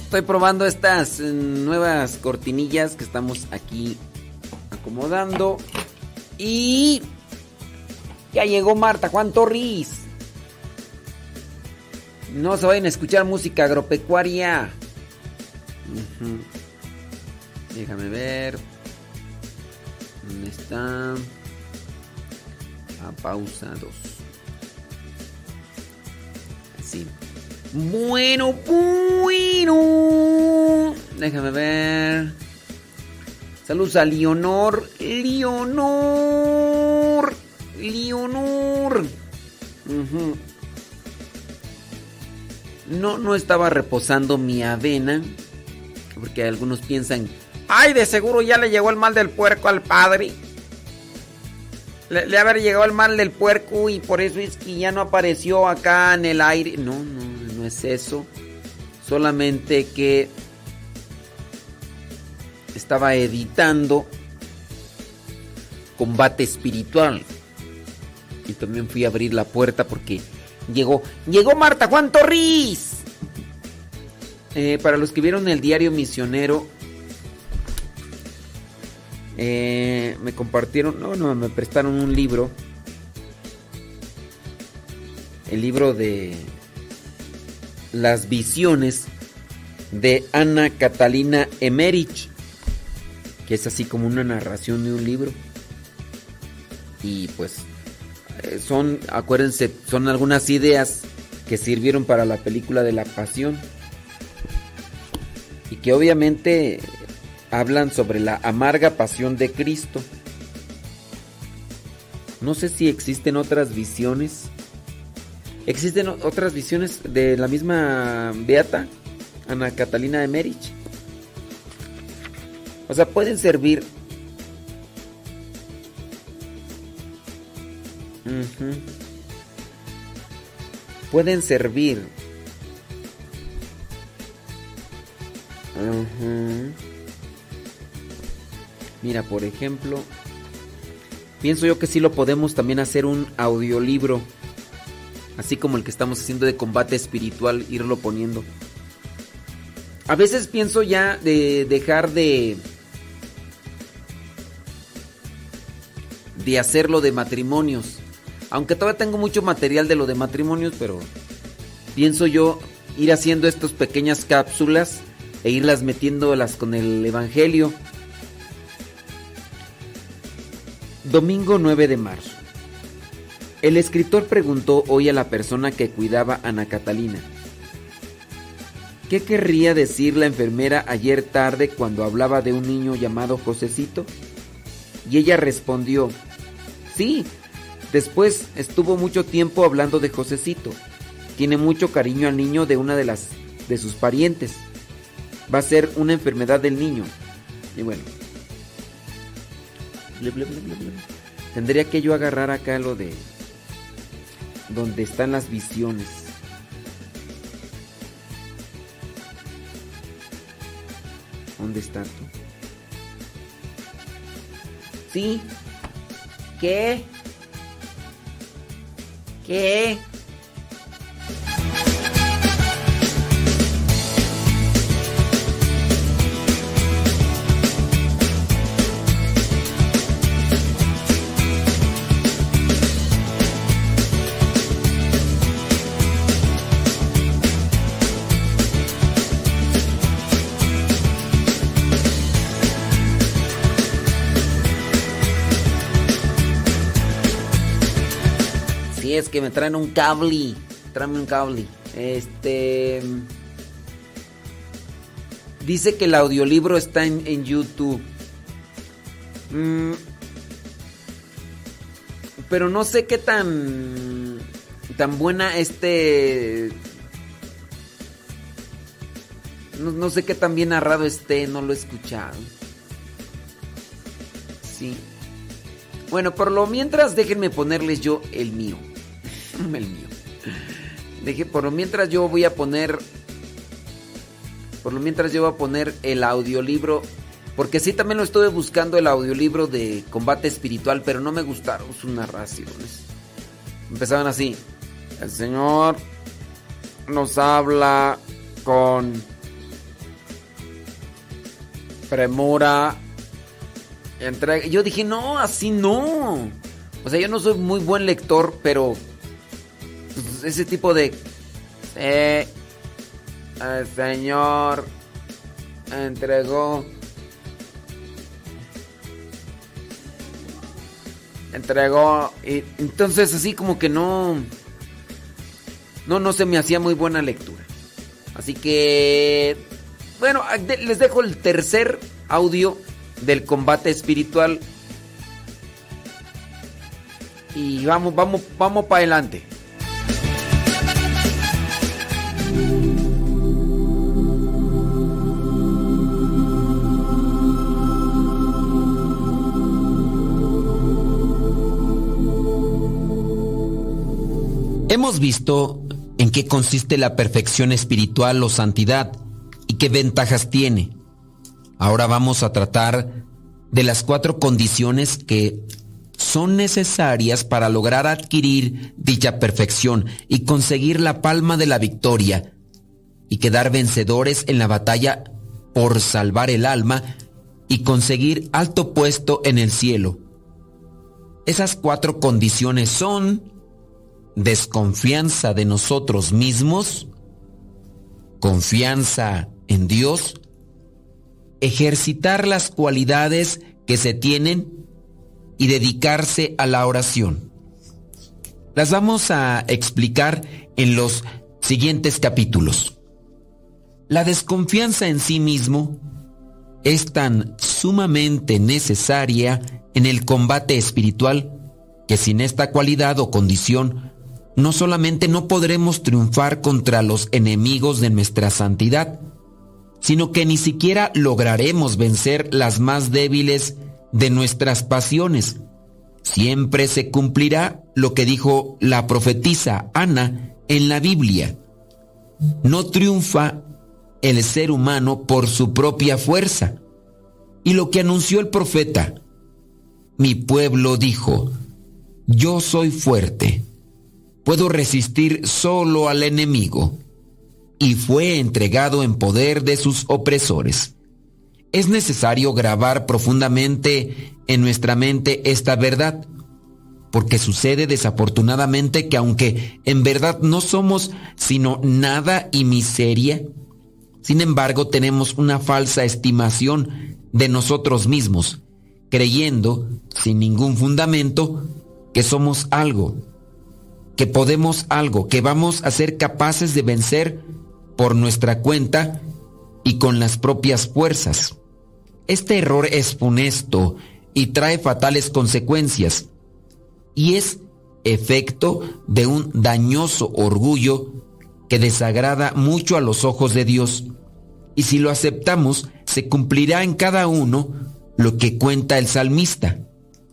Estoy probando estas eh, nuevas cortinillas que estamos aquí acomodando. Y ya llegó Marta Juan Torres. No se vayan a escuchar música agropecuaria. Déjame ver. ¿Dónde está? A pausa 2. Sí. Bueno, bueno. Déjame ver. Saludos a Leonor. Leonor. Leonor. No, no estaba reposando mi avena. Porque algunos piensan, ay, de seguro ya le llegó el mal del puerco al padre. Le, le haber llegado el mal del puerco y por eso es que ya no apareció acá en el aire. No, no, no es eso. Solamente que estaba editando combate espiritual. Y también fui a abrir la puerta porque llegó, llegó Marta Juan Torres. Eh, para los que vieron el diario misionero, eh, me compartieron, no, no, me prestaron un libro. El libro de las visiones de Ana Catalina Emerich, que es así como una narración de un libro. Y pues eh, son, acuérdense, son algunas ideas que sirvieron para la película de la pasión. Y que obviamente hablan sobre la amarga pasión de Cristo. No sé si existen otras visiones. ¿Existen otras visiones de la misma Beata, Ana Catalina de Merich? O sea, pueden servir. Pueden servir. Mira, por ejemplo, pienso yo que sí lo podemos también hacer un audiolibro, así como el que estamos haciendo de combate espiritual, irlo poniendo. A veces pienso ya de dejar de de hacerlo de matrimonios, aunque todavía tengo mucho material de lo de matrimonios, pero pienso yo ir haciendo estas pequeñas cápsulas e irlas metiéndolas con el evangelio. Domingo 9 de marzo. El escritor preguntó hoy a la persona que cuidaba a Ana Catalina. ¿Qué querría decir la enfermera ayer tarde cuando hablaba de un niño llamado Josecito? Y ella respondió, sí, después estuvo mucho tiempo hablando de Josecito. Tiene mucho cariño al niño de una de las de sus parientes. Va a ser una enfermedad del niño. Y bueno. Tendría que yo agarrar acá lo de donde están las visiones. ¿Dónde está tú? Sí. ¿Qué? ¿Qué? Es que me traen un cable. Tráeme un cable. Este. Dice que el audiolibro está en, YouTube. Mm, pero no sé qué tan. tan buena este. No, no sé qué tan bien narrado esté, no lo he escuchado. Sí. Bueno, por lo mientras déjenme ponerles yo el mío. El mío. Deje, por lo mientras yo voy a poner. Por lo mientras yo voy a poner el audiolibro. Porque sí también lo estuve buscando el audiolibro de combate espiritual, pero no me gustaron sus narraciones. Empezaban así. El Señor nos habla con premura. Yo dije, no, así no. O sea, yo no soy muy buen lector, pero pues, ese tipo de... Eh, el Señor entregó... entregó. Y entonces así como que no... No, no se me hacía muy buena lectura. Así que... Bueno, les dejo el tercer audio del combate espiritual. Y vamos, vamos, vamos para adelante. Visto en qué consiste la perfección espiritual o santidad y qué ventajas tiene. Ahora vamos a tratar de las cuatro condiciones que son necesarias para lograr adquirir dicha perfección y conseguir la palma de la victoria y quedar vencedores en la batalla por salvar el alma y conseguir alto puesto en el cielo. Esas cuatro condiciones son desconfianza de nosotros mismos, confianza en Dios, ejercitar las cualidades que se tienen y dedicarse a la oración. Las vamos a explicar en los siguientes capítulos. La desconfianza en sí mismo es tan sumamente necesaria en el combate espiritual que sin esta cualidad o condición no solamente no podremos triunfar contra los enemigos de nuestra santidad, sino que ni siquiera lograremos vencer las más débiles de nuestras pasiones. Siempre se cumplirá lo que dijo la profetisa Ana en la Biblia. No triunfa el ser humano por su propia fuerza. Y lo que anunció el profeta, mi pueblo dijo, yo soy fuerte puedo resistir solo al enemigo, y fue entregado en poder de sus opresores. Es necesario grabar profundamente en nuestra mente esta verdad, porque sucede desafortunadamente que aunque en verdad no somos sino nada y miseria, sin embargo tenemos una falsa estimación de nosotros mismos, creyendo, sin ningún fundamento, que somos algo que podemos algo, que vamos a ser capaces de vencer por nuestra cuenta y con las propias fuerzas. Este error es funesto y trae fatales consecuencias y es efecto de un dañoso orgullo que desagrada mucho a los ojos de Dios. Y si lo aceptamos, se cumplirá en cada uno lo que cuenta el salmista.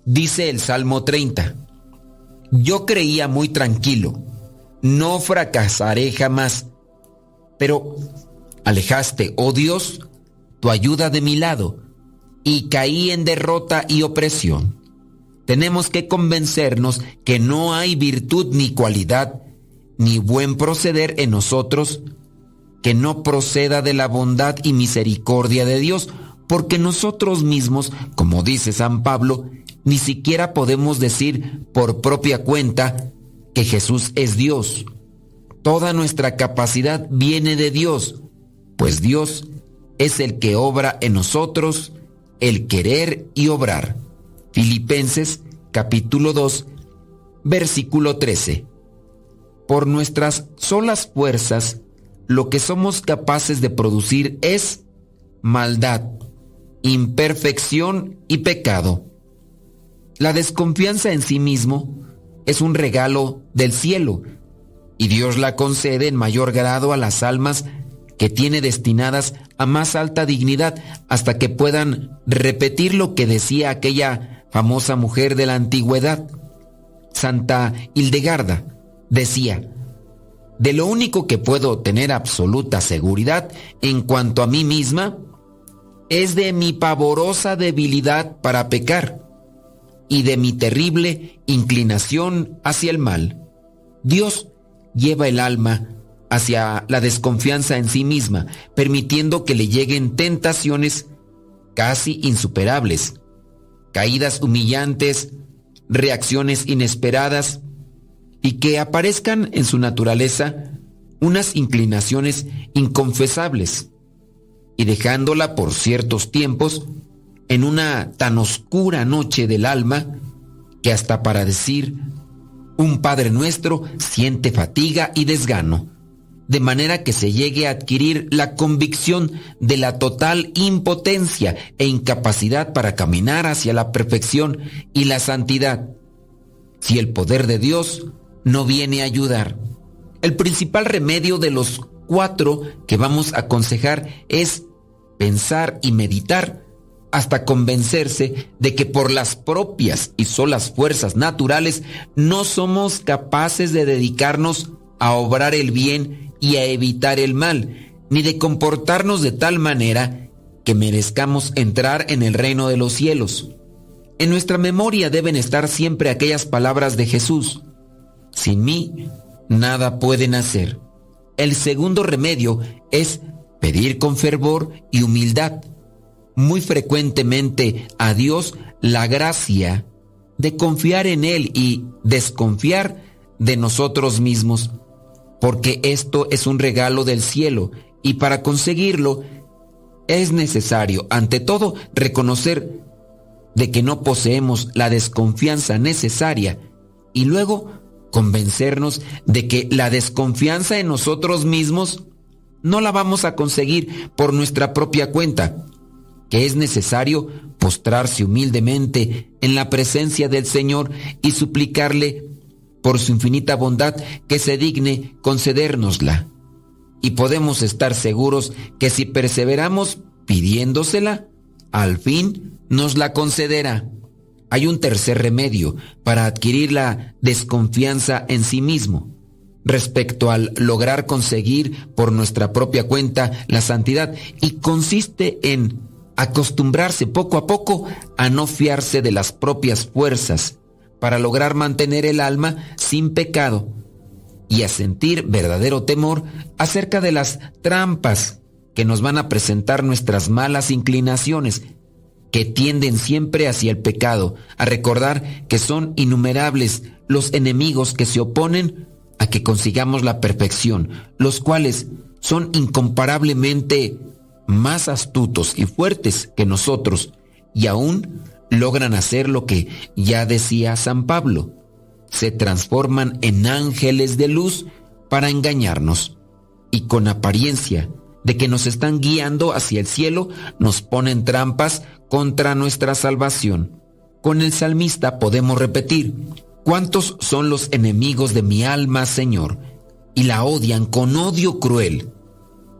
Dice el Salmo 30. Yo creía muy tranquilo, no fracasaré jamás. Pero alejaste, oh Dios, tu ayuda de mi lado, y caí en derrota y opresión. Tenemos que convencernos que no hay virtud ni cualidad, ni buen proceder en nosotros, que no proceda de la bondad y misericordia de Dios, porque nosotros mismos, como dice San Pablo, ni siquiera podemos decir por propia cuenta que Jesús es Dios. Toda nuestra capacidad viene de Dios, pues Dios es el que obra en nosotros el querer y obrar. Filipenses capítulo 2, versículo 13. Por nuestras solas fuerzas, lo que somos capaces de producir es maldad, imperfección y pecado. La desconfianza en sí mismo es un regalo del cielo y Dios la concede en mayor grado a las almas que tiene destinadas a más alta dignidad hasta que puedan repetir lo que decía aquella famosa mujer de la antigüedad. Santa Hildegarda decía, de lo único que puedo tener absoluta seguridad en cuanto a mí misma es de mi pavorosa debilidad para pecar y de mi terrible inclinación hacia el mal. Dios lleva el alma hacia la desconfianza en sí misma, permitiendo que le lleguen tentaciones casi insuperables, caídas humillantes, reacciones inesperadas y que aparezcan en su naturaleza unas inclinaciones inconfesables y dejándola por ciertos tiempos en una tan oscura noche del alma, que hasta para decir un Padre nuestro siente fatiga y desgano, de manera que se llegue a adquirir la convicción de la total impotencia e incapacidad para caminar hacia la perfección y la santidad, si el poder de Dios no viene a ayudar. El principal remedio de los cuatro que vamos a aconsejar es pensar y meditar hasta convencerse de que por las propias y solas fuerzas naturales no somos capaces de dedicarnos a obrar el bien y a evitar el mal, ni de comportarnos de tal manera que merezcamos entrar en el reino de los cielos. En nuestra memoria deben estar siempre aquellas palabras de Jesús. Sin mí, nada pueden hacer. El segundo remedio es pedir con fervor y humildad muy frecuentemente a Dios la gracia de confiar en Él y desconfiar de nosotros mismos, porque esto es un regalo del cielo y para conseguirlo es necesario, ante todo, reconocer de que no poseemos la desconfianza necesaria y luego convencernos de que la desconfianza en nosotros mismos no la vamos a conseguir por nuestra propia cuenta, que es necesario postrarse humildemente en la presencia del Señor y suplicarle por su infinita bondad que se digne concedérnosla. Y podemos estar seguros que si perseveramos pidiéndosela, al fin nos la concederá. Hay un tercer remedio para adquirir la desconfianza en sí mismo respecto al lograr conseguir por nuestra propia cuenta la santidad y consiste en acostumbrarse poco a poco a no fiarse de las propias fuerzas para lograr mantener el alma sin pecado y a sentir verdadero temor acerca de las trampas que nos van a presentar nuestras malas inclinaciones, que tienden siempre hacia el pecado, a recordar que son innumerables los enemigos que se oponen a que consigamos la perfección, los cuales son incomparablemente más astutos y fuertes que nosotros y aún logran hacer lo que ya decía San Pablo. Se transforman en ángeles de luz para engañarnos y con apariencia de que nos están guiando hacia el cielo, nos ponen trampas contra nuestra salvación. Con el salmista podemos repetir, ¿cuántos son los enemigos de mi alma, Señor? Y la odian con odio cruel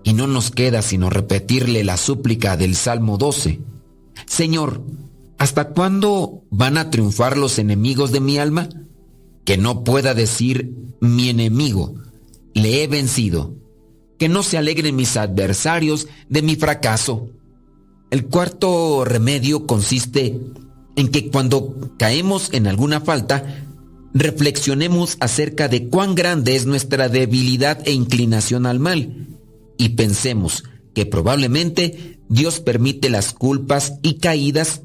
y no nos queda sino repetirle la súplica del Salmo 12. Señor, ¿hasta cuándo van a triunfar los enemigos de mi alma? Que no pueda decir mi enemigo, le he vencido. Que no se alegren mis adversarios de mi fracaso. El cuarto remedio consiste en que cuando caemos en alguna falta, reflexionemos acerca de cuán grande es nuestra debilidad e inclinación al mal y pensemos que probablemente Dios permite las culpas y caídas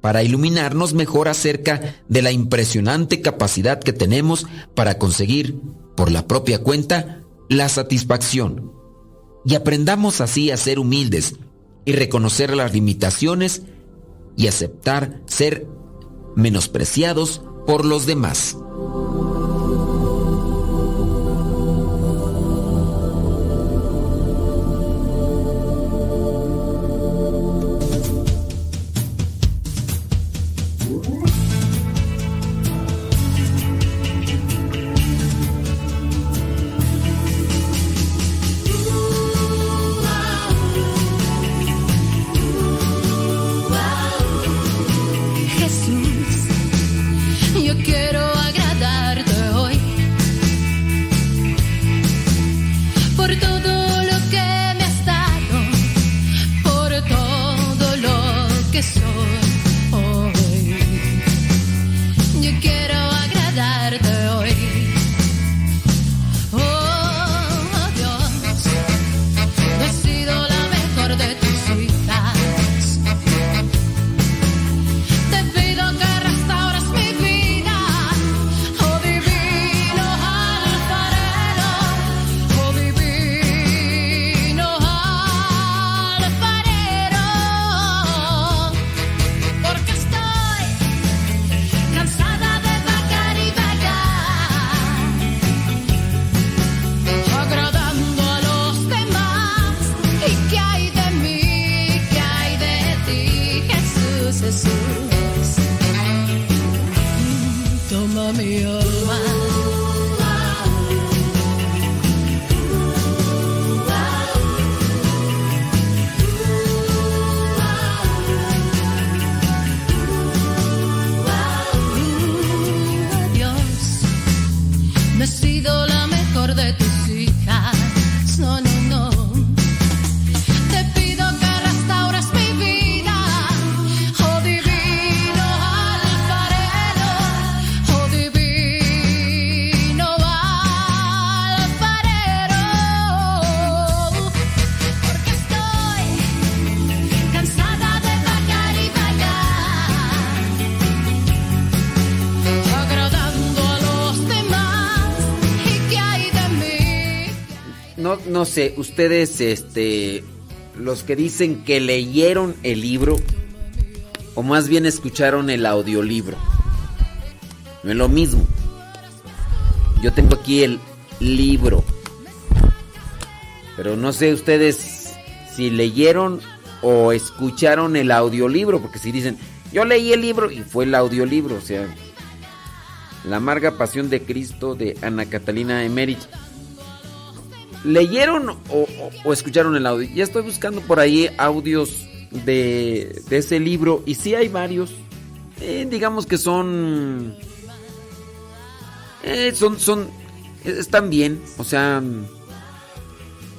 para iluminarnos mejor acerca de la impresionante capacidad que tenemos para conseguir, por la propia cuenta, la satisfacción. Y aprendamos así a ser humildes y reconocer las limitaciones y aceptar ser menospreciados por los demás. Ustedes, este, los que dicen que leyeron el libro, o más bien escucharon el audiolibro. No es lo mismo. Yo tengo aquí el libro. Pero no sé ustedes si leyeron o escucharon el audiolibro, porque si dicen, yo leí el libro y fue el audiolibro, o sea, La amarga pasión de Cristo de Ana Catalina Emerich. ¿Leyeron o, o- escucharon el audio? Ya estoy buscando por ahí audios de, de ese libro y sí hay varios. Eh, digamos que son... eh, son, son... Están bien. O sea...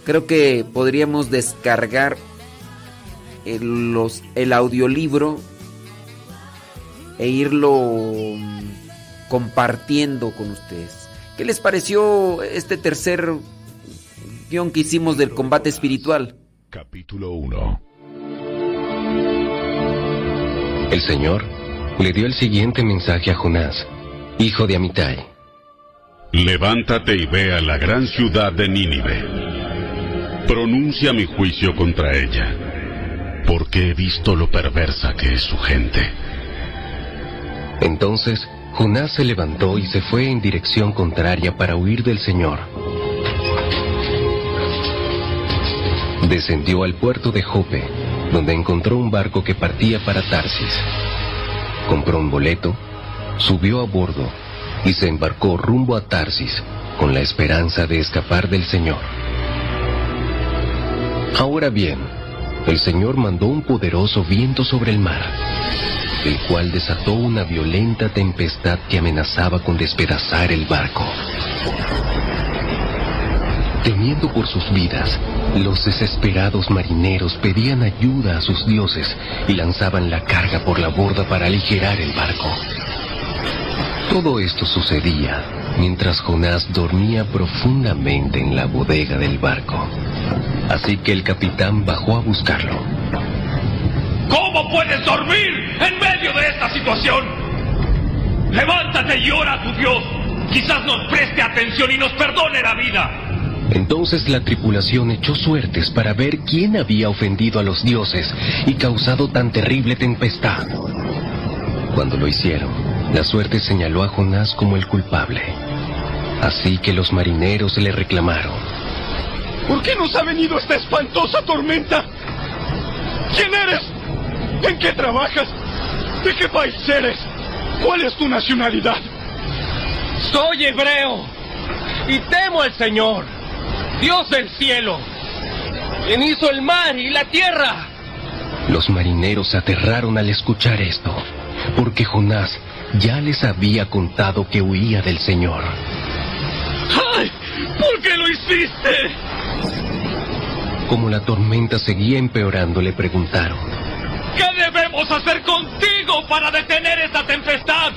Creo que podríamos descargar el, los, el audiolibro e irlo compartiendo con ustedes. ¿Qué les pareció este tercer guion que hicimos del combate espiritual? Capítulo 1. El Señor le dio el siguiente mensaje a Jonás, hijo de Amitai. Levántate y ve a la gran ciudad de Nínive. Pronuncia mi juicio contra ella, porque he visto lo perversa que es su gente. Entonces Jonás se levantó y se fue en dirección contraria para huir del Señor. Descendió al puerto de Jope, donde encontró un barco que partía para Tarsis. Compró un boleto, subió a bordo y se embarcó rumbo a Tarsis con la esperanza de escapar del Señor. Ahora bien, el Señor mandó un poderoso viento sobre el mar, el cual desató una violenta tempestad que amenazaba con despedazar el barco. Temiendo por sus vidas, los desesperados marineros pedían ayuda a sus dioses y lanzaban la carga por la borda para aligerar el barco. Todo esto sucedía mientras Jonás dormía profundamente en la bodega del barco. Así que el capitán bajó a buscarlo. ¿Cómo puedes dormir en medio de esta situación? Levántate y ora a tu Dios. Quizás nos preste atención y nos perdone la vida. Entonces la tripulación echó suertes para ver quién había ofendido a los dioses y causado tan terrible tempestad. Cuando lo hicieron, la suerte señaló a Jonás como el culpable. Así que los marineros le reclamaron. ¿Por qué nos ha venido esta espantosa tormenta? ¿Quién eres? ¿En qué trabajas? ¿De qué país eres? ¿Cuál es tu nacionalidad? Soy hebreo y temo al Señor, Dios del cielo, quien hizo el mar y la tierra. Los marineros se aterraron al escuchar esto, porque Jonás ya les había contado que huía del Señor. ¡Ay! ¿Por qué lo hiciste? Como la tormenta seguía empeorando, le preguntaron. ¿Qué debemos hacer contigo para detener esta tempestad?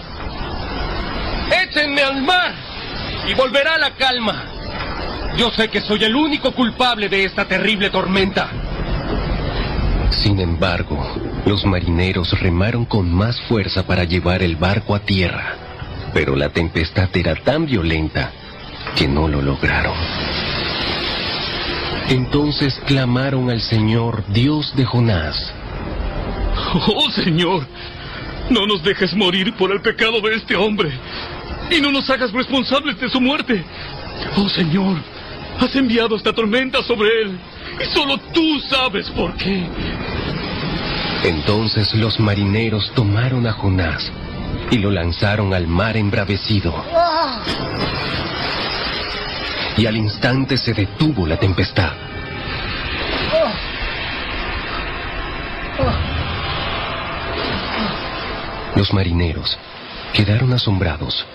Échenme al mar y volverá la calma. Yo sé que soy el único culpable de esta terrible tormenta. Sin embargo, los marineros remaron con más fuerza para llevar el barco a tierra, pero la tempestad era tan violenta que no lo lograron. Entonces clamaron al Señor, Dios de Jonás. Oh Señor, no nos dejes morir por el pecado de este hombre y no nos hagas responsables de su muerte. Oh Señor, has enviado esta tormenta sobre él y solo tú sabes por qué. Entonces los marineros tomaron a Jonás y lo lanzaron al mar embravecido. Y al instante se detuvo la tempestad. Los marineros quedaron asombrados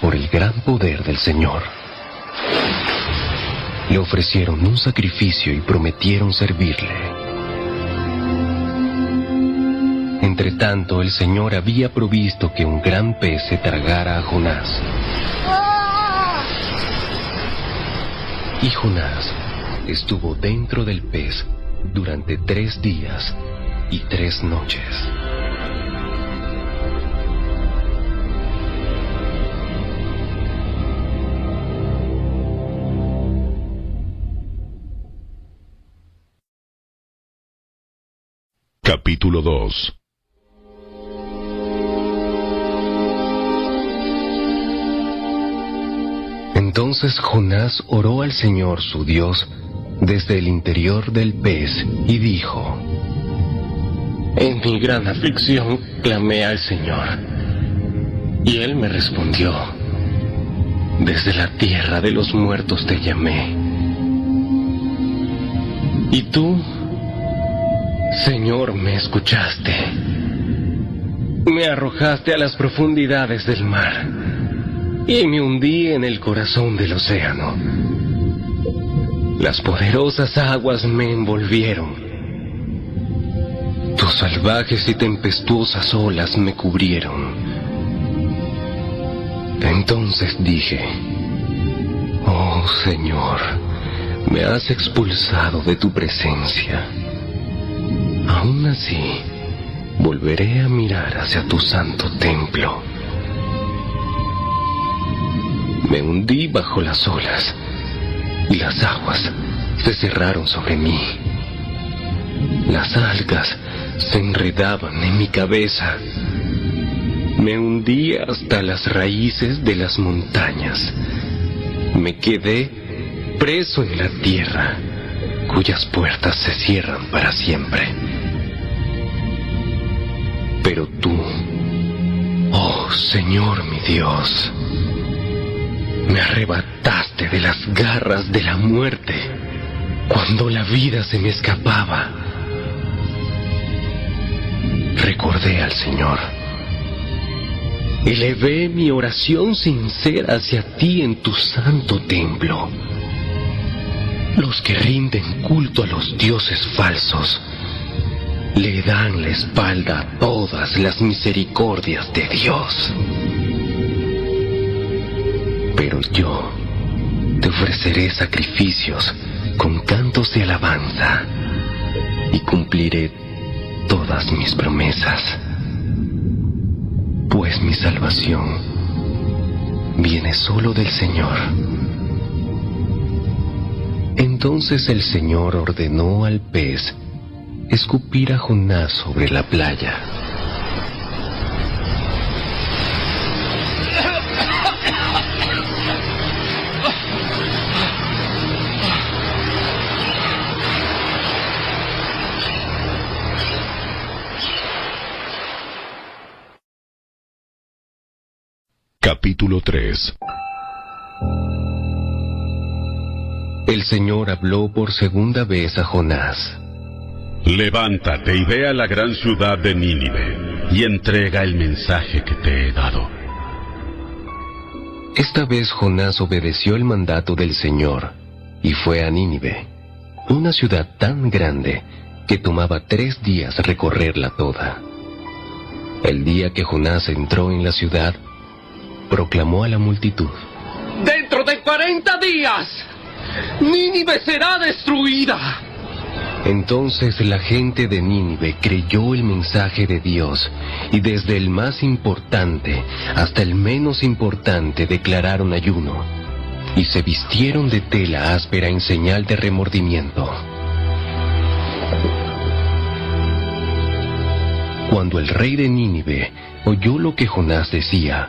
por el gran poder del Señor. Le ofrecieron un sacrificio y prometieron servirle. Entre tanto, el Señor había provisto que un gran pez se tragara a Jonás. Y Jonás estuvo dentro del pez durante tres días y tres noches. Capítulo 2 Entonces Jonás oró al Señor su Dios desde el interior del pez y dijo, En mi gran aflicción clamé al Señor, y Él me respondió, Desde la tierra de los muertos te llamé. Y tú, Señor, me escuchaste. Me arrojaste a las profundidades del mar y me hundí en el corazón del océano. Las poderosas aguas me envolvieron. Tus salvajes y tempestuosas olas me cubrieron. Entonces dije, Oh Señor, me has expulsado de tu presencia. Aún así, volveré a mirar hacia tu santo templo. Me hundí bajo las olas y las aguas se cerraron sobre mí. Las algas se enredaban en mi cabeza. Me hundí hasta las raíces de las montañas. Me quedé preso en la tierra, cuyas puertas se cierran para siempre. Pero tú, oh Señor mi Dios, me arrebataste de las garras de la muerte cuando la vida se me escapaba. Recordé al Señor. Elevé mi oración sincera hacia ti en tu santo templo. Los que rinden culto a los dioses falsos le dan la espalda a todas las misericordias de Dios. Pero yo te ofreceré sacrificios con cantos de alabanza y cumpliré todas mis promesas, pues mi salvación viene solo del Señor. Entonces el Señor ordenó al pez escupir a Jonás sobre la playa. Capítulo 3 El Señor habló por segunda vez a Jonás. Levántate y ve a la gran ciudad de Nínive y entrega el mensaje que te he dado. Esta vez Jonás obedeció el mandato del Señor y fue a Nínive, una ciudad tan grande que tomaba tres días recorrerla toda. El día que Jonás entró en la ciudad, proclamó a la multitud. Dentro de 40 días, Nínive será destruida. Entonces la gente de Nínive creyó el mensaje de Dios y desde el más importante hasta el menos importante declararon ayuno y se vistieron de tela áspera en señal de remordimiento. Cuando el rey de Nínive oyó lo que Jonás decía,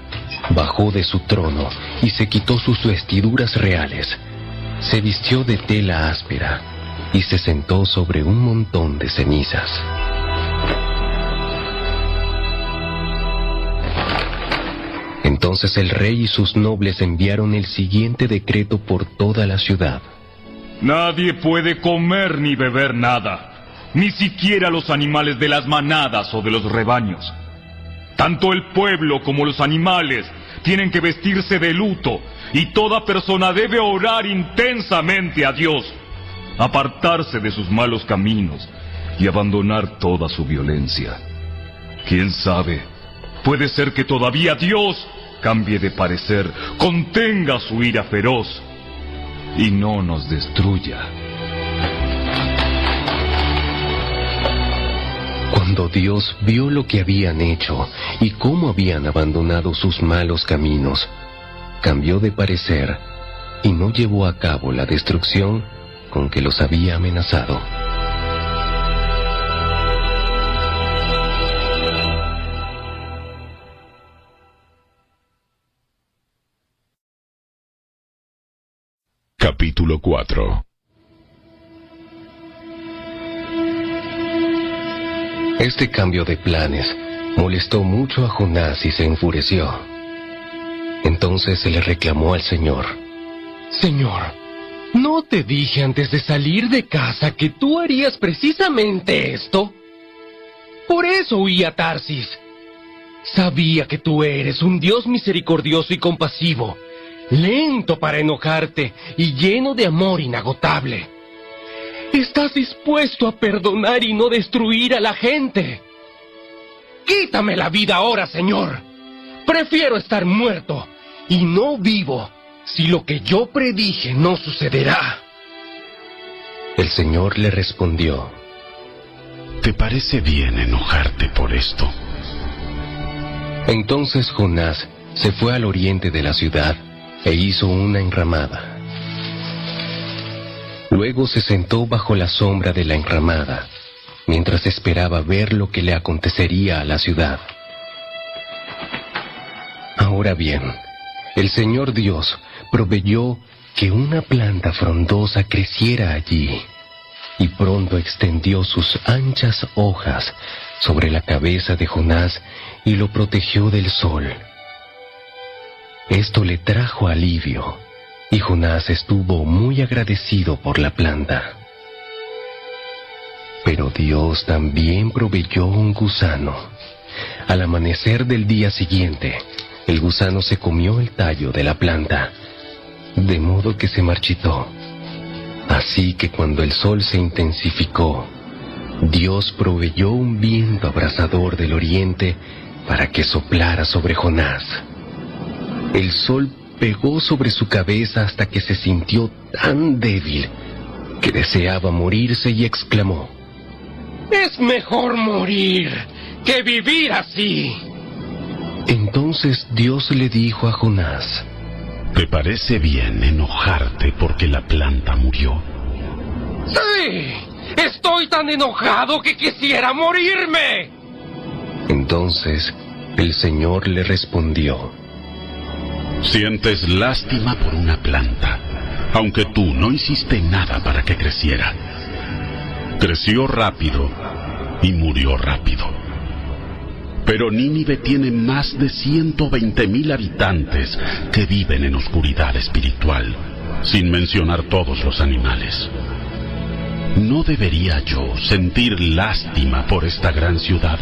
bajó de su trono y se quitó sus vestiduras reales, se vistió de tela áspera y se sentó sobre un montón de cenizas. Entonces el rey y sus nobles enviaron el siguiente decreto por toda la ciudad. Nadie puede comer ni beber nada, ni siquiera los animales de las manadas o de los rebaños. Tanto el pueblo como los animales tienen que vestirse de luto y toda persona debe orar intensamente a Dios, apartarse de sus malos caminos y abandonar toda su violencia. ¿Quién sabe? Puede ser que todavía Dios cambie de parecer, contenga su ira feroz y no nos destruya. Cuando Dios vio lo que habían hecho y cómo habían abandonado sus malos caminos, cambió de parecer y no llevó a cabo la destrucción con que los había amenazado. Capítulo 4 Este cambio de planes molestó mucho a Jonás y se enfureció. Entonces se le reclamó al Señor. Señor, ¿no te dije antes de salir de casa que tú harías precisamente esto? Por eso huí a Tarsis. Sabía que tú eres un Dios misericordioso y compasivo, lento para enojarte y lleno de amor inagotable. Estás dispuesto a perdonar y no destruir a la gente. Quítame la vida ahora, Señor. Prefiero estar muerto y no vivo si lo que yo predije no sucederá. El Señor le respondió, ¿Te parece bien enojarte por esto? Entonces Jonás se fue al oriente de la ciudad e hizo una enramada. Luego se sentó bajo la sombra de la enramada, mientras esperaba ver lo que le acontecería a la ciudad. Ahora bien, el Señor Dios proveyó que una planta frondosa creciera allí, y pronto extendió sus anchas hojas sobre la cabeza de Jonás y lo protegió del sol. Esto le trajo alivio, y Jonás estuvo muy agradecido por la planta. Pero Dios también proveyó un gusano. Al amanecer del día siguiente, el gusano se comió el tallo de la planta, de modo que se marchitó. Así que cuando el sol se intensificó, Dios proveyó un viento abrasador del oriente para que soplara sobre Jonás. El sol pegó sobre su cabeza hasta que se sintió tan débil que deseaba morirse y exclamó, Es mejor morir que vivir así. Entonces Dios le dijo a Jonás, ¿Te parece bien enojarte porque la planta murió? Sí, estoy tan enojado que quisiera morirme. Entonces el Señor le respondió, Sientes lástima por una planta, aunque tú no hiciste nada para que creciera. Creció rápido y murió rápido. Pero Nínive tiene más de 120 mil habitantes que viven en oscuridad espiritual, sin mencionar todos los animales. ¿No debería yo sentir lástima por esta gran ciudad?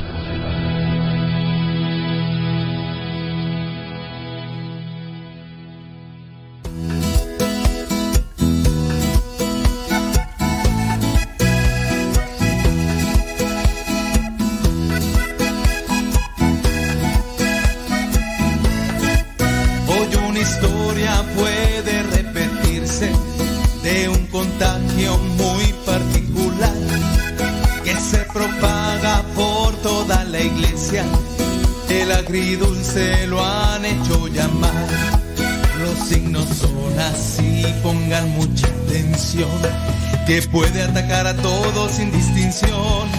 Que puede atacar a todos sin distinción.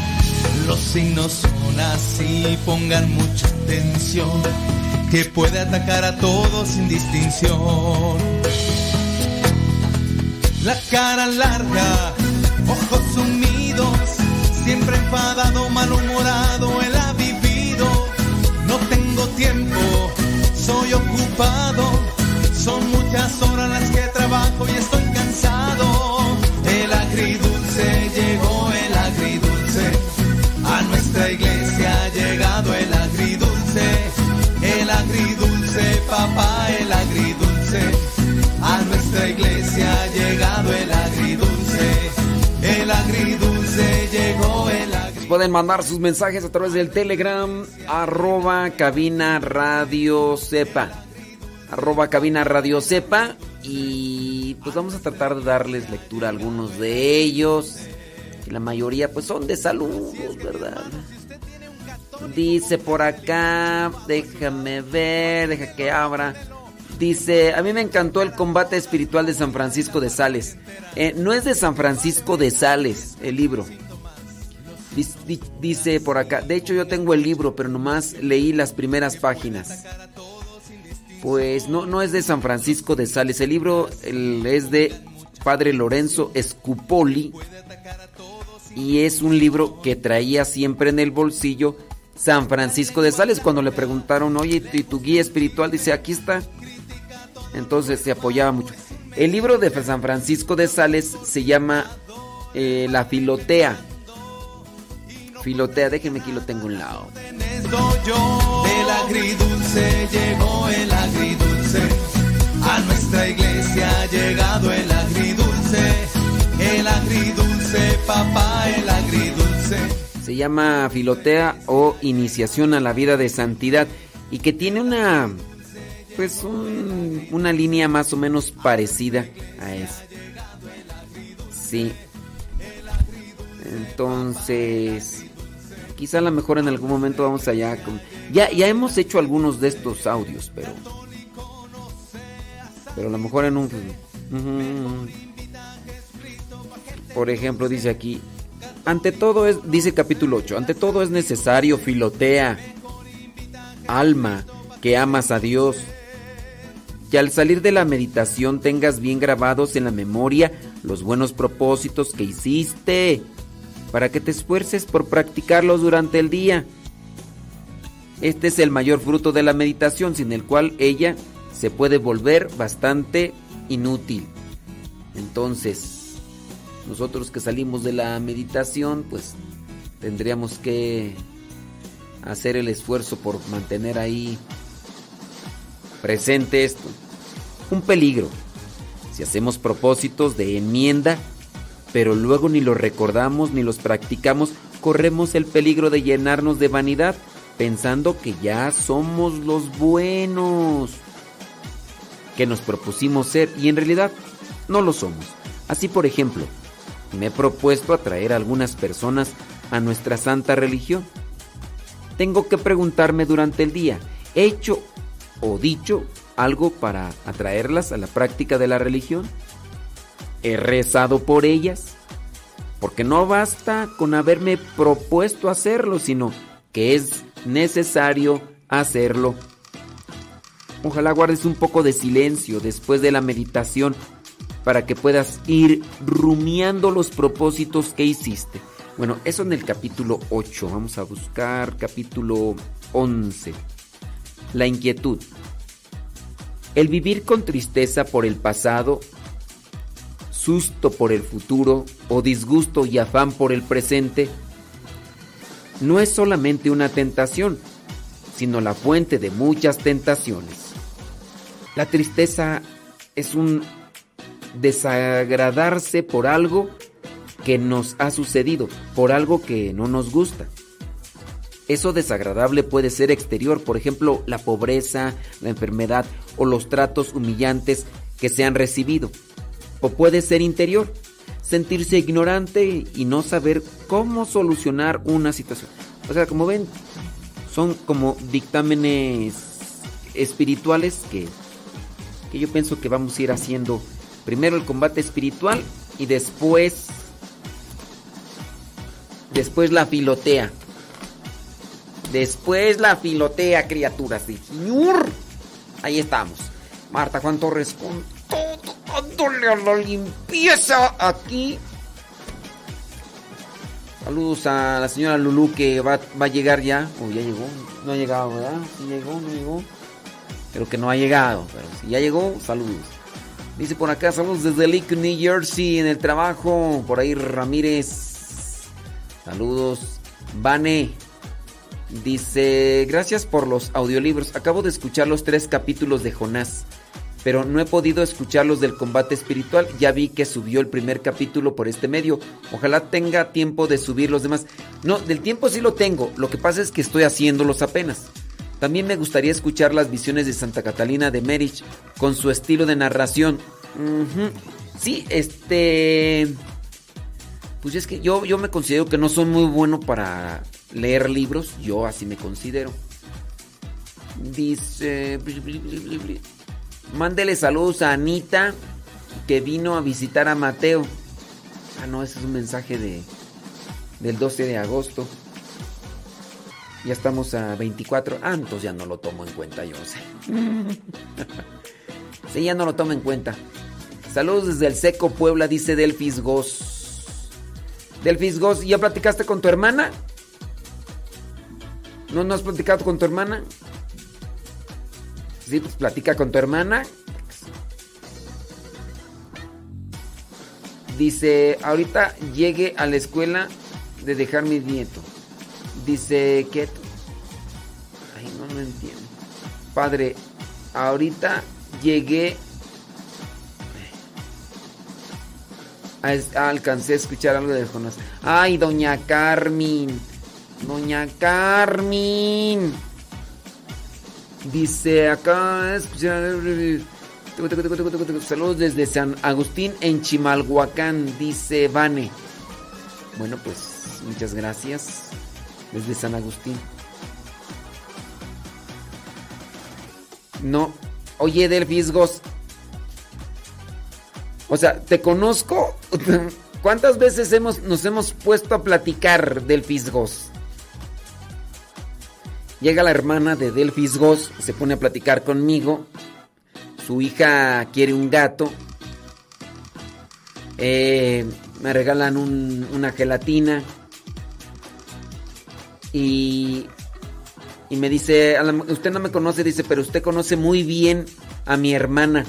Los signos son así, pongan mucha atención, que puede atacar a todos sin distinción. La cara larga, ojos sumidos, siempre enfadado, malhumorado, él ha vivido. No tengo tiempo, soy ocupado. Son muchas horas las que trabajo y estoy cansado. Agridulce llegó, el agridulce. A nuestra iglesia ha llegado el agridulce. El agridulce, papá, el agridulce. A nuestra iglesia ha llegado el agridulce. El agridulce llegó, el agridulce. Pueden mandar sus mensajes a través del Telegram, arroba cabina radio sepa. Arroba cabina radio sepa. Y pues vamos a tratar de darles lectura a algunos de ellos. La mayoría pues son de saludos, ¿verdad? Dice por acá, déjame ver, deja que abra. Dice, a mí me encantó el combate espiritual de San Francisco de Sales. Eh, no es de San Francisco de Sales el libro. Dice, di- dice por acá, de hecho yo tengo el libro, pero nomás leí las primeras páginas. Pues no, no es de San Francisco de Sales. El libro el- es de Padre Lorenzo Scupoli. Y es un libro que traía siempre en el bolsillo San Francisco de Sales. Cuando le preguntaron, oye, ¿y tu guía espiritual? Dice, aquí está. Entonces se apoyaba mucho. El libro de San Francisco de Sales se llama eh, La Filotea. Filotea, déjenme aquí lo tengo a un lado. yo. El agridulce llegó el agridulce. A nuestra iglesia ha llegado el agridulce. El agridulce, papá, el agridulce. Se llama Filotea o Iniciación a la Vida de Santidad y que tiene una pues un- una línea más o menos parecida a esa. Sí. Entonces, quizá a lo mejor en algún momento vamos allá con ya ya hemos hecho algunos de estos audios, pero pero a lo mejor en un. Por ejemplo, dice aquí, ante todo es, dice capítulo 8, ante todo es necesario, filotea, alma, que amas a Dios, que al salir de la meditación tengas bien grabados en la memoria los buenos propósitos que hiciste, para que te esfuerces por practicarlos durante el día. Este es el mayor fruto de la meditación, sin el cual ella se puede volver bastante inútil. Entonces, nosotros que salimos de la meditación, pues tendríamos que hacer el esfuerzo por mantener ahí presente esto. Un peligro. Si hacemos propósitos de enmienda, pero luego ni los recordamos ni los practicamos, corremos el peligro de llenarnos de vanidad pensando que ya somos los buenos que nos propusimos ser y en realidad no lo somos. Así por ejemplo, me he propuesto atraer a algunas personas a nuestra santa religión. Tengo que preguntarme durante el día, ¿he hecho o dicho algo para atraerlas a la práctica de la religión? ¿He rezado por ellas? Porque no basta con haberme propuesto hacerlo, sino que es necesario hacerlo. Ojalá guardes un poco de silencio después de la meditación para que puedas ir rumiando los propósitos que hiciste. Bueno, eso en el capítulo 8. Vamos a buscar capítulo 11. La inquietud. El vivir con tristeza por el pasado, susto por el futuro o disgusto y afán por el presente no es solamente una tentación, sino la fuente de muchas tentaciones. La tristeza es un desagradarse por algo que nos ha sucedido, por algo que no nos gusta. Eso desagradable puede ser exterior, por ejemplo, la pobreza, la enfermedad o los tratos humillantes que se han recibido. O puede ser interior, sentirse ignorante y no saber cómo solucionar una situación. O sea, como ven, son como dictámenes espirituales que, que yo pienso que vamos a ir haciendo primero el combate espiritual y después después la filotea. Después la filotea, criaturas señor. Ahí estamos. Marta Juan Torres con todo, dándole a la limpieza aquí. Saludos a la señora Lulú que va, va a llegar ya. O ya llegó. No ha llegado, ¿verdad? Sí llegó, no llegó. pero que no ha llegado. Pero si ya llegó, saludos. Dice por acá, saludos desde Lake, New Jersey, en el trabajo. Por ahí Ramírez. Saludos. Vane. Dice, gracias por los audiolibros. Acabo de escuchar los tres capítulos de Jonás, pero no he podido escuchar los del combate espiritual. Ya vi que subió el primer capítulo por este medio. Ojalá tenga tiempo de subir los demás. No, del tiempo sí lo tengo. Lo que pasa es que estoy haciéndolos apenas. También me gustaría escuchar las visiones de Santa Catalina de Merich con su estilo de narración. Sí, este... Pues es que yo, yo me considero que no soy muy bueno para leer libros. Yo así me considero. Dice... Mándele saludos a Anita que vino a visitar a Mateo. Ah, no, ese es un mensaje de del 12 de agosto. Ya estamos a 24. Ah, entonces ya no lo tomo en cuenta, yo sé. sí, ya no lo tomo en cuenta. Saludos desde el Seco Puebla, dice Delfis Goz. Delfis Goz, ¿ya platicaste con tu hermana? ¿No, ¿No has platicado con tu hermana? Sí, pues platica con tu hermana. Dice, ahorita llegue a la escuela de dejar mi nieto. Dice, ¿qué? Ay, no, no entiendo. Padre, ahorita llegué... a es- alcancé a escuchar algo de Jonás. Ay, doña Carmen. Doña Carmen. Dice acá, saludos desde San Agustín en Chimalhuacán, dice Vane. Bueno, pues muchas gracias desde San Agustín. No, oye Delfisgos. O sea, te conozco. ¿Cuántas veces hemos, nos hemos puesto a platicar Delfisgos? Llega la hermana de Delfis Goss, se pone a platicar conmigo. Su hija quiere un gato. Eh, me regalan un- una gelatina. Y, y me dice, "A la- usted no me conoce, dice, pero usted conoce muy bien a mi hermana.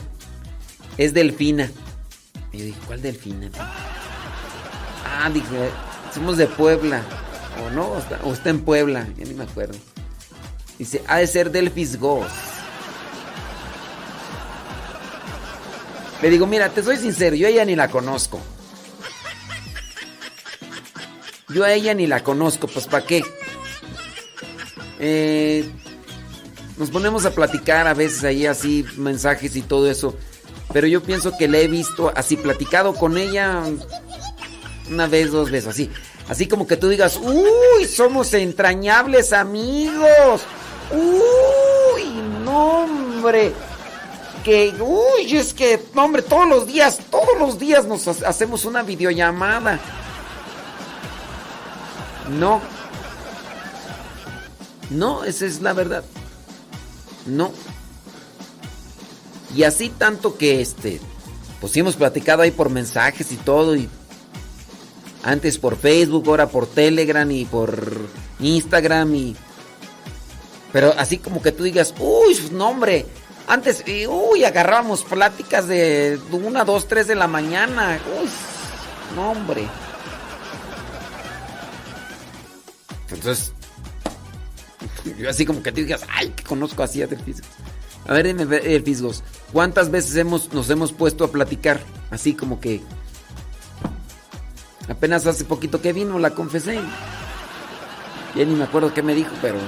Es Delfina. Y yo dije, ¿cuál Delfina? Ah, dije, somos de Puebla. O no, o está, o está en Puebla, ya ni me acuerdo. Dice, ha de ser Delphis Goss. Le digo, mira, te soy sincero, yo a ella ni la conozco. Yo a ella ni la conozco, pues ¿para qué? Eh, nos ponemos a platicar a veces ahí así, mensajes y todo eso. Pero yo pienso que le he visto así, platicado con ella una vez, dos veces, así. Así como que tú digas, uy, somos entrañables amigos. Uy, no, hombre. Que, uy, es que, no, hombre, todos los días, todos los días nos ha- hacemos una videollamada. No. No, esa es la verdad. No. Y así tanto que este, pues hemos platicado ahí por mensajes y todo y antes por Facebook, ahora por Telegram y por Instagram y pero así como que tú digas, uy, no hombre, antes, uy, agarrábamos pláticas de una, dos, tres de la mañana, uy, no hombre. Entonces, yo así como que tú digas, ay, que conozco así a Del. A ver, El Fisgos, ¿cuántas veces hemos, nos hemos puesto a platicar? Así como que apenas hace poquito que vino, la confesé. Ya ni me acuerdo qué me dijo, pero...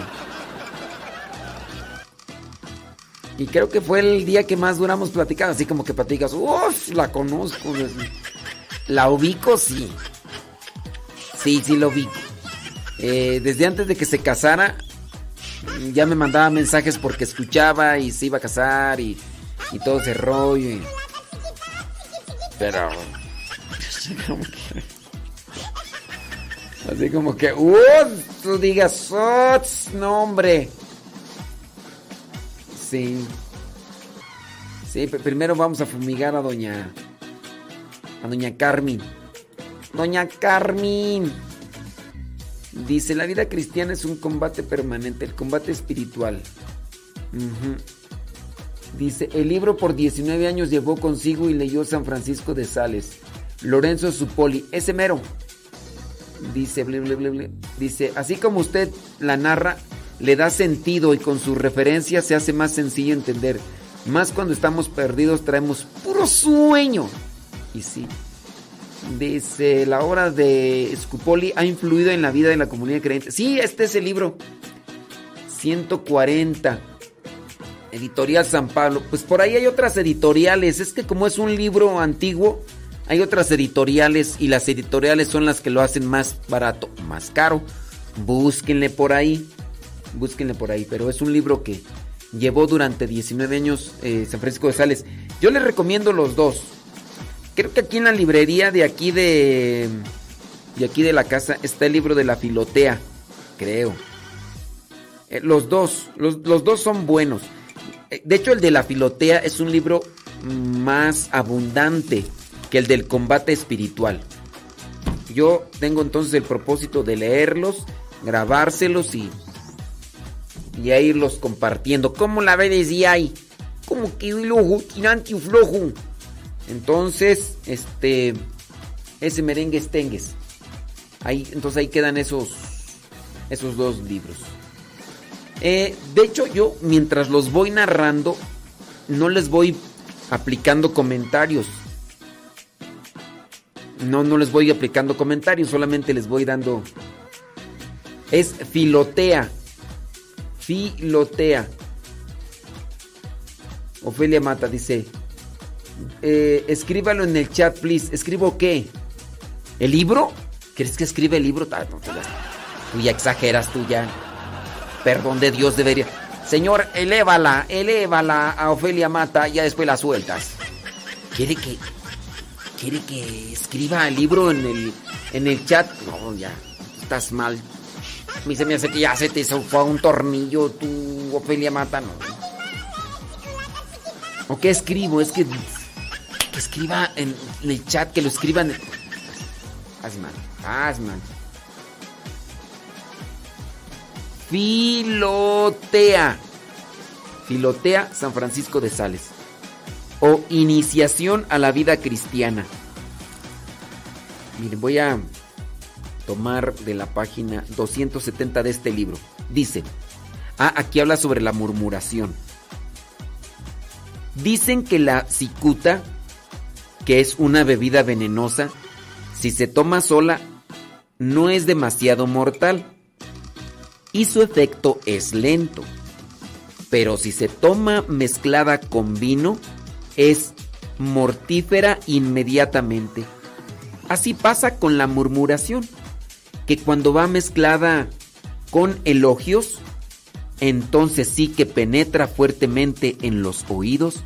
Y creo que fue el día que más duramos platicando, así como que platicas, uff, la conozco. La ubico, sí. Sí, sí la ubico. Eh, desde antes de que se casara, ya me mandaba mensajes porque escuchaba y se iba a casar y, y todo ese rollo. y- Pero... Así como que, ¡uh! Tú digas, ¡Ots! No, hombre. Sí. Sí, primero vamos a fumigar a doña. A doña Carmen. Doña Carmen. Dice, la vida cristiana es un combate permanente, el combate espiritual. Dice, el libro por 19 años llevó consigo y leyó San Francisco de Sales. Lorenzo Supoli, ese mero. Dice, dice, así como usted la narra, le da sentido y con sus referencias se hace más sencillo entender. Más cuando estamos perdidos traemos puro sueño. Y sí. Dice, la obra de Scupoli ha influido en la vida de la comunidad creyente. Sí, este es el libro. 140. Editorial San Pablo. Pues por ahí hay otras editoriales. Es que como es un libro antiguo, hay otras editoriales y las editoriales son las que lo hacen más barato, más caro. Búsquenle por ahí. Búsquenle por ahí. Pero es un libro que llevó durante 19 años eh, San Francisco de Sales. Yo les recomiendo los dos. Creo que aquí en la librería de aquí de. De aquí de la casa está el libro de la filotea. Creo. Eh, los dos. Los, los dos son buenos. Eh, De hecho, el de la filotea es un libro más abundante que el del combate espiritual. Yo tengo entonces el propósito de leerlos, grabárselos y, y a irlos compartiendo. ¿Cómo la ves y ahí? Como que lojo, tirante y flojo. Entonces, este, ese merengue estengues. Ahí, entonces ahí quedan esos, esos dos libros. Eh, de hecho, yo mientras los voy narrando, no les voy aplicando comentarios. No, no les voy aplicando comentarios, solamente les voy dando. Es filotea. Filotea. Ofelia Mata dice: eh, Escríbalo en el chat, please. ¿Escribo qué? ¿El libro? ¿Crees que escribe el libro? Ah, tú, ya, exageras, tú ya. Perdón de Dios debería. Señor, elévala, elévala a Ofelia Mata y ya después la sueltas. ¿Quiere que, quiere que escriba el libro en el, en el chat? No, ya, estás mal. Mí se me hace que ya se te fue un tornillo tu Ofelia Mata, no. ¿O qué escribo? Es que, que escriba en el chat, que lo escriban. Mal, haz mal. Filotea. Filotea San Francisco de Sales. O Iniciación a la vida cristiana. Miren, voy a tomar de la página 270 de este libro. Dice, ah, aquí habla sobre la murmuración. Dicen que la cicuta, que es una bebida venenosa, si se toma sola, no es demasiado mortal y su efecto es lento. Pero si se toma mezclada con vino, es mortífera inmediatamente. Así pasa con la murmuración, que cuando va mezclada con elogios, entonces sí que penetra fuertemente en los oídos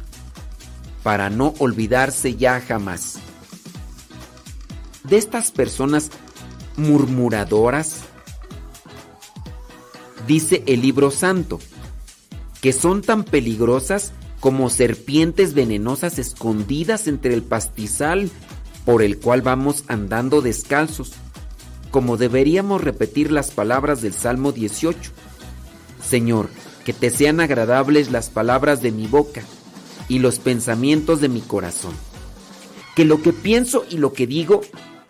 para no olvidarse ya jamás. De estas personas murmuradoras, dice el libro santo, que son tan peligrosas como serpientes venenosas escondidas entre el pastizal por el cual vamos andando descalzos, como deberíamos repetir las palabras del Salmo 18. Señor, que te sean agradables las palabras de mi boca y los pensamientos de mi corazón. Que lo que pienso y lo que digo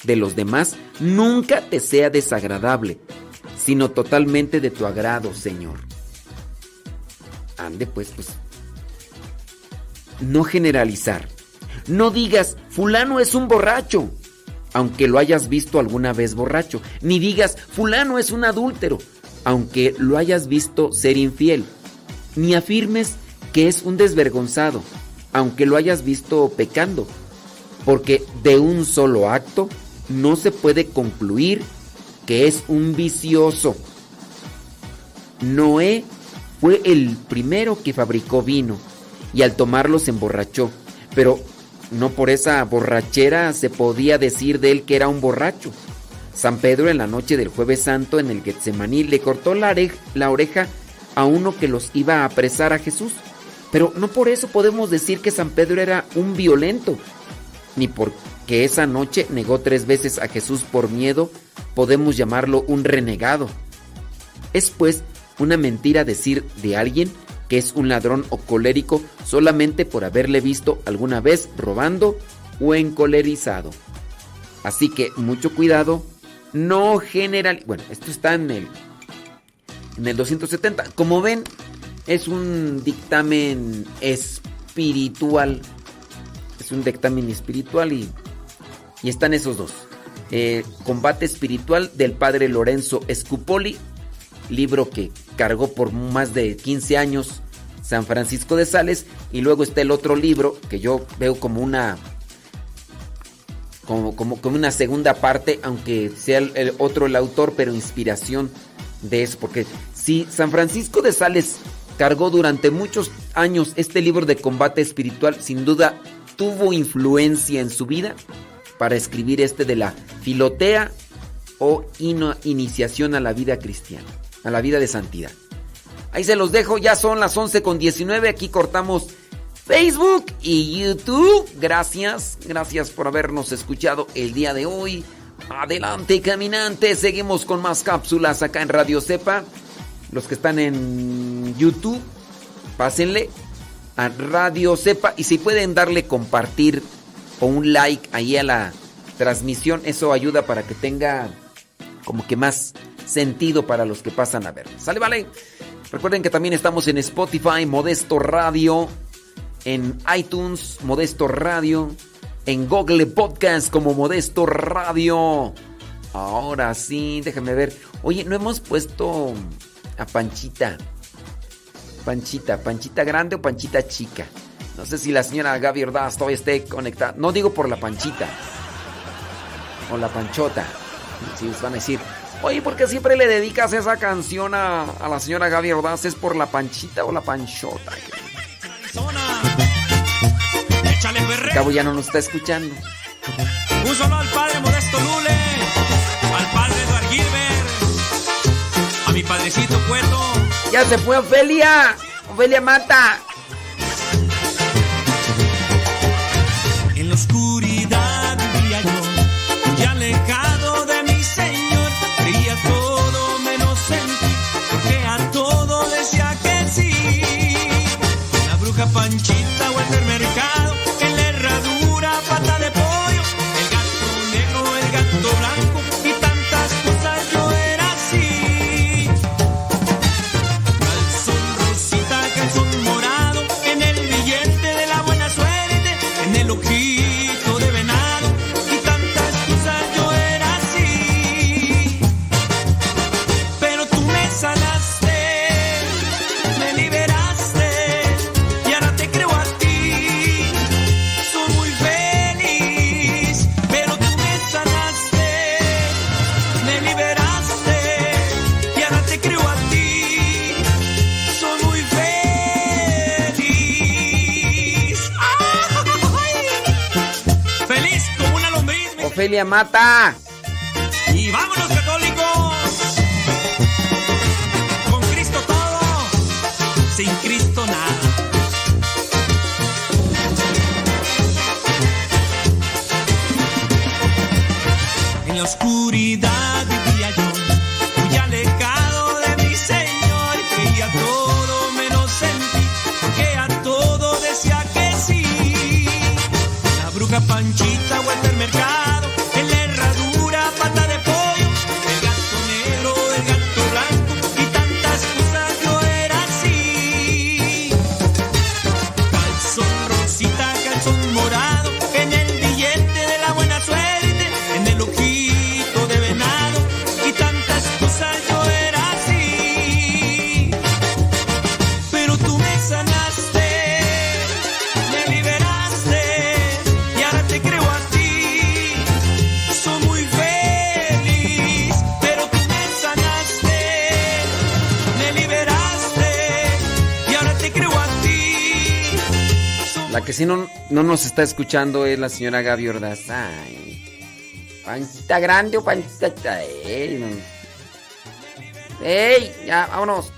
de los demás nunca te sea desagradable, sino totalmente de tu agrado, Señor. Ande pues, pues. No generalizar. No digas, fulano es un borracho, aunque lo hayas visto alguna vez borracho. Ni digas, fulano es un adúltero, aunque lo hayas visto ser infiel. Ni afirmes que es un desvergonzado, aunque lo hayas visto pecando. Porque de un solo acto no se puede concluir que es un vicioso. Noé fue el primero que fabricó vino y al tomarlo se emborrachó, pero no por esa borrachera se podía decir de él que era un borracho. San Pedro en la noche del jueves santo en el Getsemaní le cortó la, oreja a uno que los iba a apresar a Jesús. Pero no por eso podemos decir que San Pedro era un violento, ni porque esa noche negó tres veces a Jesús por miedo, podemos llamarlo un renegado. Es pues una mentira decir de alguien que es un ladrón o colérico solamente por haberle visto alguna vez robando o encolerizado. Así que mucho cuidado, no general. Bueno, esto está en el en el 270. Como ven, es un dictamen espiritual. Es un dictamen espiritual y, y están esos dos. Eh, Combate espiritual del padre Lorenzo Scupoli, libro que cargó por más de 15 años San Francisco de Sales. Y luego está el otro libro que yo veo como una como, como, como una segunda parte, aunque sea el, otro el autor, pero inspiración de eso. Porque si San Francisco de Sales cargó durante muchos años este libro de combate espiritual, sin duda tuvo influencia en su vida para escribir este de la filotea o iniciación a la vida cristiana, a la vida de santidad. Ahí se los dejo, ya son las 11 con 19, aquí cortamos Facebook y YouTube. Gracias, gracias por habernos escuchado el día de hoy. Adelante, caminantes, seguimos con más cápsulas acá en Radio Cepa. Los que están en YouTube, pásenle a Radio Cepa y si pueden darle compartir o un like ahí a la transmisión, eso ayuda para que tenga como que más sentido para los que pasan a ver. ¿Sale, vale? Recuerden que también estamos en Spotify, Modesto Radio, en iTunes, Modesto Radio, en Google Podcast como Modesto Radio. Ahora sí, déjame ver. Oye, no hemos puesto a Panchita. Panchita, Panchita grande o Panchita chica. No sé si la señora Gaby Ordaz todavía esté conectada. No digo por la Panchita. O la Panchota. Si les van a decir, oye, ¿por qué siempre le dedicas esa canción a, a la señora Gaby Ordaz? ¿Es por la Panchita o la Panchota? Al cabo ya no nos está escuchando. Un solo al padre Modesto Lule, al padre Eduard Gilbert, a mi padrecito Cueto. Ya se fue Ofelia. Ofelia mata. En la Mata. Y vámonos católicos. Con Cristo todo, sin Cristo nada. En la oscuridad vivía yo, muy alejado de mi Señor, creía todo menos en ti, porque a todo decía que sí. La bruja Panchita vuelve al sí no, no nos está escuchando es la señora Gaby Ordaz. Ay. Panchita grande o panchita. Ey, no. Ey, ya, vámonos.